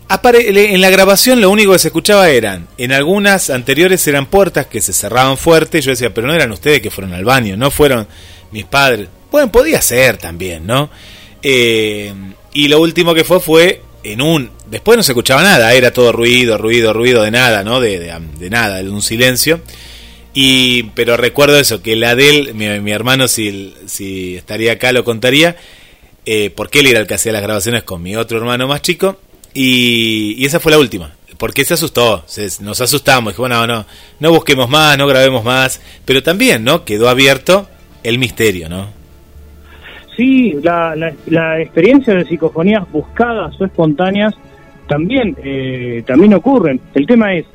Speaker 4: en la grabación lo único que se escuchaba eran, en algunas anteriores eran puertas que se cerraban fuerte, yo decía, pero no eran ustedes que fueron al baño, no fueron mis padres. Bueno, podía ser también, ¿no? Eh, y lo último que fue fue en un... Después no se escuchaba nada, era todo ruido, ruido, ruido de nada, ¿no? De, de, nada, de un silencio. Y, pero recuerdo eso, que la de él, mi, hermano si, si estaría acá lo contaría, eh, porque él era el que hacía las grabaciones con mi otro hermano más chico, y, y esa fue la última, porque se asustó, nos asustamos, dijo, bueno, no, no busquemos más, no grabemos más, pero también, ¿no? Quedó abierto el misterio, ¿no?
Speaker 7: Sí, la, la, experiencia de psicofonías buscadas o espontáneas también, eh, también ocurren. El tema es,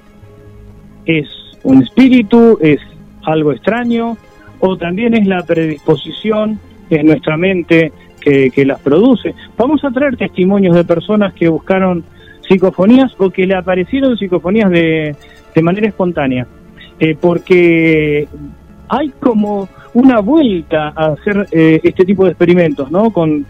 Speaker 7: ¿es un espíritu? ¿Es algo extraño? ¿O también es la predisposición, es nuestra mente que, las produce? Vamos a traer testimonios de personas que buscaron psicofonías o que le aparecieron psicofonías de, de manera espontánea. Eh, porque hay como una vuelta a hacer eh, este tipo de experimentos, ¿no? Con,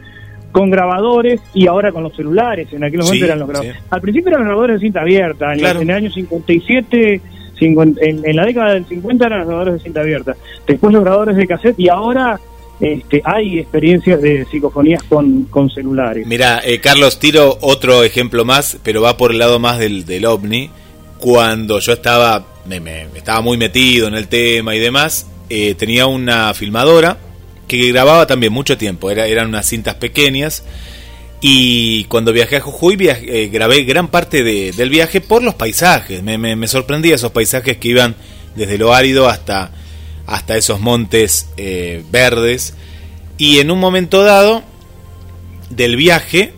Speaker 7: con grabadores y ahora con los celulares. En aquel momento eran los grabadores. Al principio eran grabadores de cinta abierta. En, el año 57, en, la década del 50 eran los grabadores de cinta abierta. Después los grabadores de cassette y ahora este, hay experiencias de psicofonías con, con celulares.
Speaker 4: Mira, eh, Carlos, tiro otro ejemplo más, pero va por el lado más del, del ovni. Cuando yo estaba, me, me, estaba muy metido en el tema y demás, eh, tenía una filmadora que grababa también mucho tiempo, era, eran unas cintas pequeñas. Y cuando viajé a Jujuy eh, grabé gran parte del viaje por los paisajes. Me, sorprendía esos paisajes que iban desde lo árido hasta, hasta esos montes eh, verdes. Y en un momento dado del viaje,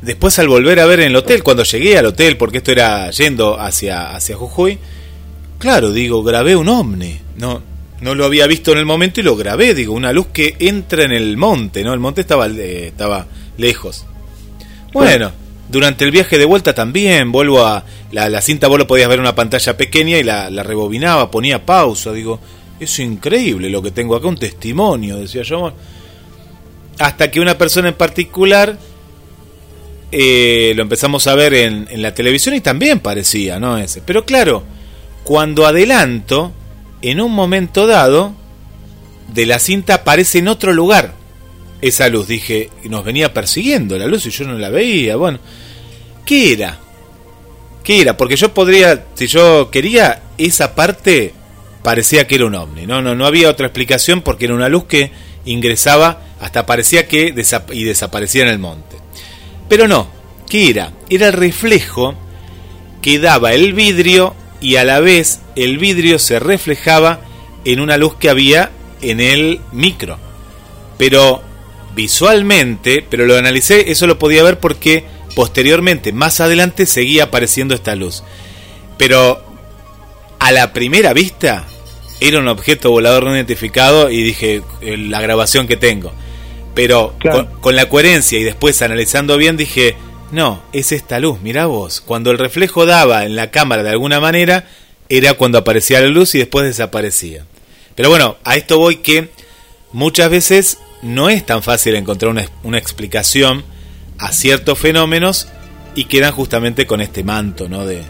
Speaker 4: después al volver a ver en el hotel, cuando llegué al hotel, porque esto era yendo hacia, hacia Jujuy, claro, digo, grabé un ovni. No, no lo había visto en el momento y lo grabé, digo, una luz que entra en el monte, ¿no? El monte estaba, eh, estaba lejos. Bueno, durante el viaje de vuelta también, vuelvo a... La, cinta vos lo podías ver en una pantalla pequeña y la, rebobinaba, ponía pausa, digo, es increíble lo que tengo acá, un testimonio, decía yo. Hasta que una persona en particular eh, lo empezamos a ver en, en la televisión y también parecía, ¿no? Ese. Pero claro, cuando adelanto en un momento dado de la cinta aparece en otro lugar esa luz. Dije, nos venía persiguiendo la luz y yo no la veía. Bueno, ¿qué era? ¿Qué era? Porque yo podría, si yo quería, esa parte parecía que era un ovni. No, no, no había otra explicación porque era una luz que ingresaba hasta parecía que y desaparecía en el monte. Pero no, ¿qué era? Era el reflejo que daba el vidrio y a la vez el vidrio se reflejaba en una luz que había en el micro. Pero visualmente, pero lo analicé, eso lo podía ver porque posteriormente, más adelante, seguía apareciendo esta luz. Pero a la primera vista era un objeto volador no identificado y dije eh, la grabación que tengo. Pero con, con, la coherencia y después analizando bien dije, no, es esta luz, mira vos. Cuando el reflejo daba en la cámara de alguna manera, era cuando aparecía la luz y después desaparecía. Pero bueno, a esto voy que muchas veces no es tan fácil encontrar una, una explicación a ciertos fenómenos y quedan justamente con este manto ¿no? de,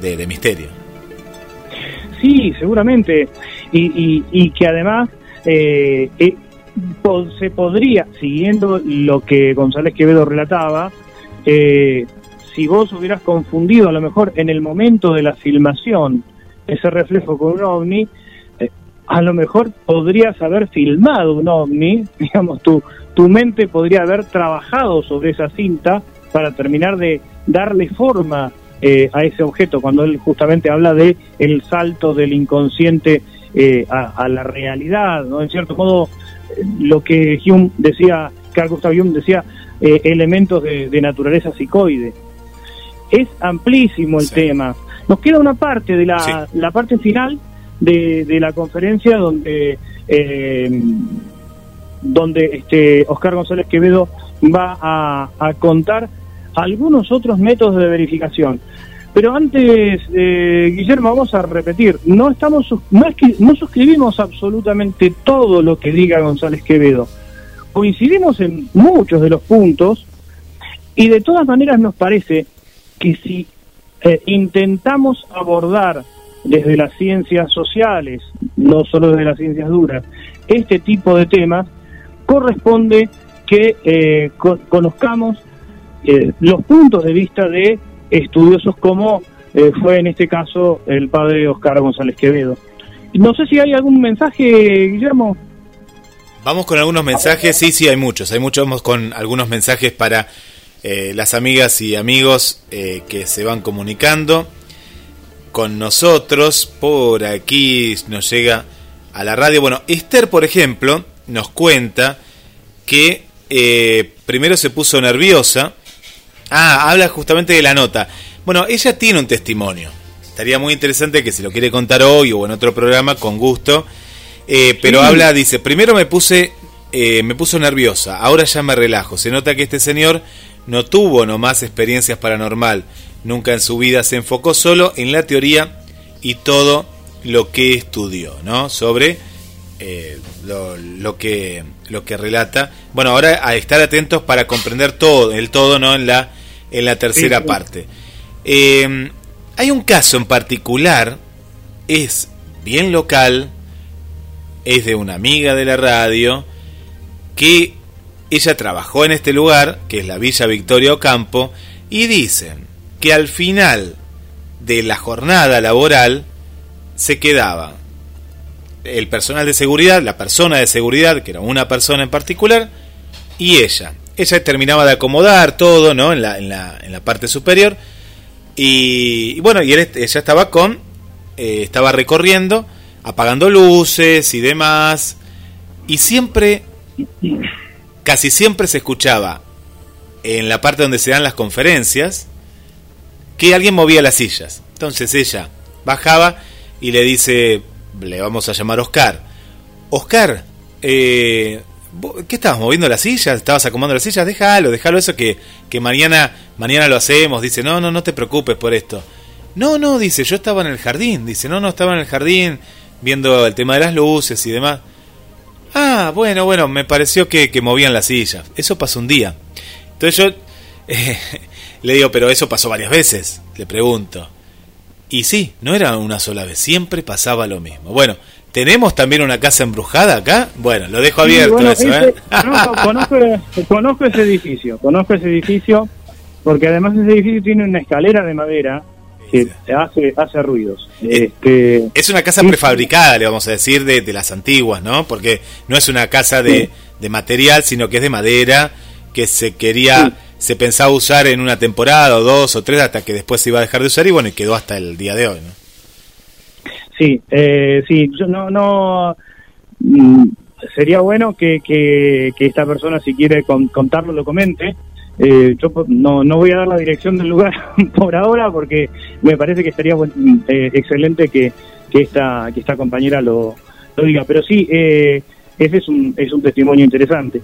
Speaker 4: de, misterio.
Speaker 7: Sí, seguramente. Y, y, que además eh, eh, se podría, siguiendo lo que González Quevedo relataba, eh, si vos hubieras confundido a lo mejor en el momento de la filmación ese reflejo con un ovni, eh, a lo mejor podrías haber filmado un ovni, [laughs] digamos, tu, tu mente podría haber trabajado sobre esa cinta para terminar de darle forma eh, a ese objeto, cuando él justamente habla de el salto del inconsciente a, la realidad, ¿no? En cierto modo, lo que Hume decía, Carl Gustav Hume decía, eh, elementos de, naturaleza psicoide. Es amplísimo el tema. Nos queda una parte de la, la parte final de, de, la conferencia donde eh, donde este Oscar González Quevedo va a, a, contar algunos otros métodos de verificación. Pero antes, eh, Guillermo, vamos a repetir, no estamos no, es que, no suscribimos absolutamente todo lo que diga González Quevedo coincidimos en muchos de los puntos y de todas maneras nos parece que si eh, intentamos abordar desde las ciencias sociales, no solo desde las ciencias duras, este tipo de temas, corresponde que eh, co- conozcamos eh, los puntos de vista de estudiosos como eh, fue en este caso el padre Oscar González Quevedo. No sé si hay algún mensaje, Guillermo.
Speaker 4: Vamos con algunos mensajes, sí, sí, hay muchos, hay muchos, vamos con algunos mensajes para eh, las amigas y amigos eh, que se van comunicando con nosotros. Por aquí nos llega a la radio. Bueno, Esther, por ejemplo, nos cuenta que eh, primero se puso nerviosa. Ah, habla justamente de la nota. Bueno, ella tiene un testimonio. Estaría muy interesante que si lo quiere contar hoy o en otro programa, con gusto. Eh, pero
Speaker 7: Sí.
Speaker 4: habla, dice, primero me puse, eh, me puso nerviosa, ahora ya me relajo. Se nota que este señor no tuvo nomás experiencias paranormal. Nunca en su vida se enfocó solo en la teoría y todo lo que estudió, ¿no? Sobre eh, lo, lo que lo que relata. Bueno, ahora a estar atentos para comprender todo, el todo, ¿no? En la en la tercera
Speaker 7: Sí, sí.
Speaker 4: parte. Eh, hay un caso en particular, es bien local, es de una amiga de la radio, que ella trabajó en este lugar, que es la Villa Victoria Ocampo, y dicen que al final de la jornada laboral se quedaba el personal de seguridad, la persona de seguridad, que era una persona en particular, y ella. Ella terminaba de acomodar todo, ¿no? En la, en la, en la parte superior. Y, y bueno, y él, ella estaba con, eh, estaba recorriendo, apagando luces y demás. Y siempre, casi siempre se escuchaba en la parte donde se dan las conferencias que alguien movía las sillas. Entonces ella bajaba y le dice, le vamos a llamar Oscar. Oscar, eh, ¿vos- ¿qué estabas moviendo las sillas? ¿Estabas acomodando las sillas? Déjalo, déjalo eso que, que mañana, mañana lo hacemos. Dice, no, no, no te preocupes por esto. No, no, dice, yo estaba en el jardín. Dice, no, no, estaba en el jardín viendo el tema de las luces y demás. Ah, bueno, bueno, me pareció que, que movían las sillas. Eso pasó un día. Entonces yo [laughs] eh, le digo, pero eso pasó varias veces, le pregunto. Y sí, no era una sola vez, siempre pasaba lo mismo. Bueno, ¿tenemos también una casa embrujada acá? Bueno, lo dejo
Speaker 7: Sí,
Speaker 4: abierto
Speaker 7: bueno,
Speaker 4: eso,
Speaker 7: ese-
Speaker 4: ¿eh?
Speaker 7: no, conozco, conozco ese edificio, conozco ese edificio, porque además ese edificio tiene una escalera de madera que hace, hace ruidos. Este,
Speaker 4: Es una casa prefabricada, le vamos a decir, de, de las antiguas, ¿no? Porque no es una casa de, de material, sino que es de madera, que se quería, se pensaba usar en una temporada o dos o tres, hasta que después se iba a dejar de usar y bueno, y quedó hasta el día de hoy, ¿no?
Speaker 7: Sí, eh, sí, yo no, no, mm, sería bueno que, que, que esta persona si quiere con- contarlo lo comente. Eh, yo no, no voy a dar la dirección del lugar [laughs] por ahora porque me parece que estaría buen- eh, excelente que, que esta que esta compañera lo, lo diga. Pero sí, eh, ese es un, es un testimonio interesante.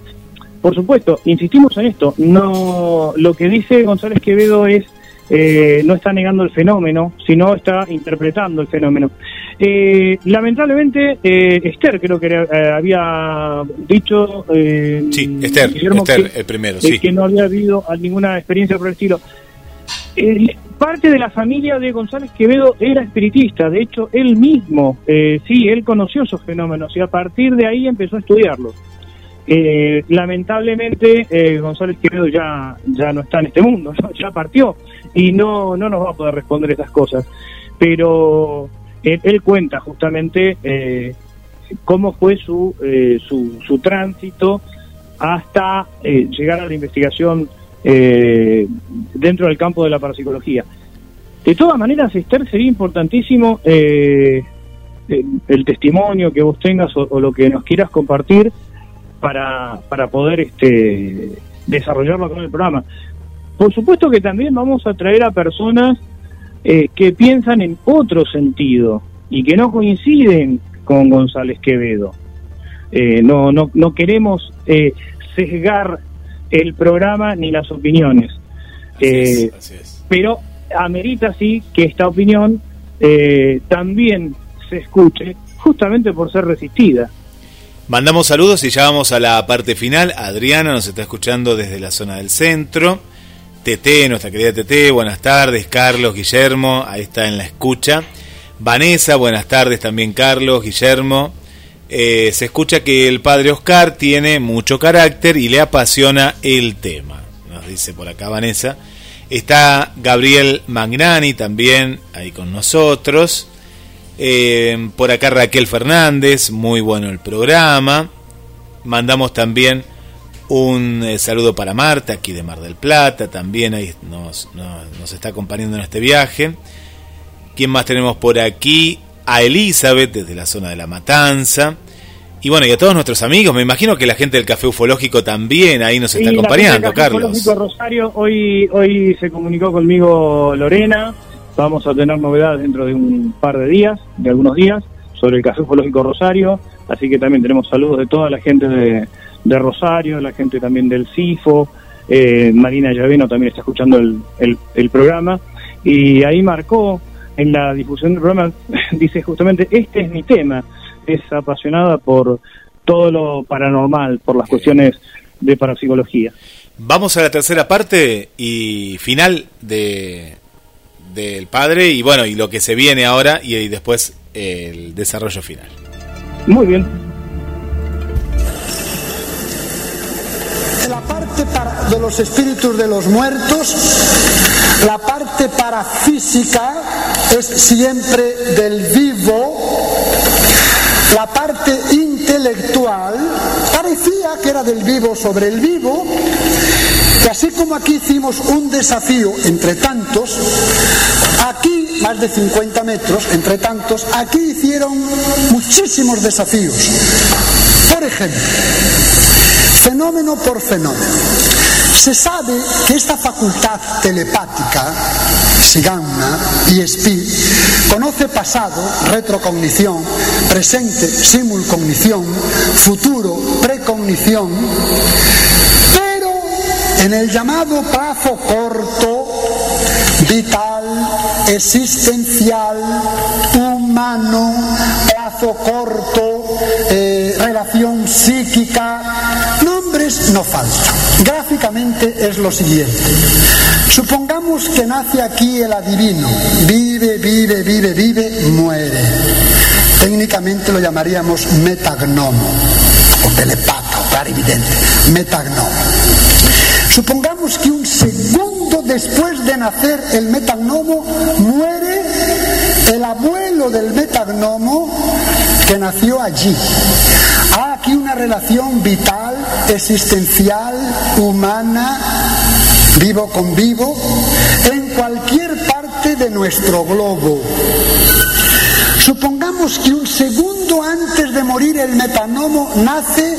Speaker 7: Por supuesto, insistimos en esto. No, lo que dice González Quevedo es eh, no está negando el fenómeno, sino está interpretando el fenómeno. Eh, lamentablemente, eh, Esther creo que eh, había dicho. eh,
Speaker 4: Sí, Esther,
Speaker 7: Guillermo,
Speaker 4: Esther,
Speaker 7: que-
Speaker 4: el primero, sí.
Speaker 7: que no había habido ninguna experiencia por el estilo. Parte de la familia de González Quevedo era espiritista, de hecho él mismo, eh, sí, él conoció esos fenómenos y a partir de ahí empezó a estudiarlos. Eh, lamentablemente eh, González Quevedo ya, ya no está en este mundo, [laughs] ya partió y no, no nos va a poder responder esas cosas. Pero él, cuenta justamente eh, cómo fue su, eh, su, su tránsito hasta eh, llegar a la investigación eh, dentro del campo de la parapsicología. De todas maneras, Esther, sería importantísimo eh, el, el testimonio que vos tengas o, o lo que nos quieras compartir para, para poder este, desarrollarlo con el programa. Por supuesto que también vamos a traer a personas eh, que piensan en otro sentido y que no coinciden con González Quevedo. Eh, no, no, no queremos eh, sesgar el programa ni las opiniones. Eh, Pero amerita sí que esta opinión eh, también se escuche, justamente por ser resistida.
Speaker 4: Mandamos saludos y ya vamos a la parte final. Adriana nos está escuchando desde la zona del centro. TT, nuestra querida TT, buenas tardes. Carlos, Guillermo, ahí está en la escucha. Vanessa, buenas tardes también Carlos, Guillermo. Eh, se escucha que el padre Oscar tiene mucho carácter y le apasiona el tema, nos dice por acá Vanessa. Está Gabriel Magnani también ahí con nosotros. Eh, por acá Raquel Fernández, muy bueno el programa. Mandamos también un eh, saludo para Marta, aquí de Mar del Plata, también ahí nos, nos, está acompañando en este viaje. ¿Quién más tenemos por aquí? A Elizabeth, desde la zona de La Matanza. Y bueno, y a todos nuestros amigos, me imagino que la gente del Café Ufológico también ahí nos está acompañando, Carlos. Ufológico
Speaker 7: Rosario, hoy, hoy se comunicó conmigo Lorena, Vamos a tener novedades dentro de un par de días, de algunos días, sobre el Café Ufológico Rosario. Así que también tenemos saludos de toda la gente de, Rosario, la gente también del CIFO. Eh, Marina Llaveno también está escuchando el, el, programa. Y ahí marcó en la difusión del programa, [laughs] dice justamente, este es mi tema. Es apasionada por todo lo paranormal, por las cuestiones de parapsicología.
Speaker 4: Vamos a la tercera parte y final de, del padre y bueno, y lo que se viene ahora y, después el desarrollo final.
Speaker 7: Muy bien.
Speaker 8: De los espíritus de los muertos, la parte parafísica es siempre del vivo, la parte intelectual parecía que era del vivo sobre el vivo, y así como aquí hicimos un desafío entre tantos, aquí más de 50 metros, entre tantos, aquí hicieron muchísimos desafíos. Por ejemplo, fenómeno por fenómeno. Se sabe que esta facultad telepática, Sigamna y Espi, conoce pasado, retrocognición, presente, simulcognición, futuro, precognición, en el llamado plazo corto, vital, existencial, humano, plazo corto, eh, psíquica, nombres no faltan. Gráficamente es lo siguiente. Supongamos que nace aquí el adivino, vive, vive, vive, vive, muere. Técnicamente lo llamaríamos metagnomo, o telepata, o clarividente, metagnomo. Supongamos que un segundo después de nacer el metagnomo muere el abuelo del metagnomo que nació allí. Hay una relación vital, existencial, humana, vivo con vivo, en cualquier parte de nuestro globo. Supongamos que un segundo antes de morir el metagnomo nace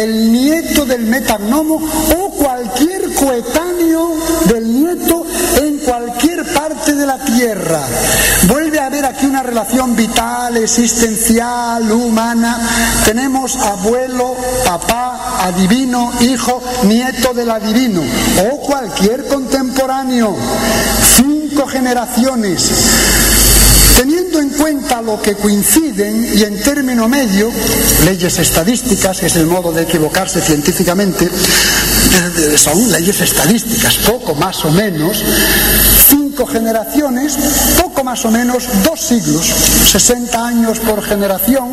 Speaker 8: el nieto del metagnomo o cualquier coetáneo del nieto en cualquier parte de la tierra. Vuelve a haber aquí una relación vital, existencial, humana. Tenemos abuelo, papá, adivino, hijo, nieto del adivino o cualquier contemporáneo. Cinco generaciones Teniendo en cuenta lo que coinciden y en término medio, leyes estadísticas, que es el modo de equivocarse científicamente, son leyes estadísticas, poco más o menos, cinco generaciones, poco más o menos dos siglos, 60 años por generación,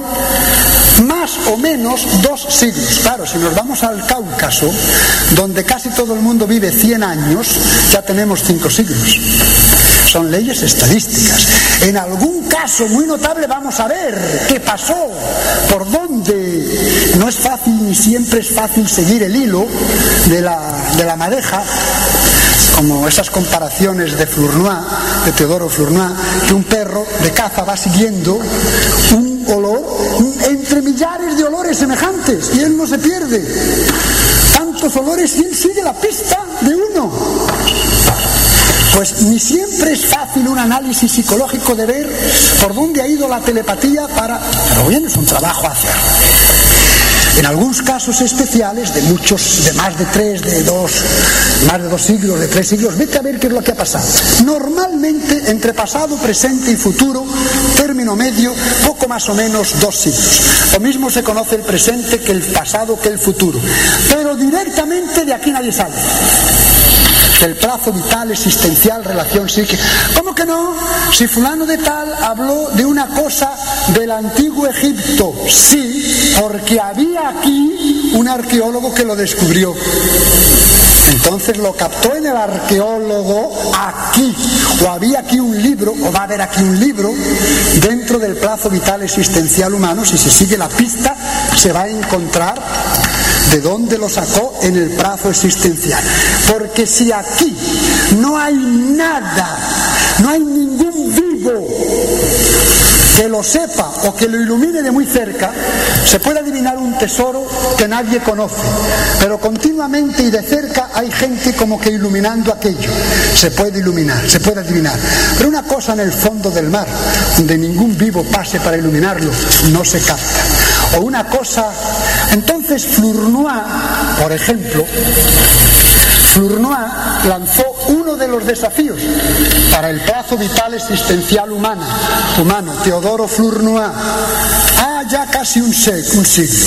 Speaker 8: más o menos dos siglos. Claro, si nos vamos al Cáucaso, donde casi todo el mundo vive 100 años, ya tenemos cinco siglos son leyes estadísticas. En algún caso muy notable vamos a ver qué pasó, por dónde. No es fácil ni siempre es fácil seguir el hilo de la, de la madeja, como esas comparaciones de Flournoy, de Teodoro Flournoy, que un perro de caza va siguiendo un olor entre millares de olores semejantes y él no se pierde. Tantos olores y él sigue la pista de uno. Pues ni siempre es fácil un análisis psicológico de ver por dónde ha ido la telepatía para... Pero bien, es un trabajo hacer. En algunos casos especiales, de muchos, de más de tres, de dos, más de dos siglos, de tres siglos, vete a ver qué es lo que ha pasado. Normalmente, entre pasado, presente y futuro, término medio, poco más o menos dos siglos. Lo mismo se conoce el presente que el pasado que el futuro. Pero directamente de aquí nadie sale el plazo vital, existencial, relación psíquica. ¿Cómo que no? Si fulano de tal habló de una cosa del antiguo Egipto, sí, porque había aquí un arqueólogo que lo descubrió. Entonces lo captó en el arqueólogo aquí, o había aquí un libro, o va a haber aquí un libro, dentro del plazo vital existencial humano, si se sigue la pista, se va a encontrar de dónde lo sacó en el plazo existencial. Porque si aquí no hay nada, no hay ningún vivo que lo sepa o que lo ilumine de muy cerca, se puede adivinar un tesoro que nadie conoce, pero continuamente y de cerca hay gente como que iluminando aquello. Se puede iluminar, se puede adivinar. Pero una cosa en el fondo del mar, donde ningún vivo pase para iluminarlo, no se capta. O una cosa... Entonces Flournoy, por ejemplo, Flournoy lanzó uno de los desafíos para el plazo vital existencial humano, humano Teodoro Flournoy, ah, ya casi un, un siglo.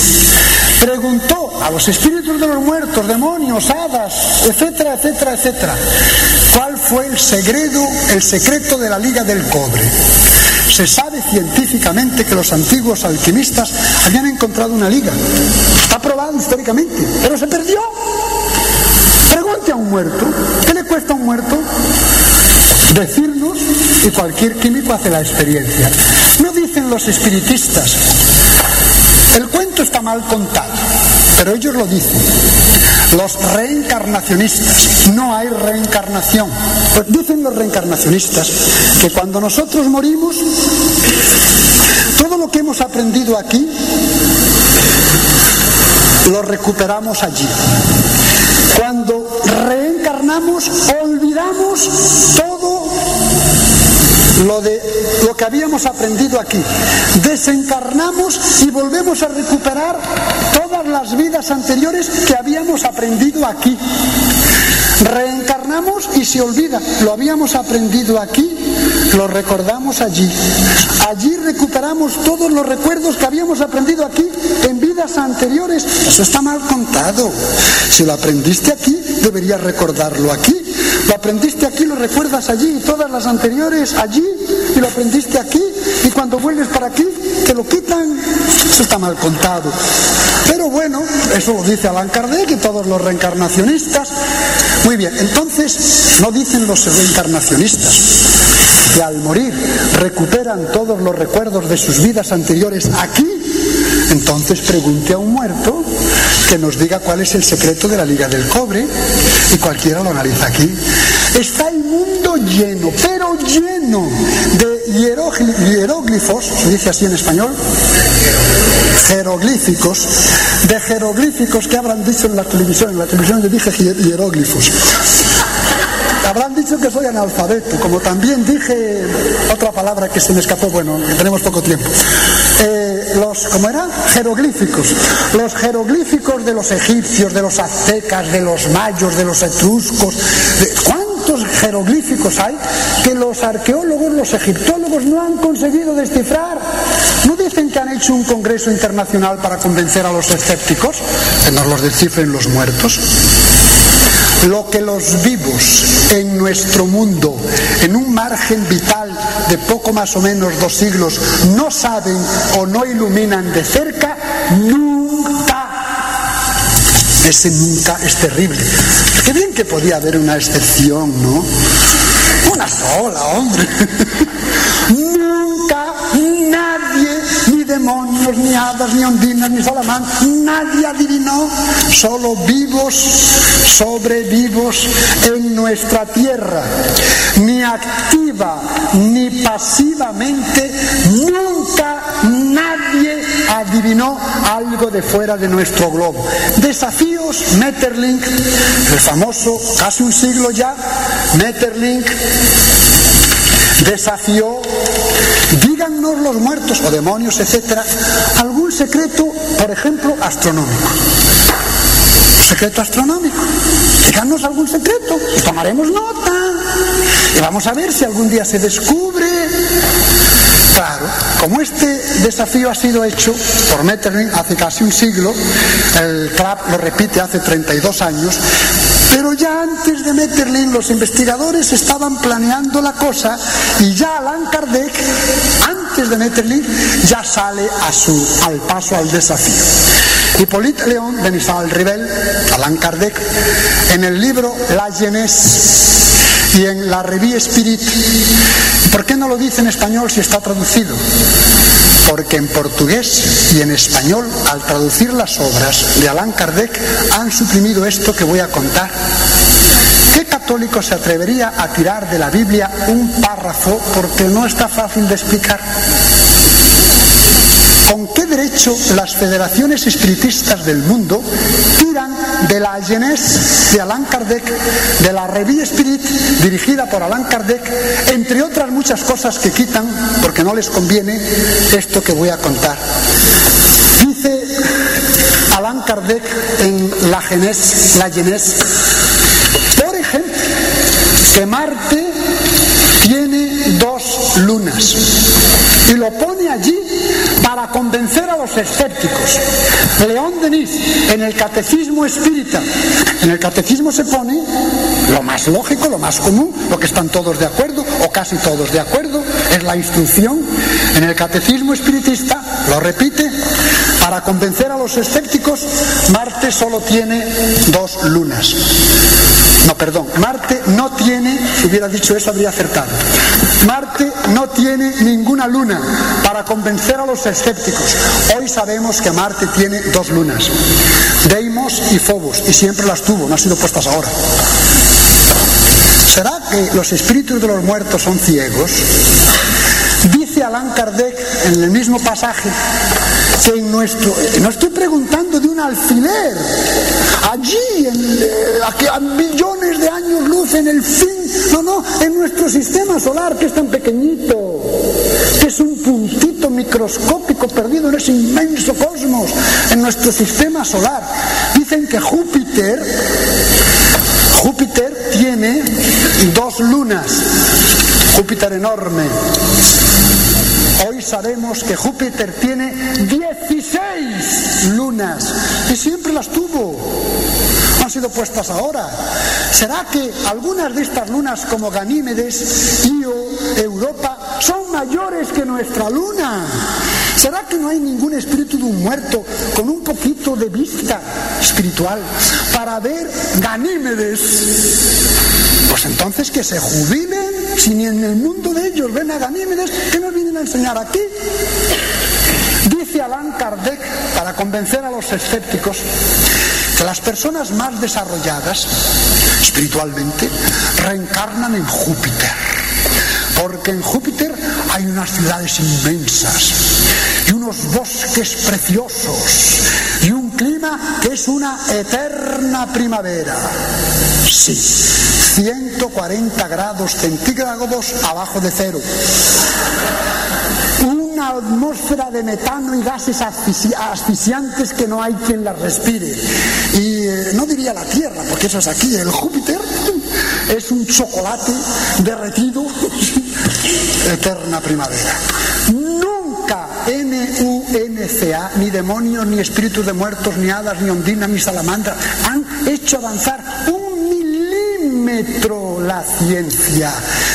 Speaker 8: Preguntó a los espíritus de los muertos, demonios, hadas, etcétera, etcétera, etcétera, cuál fue el secreto, el secreto de la liga del cobre. Se sabe científicamente que los antiguos alquimistas habían encontrado una liga. Está probado históricamente, pero se perdió. Pregunte a un muerto, ¿qué le cuesta a un muerto? Decirnos y cualquier químico hace la experiencia. No dicen los espiritistas, el cuento está mal contado, pero ellos lo dicen. Los reencarnacionistas, no hay reencarnación. Pues dicen los reencarnacionistas que cuando nosotros morimos, todo lo que hemos aprendido aquí lo recuperamos allí. Cuando reencarnamos, olvidamos todo lo de lo que habíamos aprendido aquí. Desencarnamos y volvemos a recuperar todas las vidas anteriores que habíamos aprendido aquí. Reencarnamos y se olvida. Lo habíamos aprendido aquí, lo recordamos allí. Allí recuperamos todos los recuerdos que habíamos aprendido aquí en vidas anteriores. Eso está mal contado. Si lo aprendiste aquí, deberías recordarlo aquí. Lo aprendiste aquí, lo recuerdas allí, todas las anteriores allí, y lo aprendiste aquí, y cuando vuelves para aquí, te lo quitan. Eso está mal contado. Pero bueno, eso lo dice Alan Kardec y todos los reencarnacionistas. Muy bien, entonces no dicen los reencarnacionistas que al morir recuperan todos los recuerdos de sus vidas anteriores aquí, entonces pregunte a un muerto que nos diga cuál es el secreto de la liga del cobre y cualquiera lo analiza aquí. Está el mundo lleno, pero lleno de hieróglifos, se dice así en español, jeroglíficos, de jeroglíficos que habrán dicho en la televisión. En la televisión yo dije hieróglifos. Habrán dicho que soy analfabeto, como también dije otra palabra que se me escapó, bueno, tenemos poco tiempo. Eh, los, ¿cómo era? Jeroglíficos. Los jeroglíficos de los egipcios, de los aztecas, de los mayos, de los etruscos. ¿Cuántos jeroglíficos hay que los arqueólogos, los egiptólogos no han conseguido descifrar? ¿No dicen que han hecho un congreso internacional para convencer a los escépticos? Que nos los descifren los muertos. Lo que los vivos en nuestro mundo, en un margen vital de poco más o menos dos siglos, no saben o no iluminan de cerca, nunca. Ese nunca es terrible. Qué bien que podía haber una excepción, ¿no? Una sola, hombre. [laughs] ni hadas, ni ondinas, ni salamán, nadie adivinó, solo vivos, sobrevivos en nuestra tierra, ni activa ni pasivamente, nunca nadie adivinó algo de fuera de nuestro globo. Desafíos, Metterlink, el famoso, casi un siglo ya, Metterlink desafió, díganme díganos los muertos o demonios, etcétera, algún secreto, por ejemplo, astronómico. Secreto astronómico. Díganos algún secreto y tomaremos nota. Y vamos a ver si algún día se descubre. Claro, como este desafío ha sido hecho por Metterlin hace casi un siglo, el CLAP lo repite hace 32 años, pero ya antes de Metterlin los investigadores estaban planeando la cosa y ya Allan Kardec, antes de Metterlin, ya sale a su, al paso al desafío. Hippolyte León de Nisal Rivel, Allan Kardec, en el libro La Jeunesse y en la Revue Spirit. ¿Por qué no lo dice en español si está traducido? Porque en portugués y en español, al traducir las obras de Allan Kardec, han suprimido esto que voy a contar. ¿Qué católico se atrevería a tirar de la Biblia un párrafo porque no está fácil de explicar? ¿Con qué derecho las federaciones espiritistas del mundo tiran de la Jeunesse de Allan Kardec, de la Revue Spirit dirigida por Allan Kardec, entre otras muchas cosas que quitan porque no les conviene esto que voy a contar? Dice Allan Kardec en la Jeunesse, la Jeunesse, por ejemplo, que Marte tiene dos lunas y lo pone allí para convencer a los escépticos. León Denis, en el catecismo espírita, en el catecismo se pone lo más lógico, lo más común, lo que están todos de acuerdo, o casi todos de acuerdo, es la instrucción. En el catecismo espiritista, lo repite, para convencer a los escépticos, Marte solo tiene dos lunas. No, perdón, Marte no tiene, si hubiera dicho eso habría acertado. Marte no tiene ninguna luna para convencer a los escépticos. Hoy sabemos que Marte tiene dos lunas, Deimos y Phobos, y siempre las tuvo, no han sido puestas ahora. ¿Será que los espíritus de los muertos son ciegos? Dice Allan Kardec en el mismo pasaje en nuestro, no estoy preguntando de un alfiler, allí, en, eh, aquí a millones de años luz en el fin, no, no, en nuestro sistema solar que es tan pequeñito, que es un puntito microscópico perdido en ese inmenso cosmos, en nuestro sistema solar. Dicen que Júpiter, Júpiter tiene dos lunas, Júpiter enorme. Hoy sabemos que Júpiter tiene 16 lunas y siempre las tuvo. Han sido puestas ahora. ¿Será que algunas de estas lunas como Ganímedes, Io, Europa, son mayores que nuestra luna? ¿Será que no hay ningún espíritu de un muerto con un poquito de vista espiritual para ver Ganímedes? Pues entonces que se jubilen, si ni en el mundo de ellos ven a Ganímedes, ¿qué nos vienen a enseñar aquí? Dice Allan Kardec, para convencer a los escépticos, que las personas más desarrolladas espiritualmente reencarnan en Júpiter. Porque en Júpiter hay unas ciudades inmensas y unos bosques preciosos clima que es una eterna primavera. Sí, 140 grados centígrados abajo de cero. Una atmósfera de metano y gases asfixi- asfixiantes que no hay quien las respire. Y eh, no diría la Tierra, porque eso es aquí, el Júpiter [laughs] es un chocolate derretido, [laughs] eterna primavera. Ni demonios, ni espíritus de muertos, ni hadas, ni ondinas, ni salamandras, han hecho avanzar un milímetro la ciencia.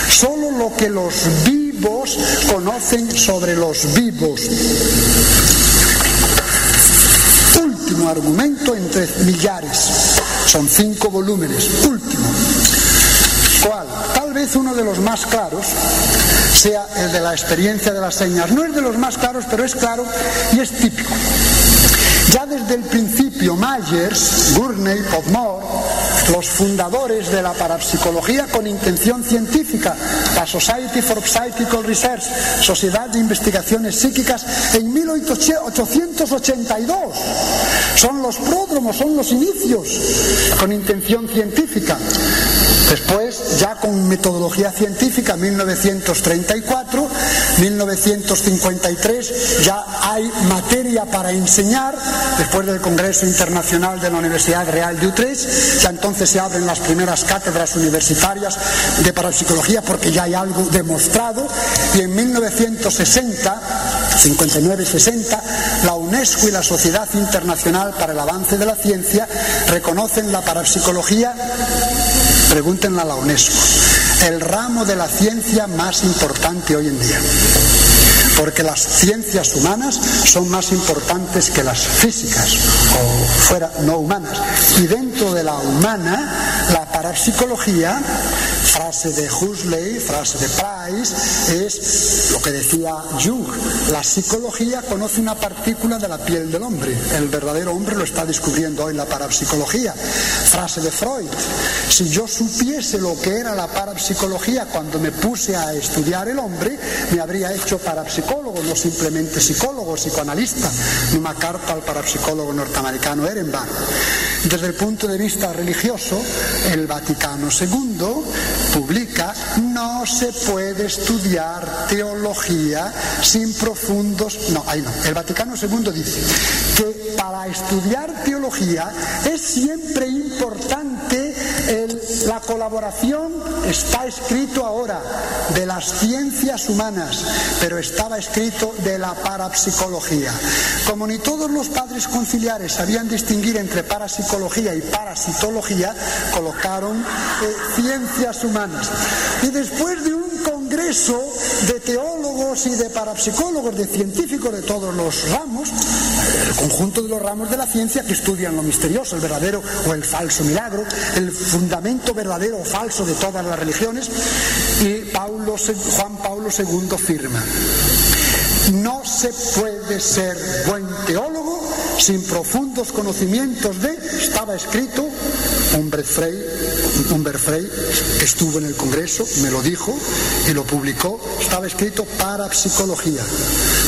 Speaker 8: Solo lo que los vivos conocen sobre los vivos. Último argumento entre millares. Son cinco volúmenes. Último. ¿Cuál? Tal vez uno de los más claros sea el de la experiencia de las señas. No es de los más claros, pero es claro y es típico. Ya desde el principio, Myers, Gurney, Podmore, los fundadores de la parapsicología con intención científica, la Society for Psychical Research, Sociedad de Investigaciones Psíquicas, en 1882. Son los pródromos, son los inicios con intención científica. Después, ya con metodología científica, 1934, 1953, ya hay materia para enseñar, después del Congreso Internacional de la Universidad Real de Utrecht, ya entonces se abren las primeras cátedras universitarias de parapsicología porque ya hay algo demostrado, y en 1960, 59-60, la UNESCO y la Sociedad Internacional para el Avance de la Ciencia reconocen la parapsicología, pregúntenla a la UNESCO, el ramo de la ciencia más importante hoy en día porque las ciencias humanas son más importantes que las físicas o fuera no humanas. Y dentro de la humana, la parapsicología, frase de Huxley, frase de Price, es lo que decía Jung, la psicología conoce una partícula de la piel del hombre, el verdadero hombre lo está descubriendo hoy la parapsicología. Frase de Freud, si yo supiese lo que era la parapsicología cuando me puse a estudiar el hombre, me habría hecho no simplemente psicólogo, psicoanalista, una carta al parapsicólogo norteamericano Ehrenbach. Desde el punto de vista religioso, el Vaticano II publica no se puede estudiar teología sin profundos. No, ahí no. El Vaticano II dice que para estudiar teología es siempre importante la colaboración, está escrito ahora, de las ciencias humanas, pero estaba escrito de la parapsicología. Como ni todos los padres conciliares sabían distinguir entre parapsicología y parasitología, colocaron eh, ciencias humanas. Y después de un congreso de teólogos y de parapsicólogos, de científicos de todos los ramos, el conjunto de los ramos de la ciencia que estudian lo misterioso, el verdadero o el falso milagro, el fundamento verdadero o falso de todas las religiones, y Juan Pablo II firma. No se puede ser buen teólogo sin profundos conocimientos de, estaba escrito, Humbert Frey, Humbert Frey estuvo en el Congreso, me lo dijo y lo publicó, estaba escrito para psicología,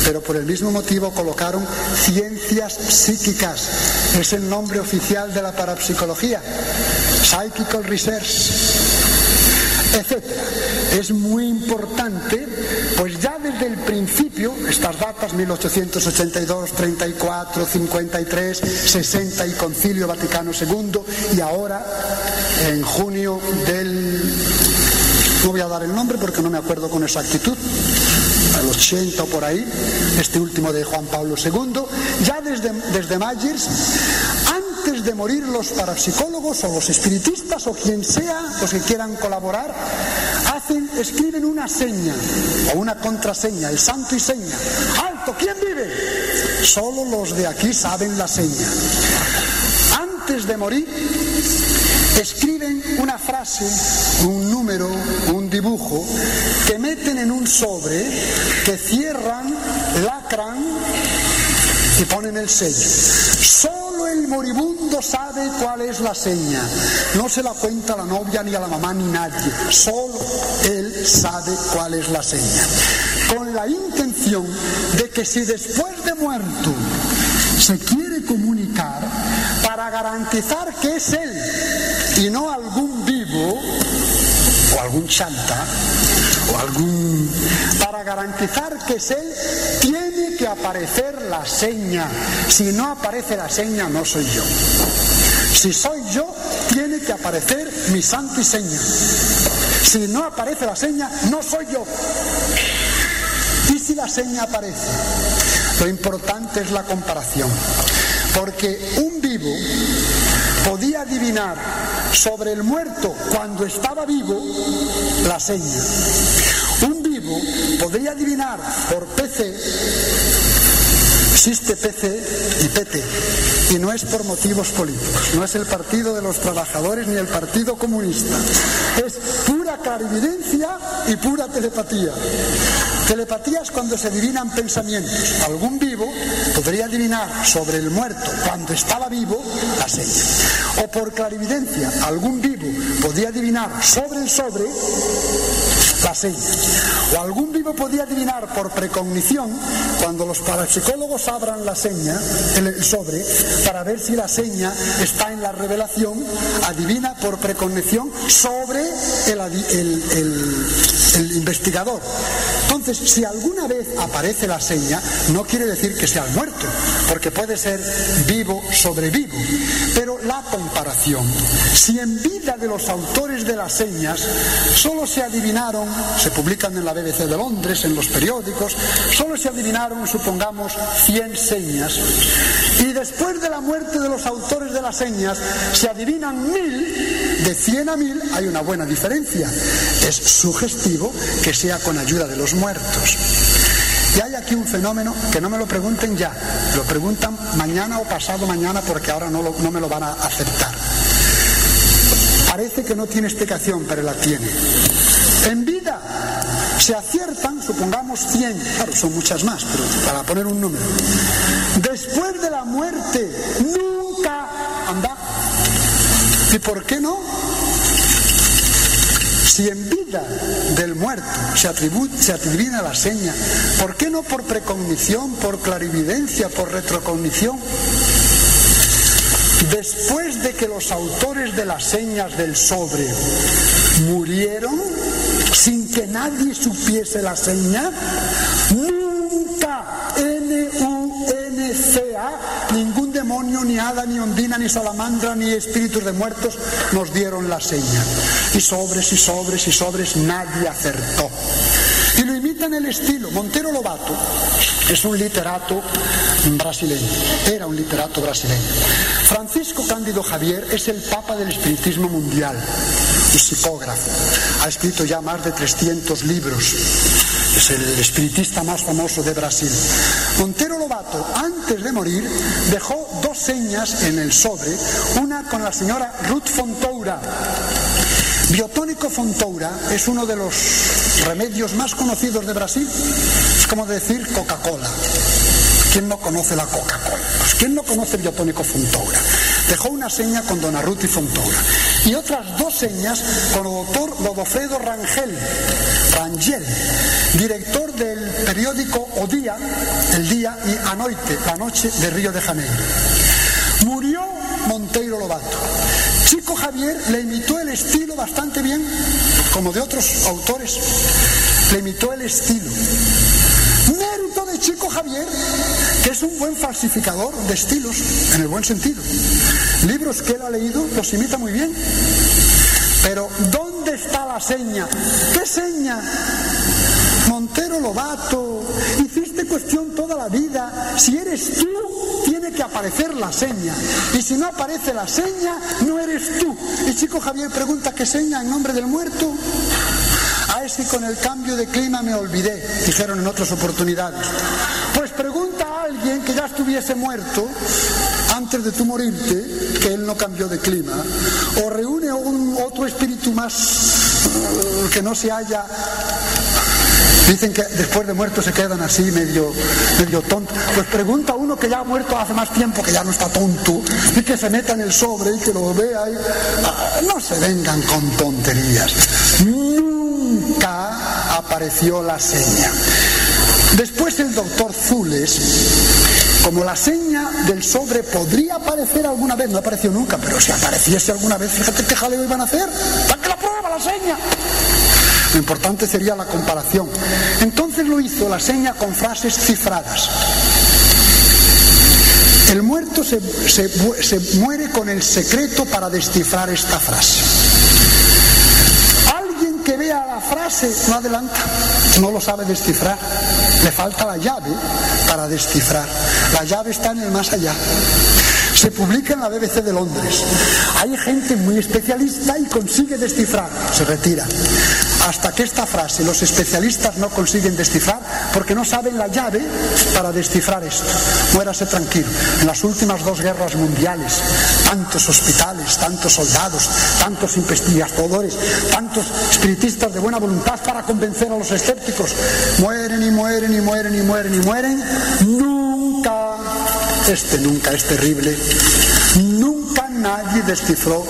Speaker 8: pero por el mismo motivo colocaron ciencias psíquicas, es el nombre oficial de la parapsicología, Psychical Research etcétera. Es muy importante, pues ya desde el principio, estas datas 1882, 34, 53, 60 y Concilio Vaticano II, y ahora en junio del no voy a dar el nombre porque no me acuerdo con exactitud, al 80 o por ahí, este último de Juan Pablo II, ya desde, desde Myers, antes de morir los parapsicólogos o los espiritistas o quien sea, los que quieran colaborar, escriben una seña o una contraseña, el santo y seña. ¡Alto! ¿Quién vive? Solo los de aquí saben la seña. Antes de morir, escriben una frase, un número, un dibujo, que meten en un sobre, que cierran, lacran y ponen el sello. Solo moribundo sabe cuál es la seña. No se la cuenta a la novia, ni a la mamá, ni nadie. Solo él sabe cuál es la seña. Con la intención de que si después de muerto se quiere comunicar, para garantizar que es él y no algún vivo o algún chanta o algún... Para garantizar que él, tiene que aparecer la seña. Si no aparece la seña, no soy yo. Si soy yo, tiene que aparecer mi santo y seña. Si no aparece la seña, no soy yo. ¿Y si la seña aparece? Lo importante es la comparación. Porque un vivo podía adivinar sobre el muerto cuando estaba vivo la seña. Un vivo podría adivinar por PC, existe PC y PT, y no es por motivos políticos, no es el Partido de los Trabajadores ni el Partido Comunista, es pura clarividencia y pura telepatía. Telepatía es cuando se adivinan pensamientos. Algún vivo podría adivinar sobre el muerto cuando estaba vivo la seña. O por clarividencia, algún vivo podía adivinar sobre el sobre la seña. O algún vivo podía adivinar por precognición cuando los parapsicólogos abran la seña, el sobre, para ver si la seña está en la revelación, adivina por precognición sobre el, el investigador. Entonces, si alguna vez aparece la seña, no quiere decir que sea el muerto, porque puede ser vivo sobre vivo. Pero la comparación, si en vida de los autores de las señas solo se adivinaron, se publican en la BBC de Londres, en los periódicos, solo se adivinaron, supongamos, 100 señas, y después de la muerte de los autores de las señas se adivinan mil, de 100 a 1000 hay una buena diferencia. Es sugestivo que sea con ayuda de los muertos. Y hay aquí un fenómeno que no me lo pregunten ya, lo preguntan mañana o pasado mañana porque ahora no, no me lo van a aceptar. Parece que no tiene explicación, pero la tiene. En vida se aciertan, supongamos 100, claro, son muchas más, pero para poner un número. Después de la muerte, nunca anda. ¿Y por qué no? Si en vida del muerto se, atribu se adivina la seña, ¿por qué no por precognición, por clarividencia, por retrocognición? Después de que los autores de las señas del sobre murieron sin que nadie supiese la seña, nunca N-U-N-C-A, ningún demonio, ni hada, ni ondina, ni salamandra, ni espíritus de muertos nos dieron la seña. Y sobres y sobres y sobres nadie acertó. Imitan el estilo. Montero Lobato es un literato brasileño, era un literato brasileño. Francisco Cándido Javier es el papa del espiritismo mundial y psicógrafo. Ha escrito ya más de 300 libros. Es el espiritista más famoso de Brasil. Montero Lobato, antes de morir, dejó dos señas en el sobre, una con la señora Ruth Fontoura. Biotónico Fontoura es uno de los remedios más conocidos de Brasil. Es como decir Coca-Cola. ¿Quién no conoce la Coca-Cola? Pues ¿quién no conoce Biotónico Fontoura? Dejó una seña con Dona Ruth y Fontoura. Y otras dos señas con el doctor Lodofredo Rangel, Rangel, director del periódico O Día, El Día y Anoite, La Noche de Río de Janeiro. Murió Monteiro Lobato. Chico Javier le imitó el estilo bastante bien, como de otros autores, le imitó el estilo. Mérito de Chico Javier, que es un buen falsificador de estilos, en el buen sentido. Libros que él ha leído los imita muy bien. Pero ¿dónde está la seña? ¿Qué seña? Montero Lobato, hiciste cuestión toda la vida. Si eres tú, tiene que aparecer la seña. Y si no aparece la seña, no eres tú. Y Chico Javier pregunta, ¿qué seña en nombre del muerto? Ah, es que con el cambio de clima me olvidé, dijeron en otras oportunidades. Pues pregunta a alguien que ya estuviese muerto antes de tu morirte, que él no cambió de clima, o reúne un otro espíritu más uh, que no se haya Dicen que después de muerto se quedan así medio, medio tontos. Pues pregunta a uno que ya ha muerto hace más tiempo, que ya no está tonto, y que se meta en el sobre y que lo vea. Y... Ah, no se vengan con tonterías. Nunca apareció la seña. Después el doctor Zules, como la seña del sobre podría aparecer alguna vez, no apareció nunca, pero si apareciese alguna vez, fíjate qué jaleo iban a hacer. ¡Para que la prueba la seña! Lo importante sería la comparación. Entonces lo hizo la seña con frases cifradas. El muerto se, se, muere con el secreto para descifrar esta frase. Alguien que vea la frase no adelanta, no lo sabe descifrar. Le falta la llave para descifrar. La llave está en el más allá. Se publica en la BBC de Londres. Hay gente muy especialista y consigue descifrar. Se retira. Hasta que esta frase los especialistas no consiguen descifrar porque no saben la llave para descifrar esto. Muérase tranquilo. En las últimas dos guerras mundiales, tantos hospitales, tantos soldados, tantos investigadores, tantos espiritistas de buena voluntad para convencer a los escépticos, mueren y mueren y mueren y mueren y mueren. Nunca, este nunca es terrible, nunca nadie descifró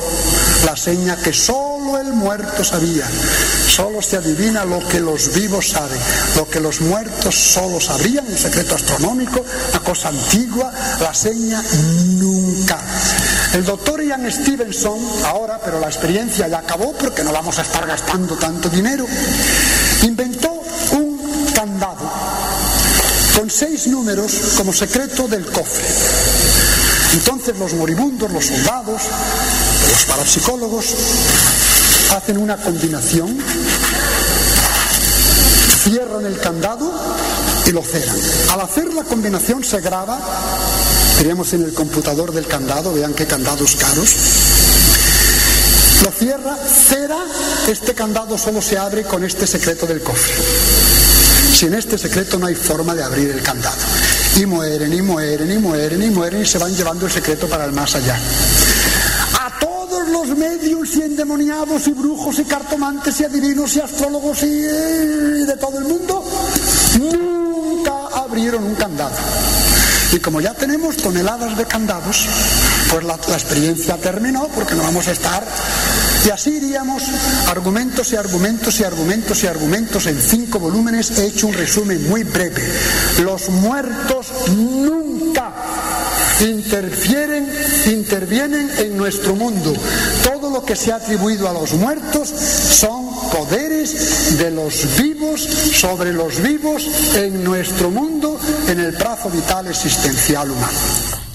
Speaker 8: la seña que solo el muerto sabía. Solo se adivina lo que los vivos saben, lo que los muertos solo sabrían, un secreto astronómico, una cosa antigua, la seña nunca. El doctor Ian Stevenson, ahora, pero la experiencia ya acabó porque no vamos a estar gastando tanto dinero, inventó un candado con seis números como secreto del cofre. Entonces los moribundos, los soldados, los parapsicólogos hacen una combinación, cierran el candado y lo cerran. Al hacer la combinación se graba, tenemos en el computador del candado, vean qué candados caros, lo cierra, cera, este candado solo se abre con este secreto del cofre. Sin este secreto no hay forma de abrir el candado. Y mueren, y mueren, y mueren, y mueren, y se van llevando el secreto para el más allá. Los medios y endemoniados y brujos y cartomantes y adivinos y astrólogos y, y de todo el mundo, nunca abrieron un candado. Y como ya tenemos toneladas de candados, pues la, la, experiencia terminó porque no vamos a estar. Y así iríamos argumentos y argumentos y argumentos y argumentos en cinco volúmenes. He hecho un resumen muy breve. Los muertos nunca interfieren, intervienen en nuestro mundo. Todo lo que se ha atribuido a los muertos son poderes de los vivos sobre los vivos en nuestro mundo en el plazo vital existencial humano.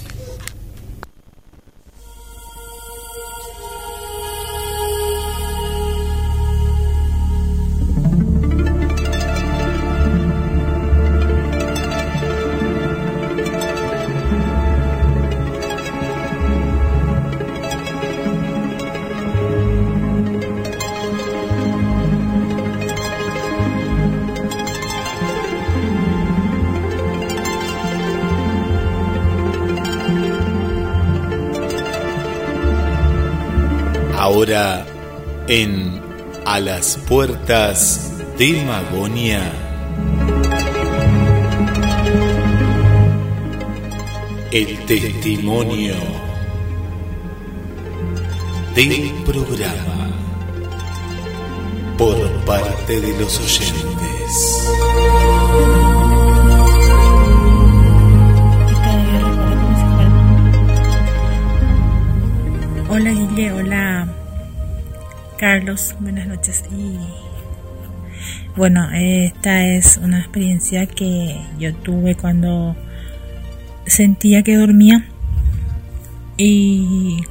Speaker 4: En A las puertas de Magonia. El testimonio del programa por parte de los oyentes.
Speaker 9: Hola Guille, hola Carlos, buenas noches. Y bueno, esta es una experiencia que yo tuve cuando sentía que dormía y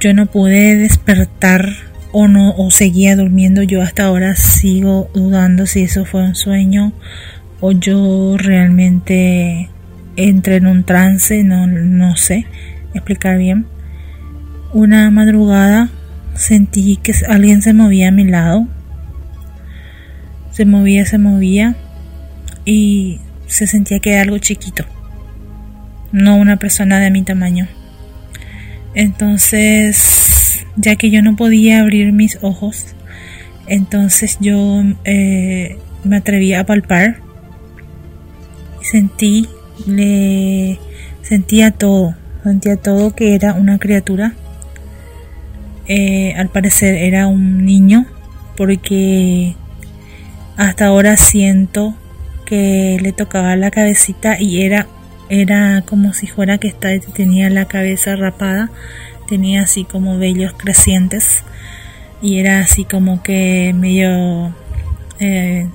Speaker 9: yo no pude despertar o no o seguía durmiendo. Yo hasta ahora sigo dudando si eso fue un sueño o yo realmente entré en un trance, no, no sé explicar bien. Una madrugada sentí que alguien se movía a mi lado. Se movía, se movía y se sentía que era algo chiquito. No una persona de mi tamaño. Entonces, ya que yo no podía abrir mis ojos, entonces yo eh, me atreví a palpar y sentí, le sentía todo, sentía todo que era una criatura. Eh, al parecer era un niño porque hasta ahora siento que le tocaba la cabecita y era era como si fuera que tenía la cabeza rapada, tenía así como vellos crecientes y era así como que medio eh,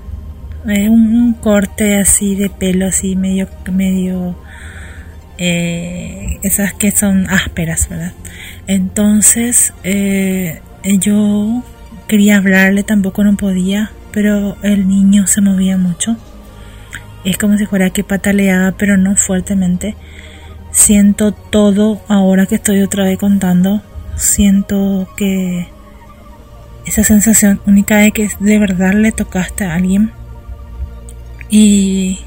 Speaker 9: eh, un, un, corte así de pelo así medio medio eh, esas que son ásperas, ¿verdad? Entonces eh, yo quería hablarle, tampoco no podía, pero el niño se movía mucho. Es como si fuera que pataleaba, pero no fuertemente. siento todo ahora que estoy otra vez contando. Siento que esa sensación única de que de verdad le tocaste a alguien y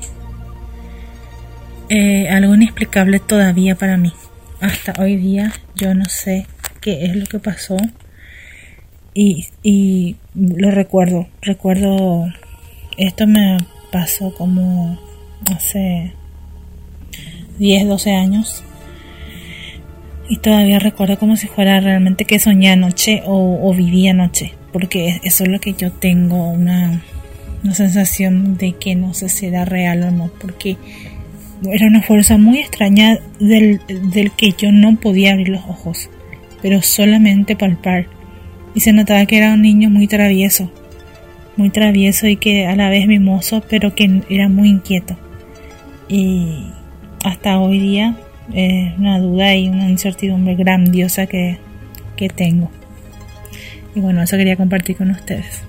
Speaker 9: eh, algo inexplicable todavía para mí. Hasta hoy día yo no sé qué es lo que pasó y, y lo recuerdo. Recuerdo, esto me pasó como hace 10, 12 años y todavía recuerdo como si fuera realmente que soñé anoche o, o viví anoche, porque eso es lo que yo tengo, una, una sensación de que no sé si era real o no, porque era una fuerza muy extraña del, del que yo no podía abrir los ojos, pero solamente palpar. Y se notaba que era un niño muy travieso, muy travieso y que a la vez mimoso, pero que era muy inquieto. Y hasta hoy día es una duda y una incertidumbre grandiosa que, que tengo. Y bueno, eso quería compartir con ustedes.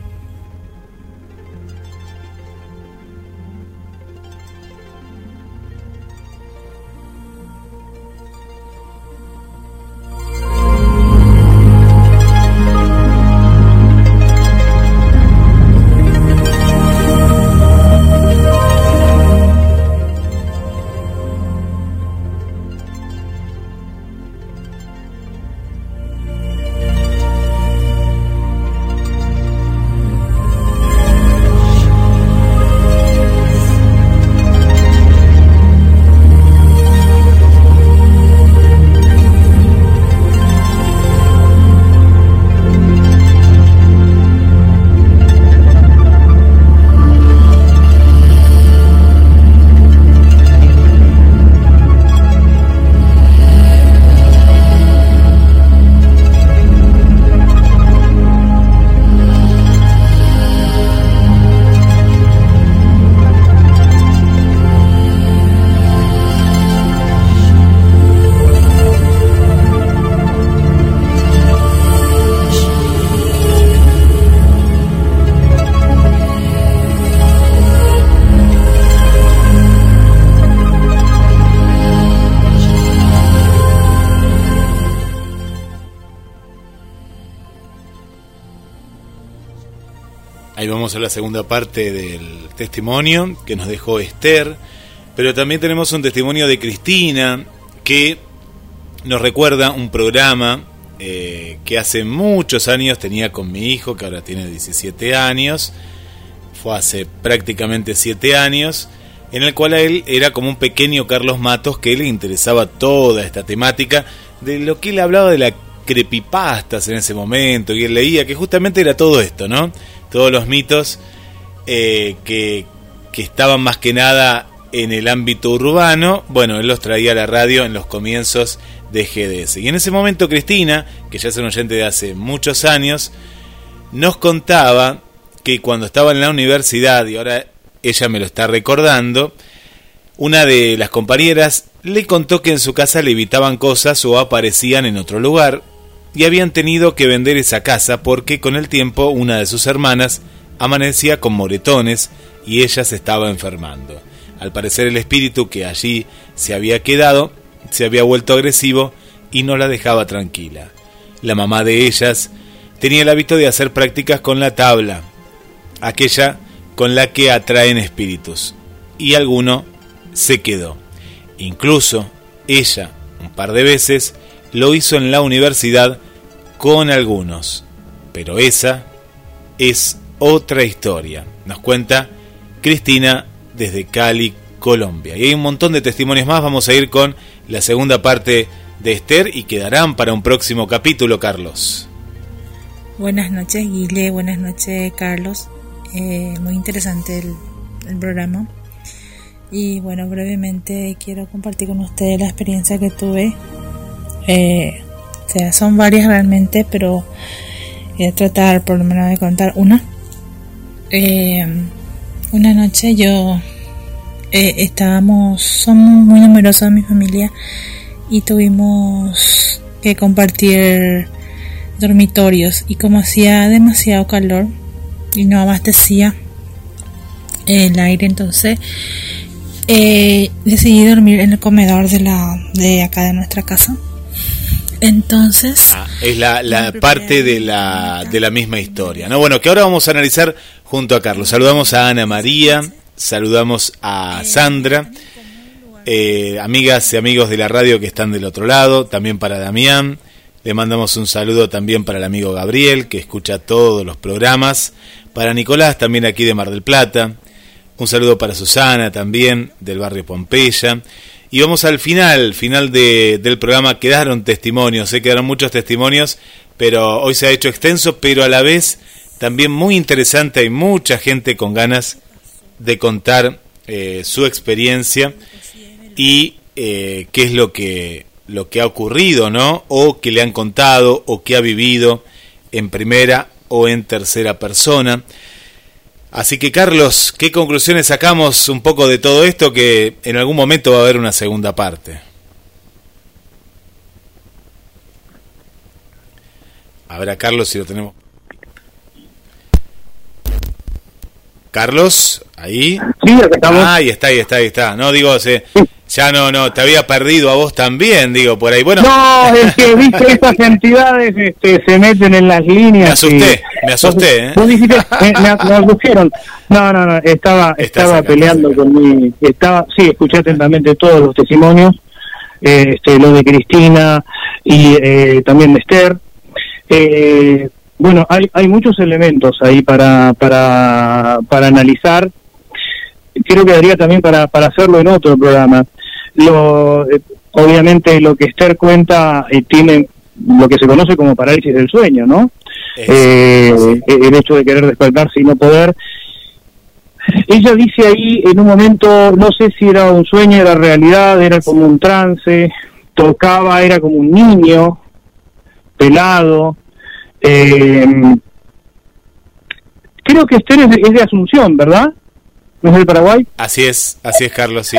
Speaker 4: Ahí vamos a la segunda parte del testimonio que nos dejó Esther, pero también tenemos un testimonio de Cristina que nos recuerda un programa eh, que hace muchos años tenía con mi hijo, que ahora tiene 17 años, fue hace prácticamente 7 años, en el cual a él era como un pequeño Carlos Matos que le interesaba toda esta temática de lo que él hablaba de la creepypastas en ese momento, y él leía que justamente era todo esto, ¿no? Todos los mitos eh, que, que estaban más que nada en el ámbito urbano, bueno, él los traía a la radio en los comienzos de GDS. Y en ese momento Cristina, que ya es un oyente de hace muchos años, nos contaba que cuando estaba en la universidad, y ahora ella me lo está recordando, una de las compañeras le contó que en su casa le evitaban cosas o aparecían en otro lugar, y habían tenido que vender esa casa porque con el tiempo una de sus hermanas amanecía con moretones y ella se estaba enfermando. Al parecer el espíritu que allí se había quedado se había vuelto agresivo y no la dejaba tranquila. La mamá de ellas tenía el hábito de hacer prácticas con la tabla, aquella con la que atraen espíritus, y alguno se quedó. Incluso ella, un par de veces, lo hizo en la universidad con algunos. Pero esa es otra historia. Nos cuenta Cristina desde Cali, Colombia. Y hay un montón de testimonios más. Vamos a ir con la segunda parte de Esther y quedarán para un próximo capítulo, Carlos.
Speaker 9: Buenas noches, Guile. Buenas noches, Carlos. Eh, muy interesante el, el, programa. Y bueno, brevemente quiero compartir con ustedes la experiencia que tuve eh, sea, son varias realmente, pero voy a tratar por lo menos de contar una. Eh, una noche yo eh, estábamos, somos muy numerosos en mi familia y tuvimos que compartir dormitorios y como hacía demasiado calor y no abastecía el aire entonces eh, decidí dormir en el comedor de la de acá de nuestra casa. Entonces,
Speaker 4: ah, es la, la parte de la, de la misma historia. ¿no? Bueno, que ahora vamos a analizar junto a Carlos. Saludamos a Ana María, saludamos a Sandra, eh, amigas y amigos de la radio que están del otro lado, también para Damián. Le mandamos un saludo también para el amigo Gabriel, que escucha todos los programas. Para Nicolás, también aquí de Mar del Plata. Un saludo para Susana también, del barrio Pompeya. Y vamos al final, final de, del programa. Quedaron testimonios, se quedaron muchos testimonios, pero hoy se ha hecho extenso, pero a la vez también muy interesante. Hay mucha gente con ganas de contar eh, su experiencia y eh, qué es lo que, lo que ha ocurrido, ¿no? O que le han contado o que ha vivido en primera o en tercera persona. Así que Carlos, ¿qué conclusiones sacamos un poco de todo esto que en algún momento va a haber una segunda parte? A ver a Carlos si lo tenemos. Carlos, ahí.
Speaker 7: Sí, estamos.
Speaker 4: Ah, ahí está, ahí está, ahí está. No, digo, se, ya no, no, te había perdido a vos también, digo, por ahí. Bueno.
Speaker 7: No, [laughs] es que, viste, estas entidades este, se meten en las líneas.
Speaker 4: Me asusté, me asusté, ¿eh?
Speaker 7: Vos dijiste, me, me, No, no, no, estaba, estaba peleando con mi. Estaba, sí, escuché atentamente todos los testimonios, este, lo de Cristina y eh, también de Esther. Eh, bueno, hay, hay muchos elementos ahí para, para, para analizar. Creo que daría también para, para hacerlo en otro programa. Lo, eh, obviamente lo que Esther cuenta eh, tiene lo que se conoce como parálisis del sueño, ¿no? Eh, el hecho de querer despertarse y no poder. Ella dice ahí en un momento, no sé si era un sueño, era realidad, era como un trance, tocaba, era como un niño, pelado, eh, creo que Esther es de, Asunción, ¿verdad? ¿No es del Paraguay?
Speaker 4: Así es, así es, Carlos, sí.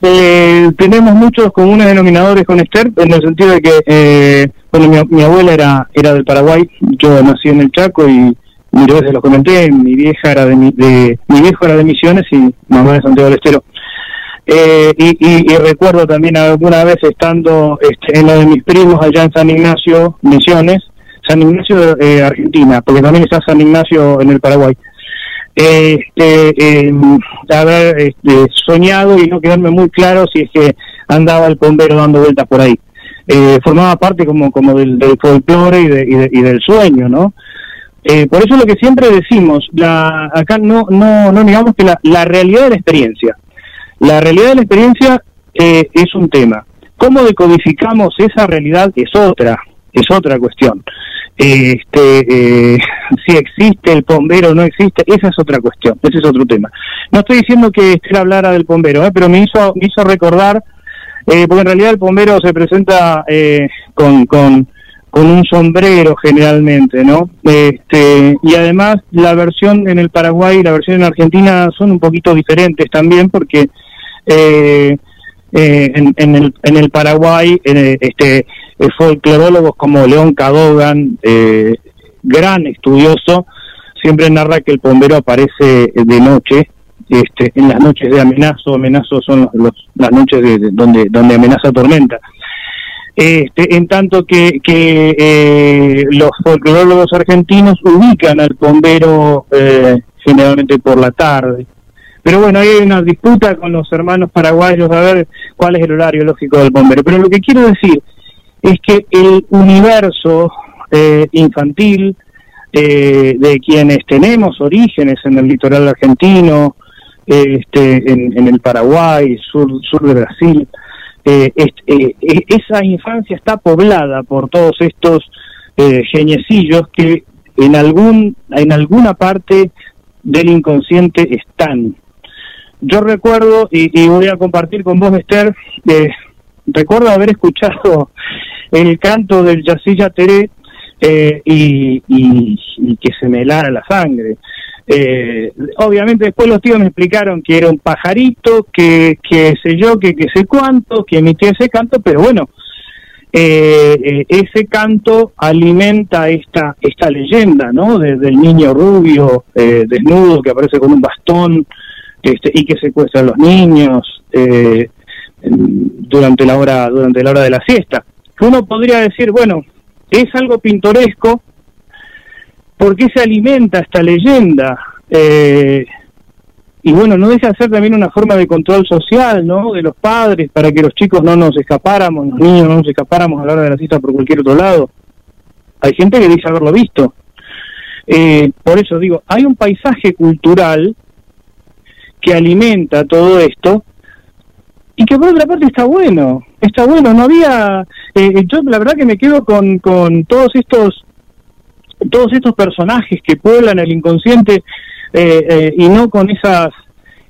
Speaker 7: Eh, tenemos muchos comunes denominadores con Esther, en el sentido de que, eh, bueno, mi, abuela era era del Paraguay, yo nací en el Chaco y muchas veces lo comenté, mi vieja era de, de mi viejo era de Misiones y mamá de Santiago del Estero. Eh, y, recuerdo también alguna vez estando este, en lo de mis primos allá en San Ignacio, Misiones, San Ignacio de eh, Argentina, porque también está San Ignacio en el Paraguay. Este, haber este, soñado y no quedarme muy claro si es que andaba el bombero dando vueltas por ahí. Eh, formaba parte como, como del, folclore y, del sueño, ¿no? Eh, por eso lo que siempre decimos, la, acá no, no, no digamos que la, la realidad de la experiencia. La realidad de la experiencia es un tema. ¿Cómo decodificamos esa realidad? Es otra, es otra cuestión este, eh, si existe el bombero o no existe, esa es otra cuestión, ese es otro tema. No estoy diciendo que Esther hablara del bombero, ¿eh? pero me hizo, me hizo recordar, eh, porque en realidad el bombero se presenta eh, con, con, con un sombrero generalmente, ¿no? Este, y además la versión en el Paraguay y la versión en Argentina son un poquito diferentes también porque eh, eh, en, en, el, en el Paraguay este, eh, folclorólogos como León Cadogan, eh, gran estudioso, siempre narra que el bombero aparece de noche, este, en las noches de amenazo, amenazo son los, las noches de, donde, donde amenaza tormenta. Este, en tanto que, que eh, los folclorólogos argentinos ubican al bombero eh, generalmente por la tarde. Pero bueno, hay una disputa con los hermanos paraguayos a ver cuál es el horario lógico del bombero. Pero lo que quiero decir es que el universo eh, infantil eh, de quienes tenemos orígenes en el litoral argentino, este, en, el Paraguay, sur, sur de Brasil, eh, esa infancia está poblada por todos estos geniecillos que en algún en alguna parte del inconsciente están. Yo recuerdo, y, y voy a compartir con vos, Esther, recuerdo haber escuchado el canto del Yacilla Teré eh, y, que se me helara la sangre. Eh, obviamente después los tíos me explicaron que era un pajarito, que, que sé yo, que, que sé cuánto, que emitía ese canto, pero bueno, eh, ese canto alimenta esta esta leyenda, ¿no? Desde el niño rubio, desnudo, que aparece con un bastón este, y que secuestra a los niños, eh, durante la hora durante la hora de la siesta. Uno podría decir, bueno, es algo pintoresco, ¿por qué se alimenta esta leyenda? Eh, y bueno, no deja de ser también una forma de control social, ¿no? De los padres, para que los chicos no nos escapáramos, los niños no nos escapáramos a la hora de la cita por cualquier otro lado. Hay gente que dice haberlo visto. Eh, por eso digo, hay un paisaje cultural que alimenta todo esto y que por otra parte está bueno, está bueno, no había, eh, yo la verdad que me quedo con, con todos estos todos estos personajes que pueblan el inconsciente eh, eh, y no con esas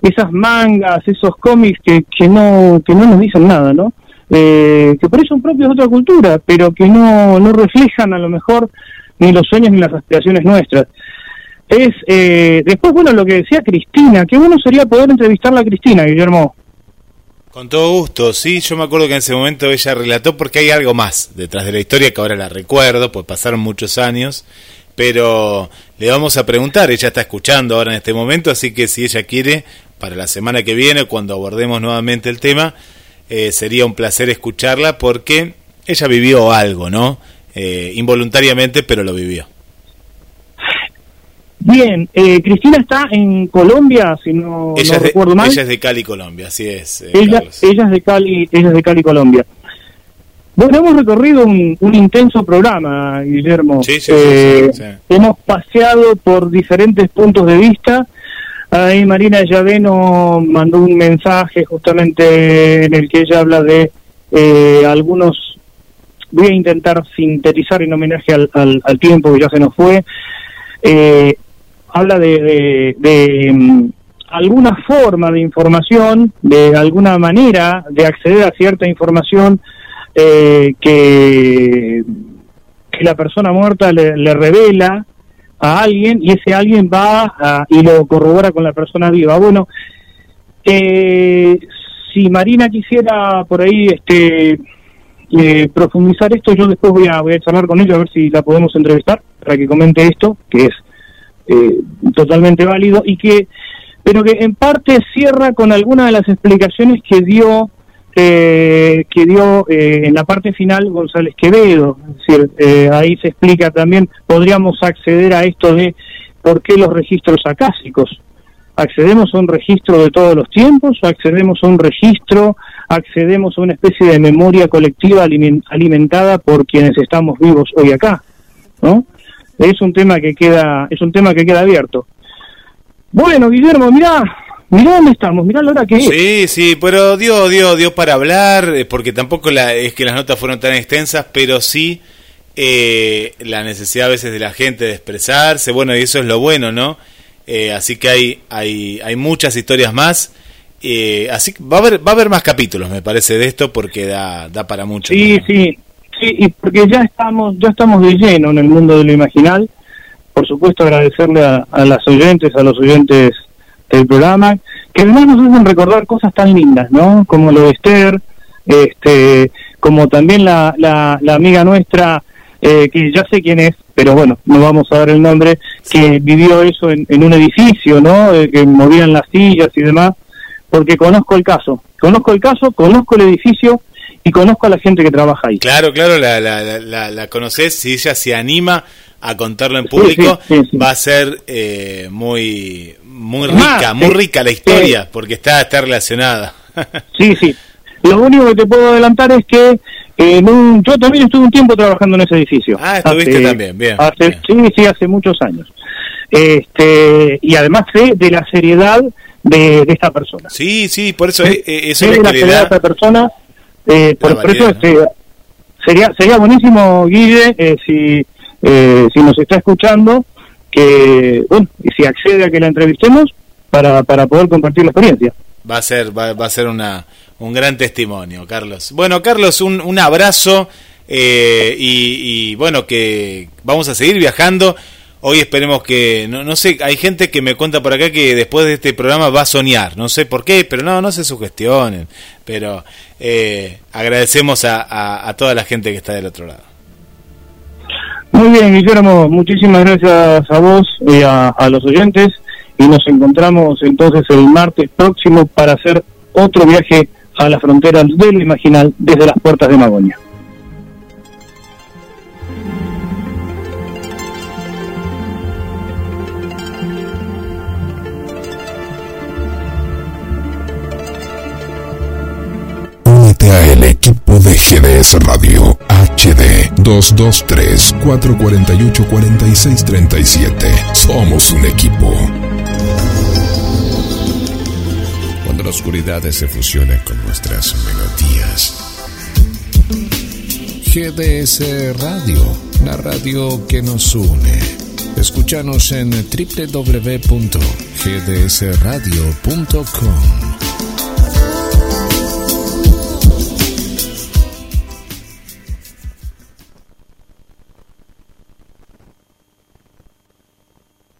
Speaker 7: esas mangas, esos cómics que, que no que no nos dicen nada, ¿no? Eh, que por eso son propios de otra cultura, pero que no, no reflejan a lo mejor ni los sueños ni las aspiraciones nuestras. Es eh, después bueno lo que decía Cristina, qué bueno sería poder entrevistarla a Cristina, Guillermo.
Speaker 4: Con todo gusto, sí, yo me acuerdo que en ese momento ella relató porque hay algo más detrás de la historia que ahora la recuerdo, pues pasaron muchos años, pero le vamos a preguntar, ella está escuchando ahora en este momento, así que si ella quiere, para la semana que viene, cuando abordemos nuevamente el tema, eh, sería un placer escucharla porque ella vivió algo, ¿no? Eh, involuntariamente, pero lo vivió.
Speaker 7: Bien, eh, Cristina está en Colombia, si no,
Speaker 4: ella,
Speaker 7: no
Speaker 4: de,
Speaker 7: recuerdo mal.
Speaker 4: ella es de Cali, Colombia, así es. eh,
Speaker 7: ella, es de Cali, ella es de Cali, Colombia. Bueno, hemos recorrido un, un intenso programa, Guillermo.
Speaker 4: Sí, sí, sí,
Speaker 7: Eh,
Speaker 4: sí, sí.
Speaker 7: Hemos paseado por diferentes puntos de vista. Ahí Marina Llaveno mandó un mensaje justamente en el que ella habla de eh, algunos. Voy a intentar sintetizar en homenaje al, al- al tiempo que ya se nos fue. Eh, habla de, de- mm, alguna forma de información, de alguna manera de acceder a cierta información eh, que, que la persona muerta le, le revela a alguien y ese alguien va a- y lo corrobora con la persona viva. Bueno, eh, si Marina quisiera por ahí este eh, profundizar esto, yo después voy a, voy a charlar con ella a ver si la podemos entrevistar para que comente esto, que es eh, totalmente válido y que pero que en parte cierra con algunas de las explicaciones que dio eh, que dio eh, en la parte final González Quevedo, es decir, eh, ahí se explica también, podríamos acceder a esto de por qué los registros acásicos. ¿Accedemos a un registro de todos los tiempos accedemos a un registro, accedemos a una especie de memoria colectiva alimen- alimentada por quienes estamos vivos hoy acá? ¿No? Es un tema que queda, es un tema que queda abierto. Bueno, Guillermo, mirá, mirá dónde estamos, mirá la hora que es.
Speaker 4: Sí, sí, pero dio, dio, dio para hablar, eh, porque tampoco la, es que las notas fueron tan extensas, pero sí eh, la necesidad a veces de la gente de expresarse, bueno, y eso es lo bueno, ¿no? Eh, así que hay, hay, hay muchas historias más. Eh, así que va a haber, va a haber más capítulos, me parece, de esto, porque da, da para mucho.
Speaker 7: Sí, sí, sí, y porque ya estamos, ya estamos de lleno en el mundo de lo imaginal. Por supuesto, agradecerle a, a las oyentes, a los oyentes del programa, que además nos hacen recordar cosas tan lindas, ¿no? Como lo de Esther, este, como también la, la, la amiga nuestra, eh, que ya sé quién es, pero bueno, no vamos a dar el nombre, que vivió eso en, en un edificio, ¿no? Eh, que movían las sillas y demás, porque conozco el caso, conozco el caso, conozco el edificio y conozco a la gente que trabaja ahí.
Speaker 4: Claro, claro, la, la, la, la, conoces, si ella se anima a contarlo en público,
Speaker 7: sí, sí, sí.
Speaker 4: va a ser eh, muy muy
Speaker 7: Es
Speaker 4: rica, muy rica la historia, porque está, está relacionada. [laughs]
Speaker 7: Sí, sí. Lo único que te puedo adelantar es que eh, en un, yo también estuve un tiempo trabajando en ese edificio.
Speaker 4: Ah, estuviste también, bien,
Speaker 7: hace- Sí, sí, hace muchos años. Este, y además sé de la seriedad de, de esta persona.
Speaker 4: Sí, sí, por eso eso
Speaker 7: sé
Speaker 4: es
Speaker 7: de
Speaker 4: la
Speaker 7: seriedad de esta persona. Eh, por, eso este, sería sería buenísimo, Guille, eh, si, eh, si nos está escuchando, que, bueno, y si accede a que la entrevistemos para, para poder compartir la experiencia.
Speaker 4: va a ser va, va a ser una un gran testimonio, Carlos. Bueno, Carlos, un, un abrazo eh, y, y bueno que vamos a seguir viajando. Hoy esperemos que no, no sé, hay gente que me cuenta por acá que después de este programa va a soñar, no sé por qué, pero no no se sugestionen, pero eh, agradecemos a, a, toda la gente que está del otro lado.
Speaker 7: Muy bien, Guillermo, muchísimas gracias a vos y a, los oyentes y nos encontramos entonces el martes próximo para hacer otro viaje a la frontera de lo imaginal desde las puertas de Magonia.
Speaker 10: El equipo de GDS Radio HD 223-448-4637. Somos un equipo.
Speaker 11: Cuando la oscuridad se fusiona con nuestras melodías. GDS Radio, la radio que nos une. Escúchanos en www.gdsradio.com.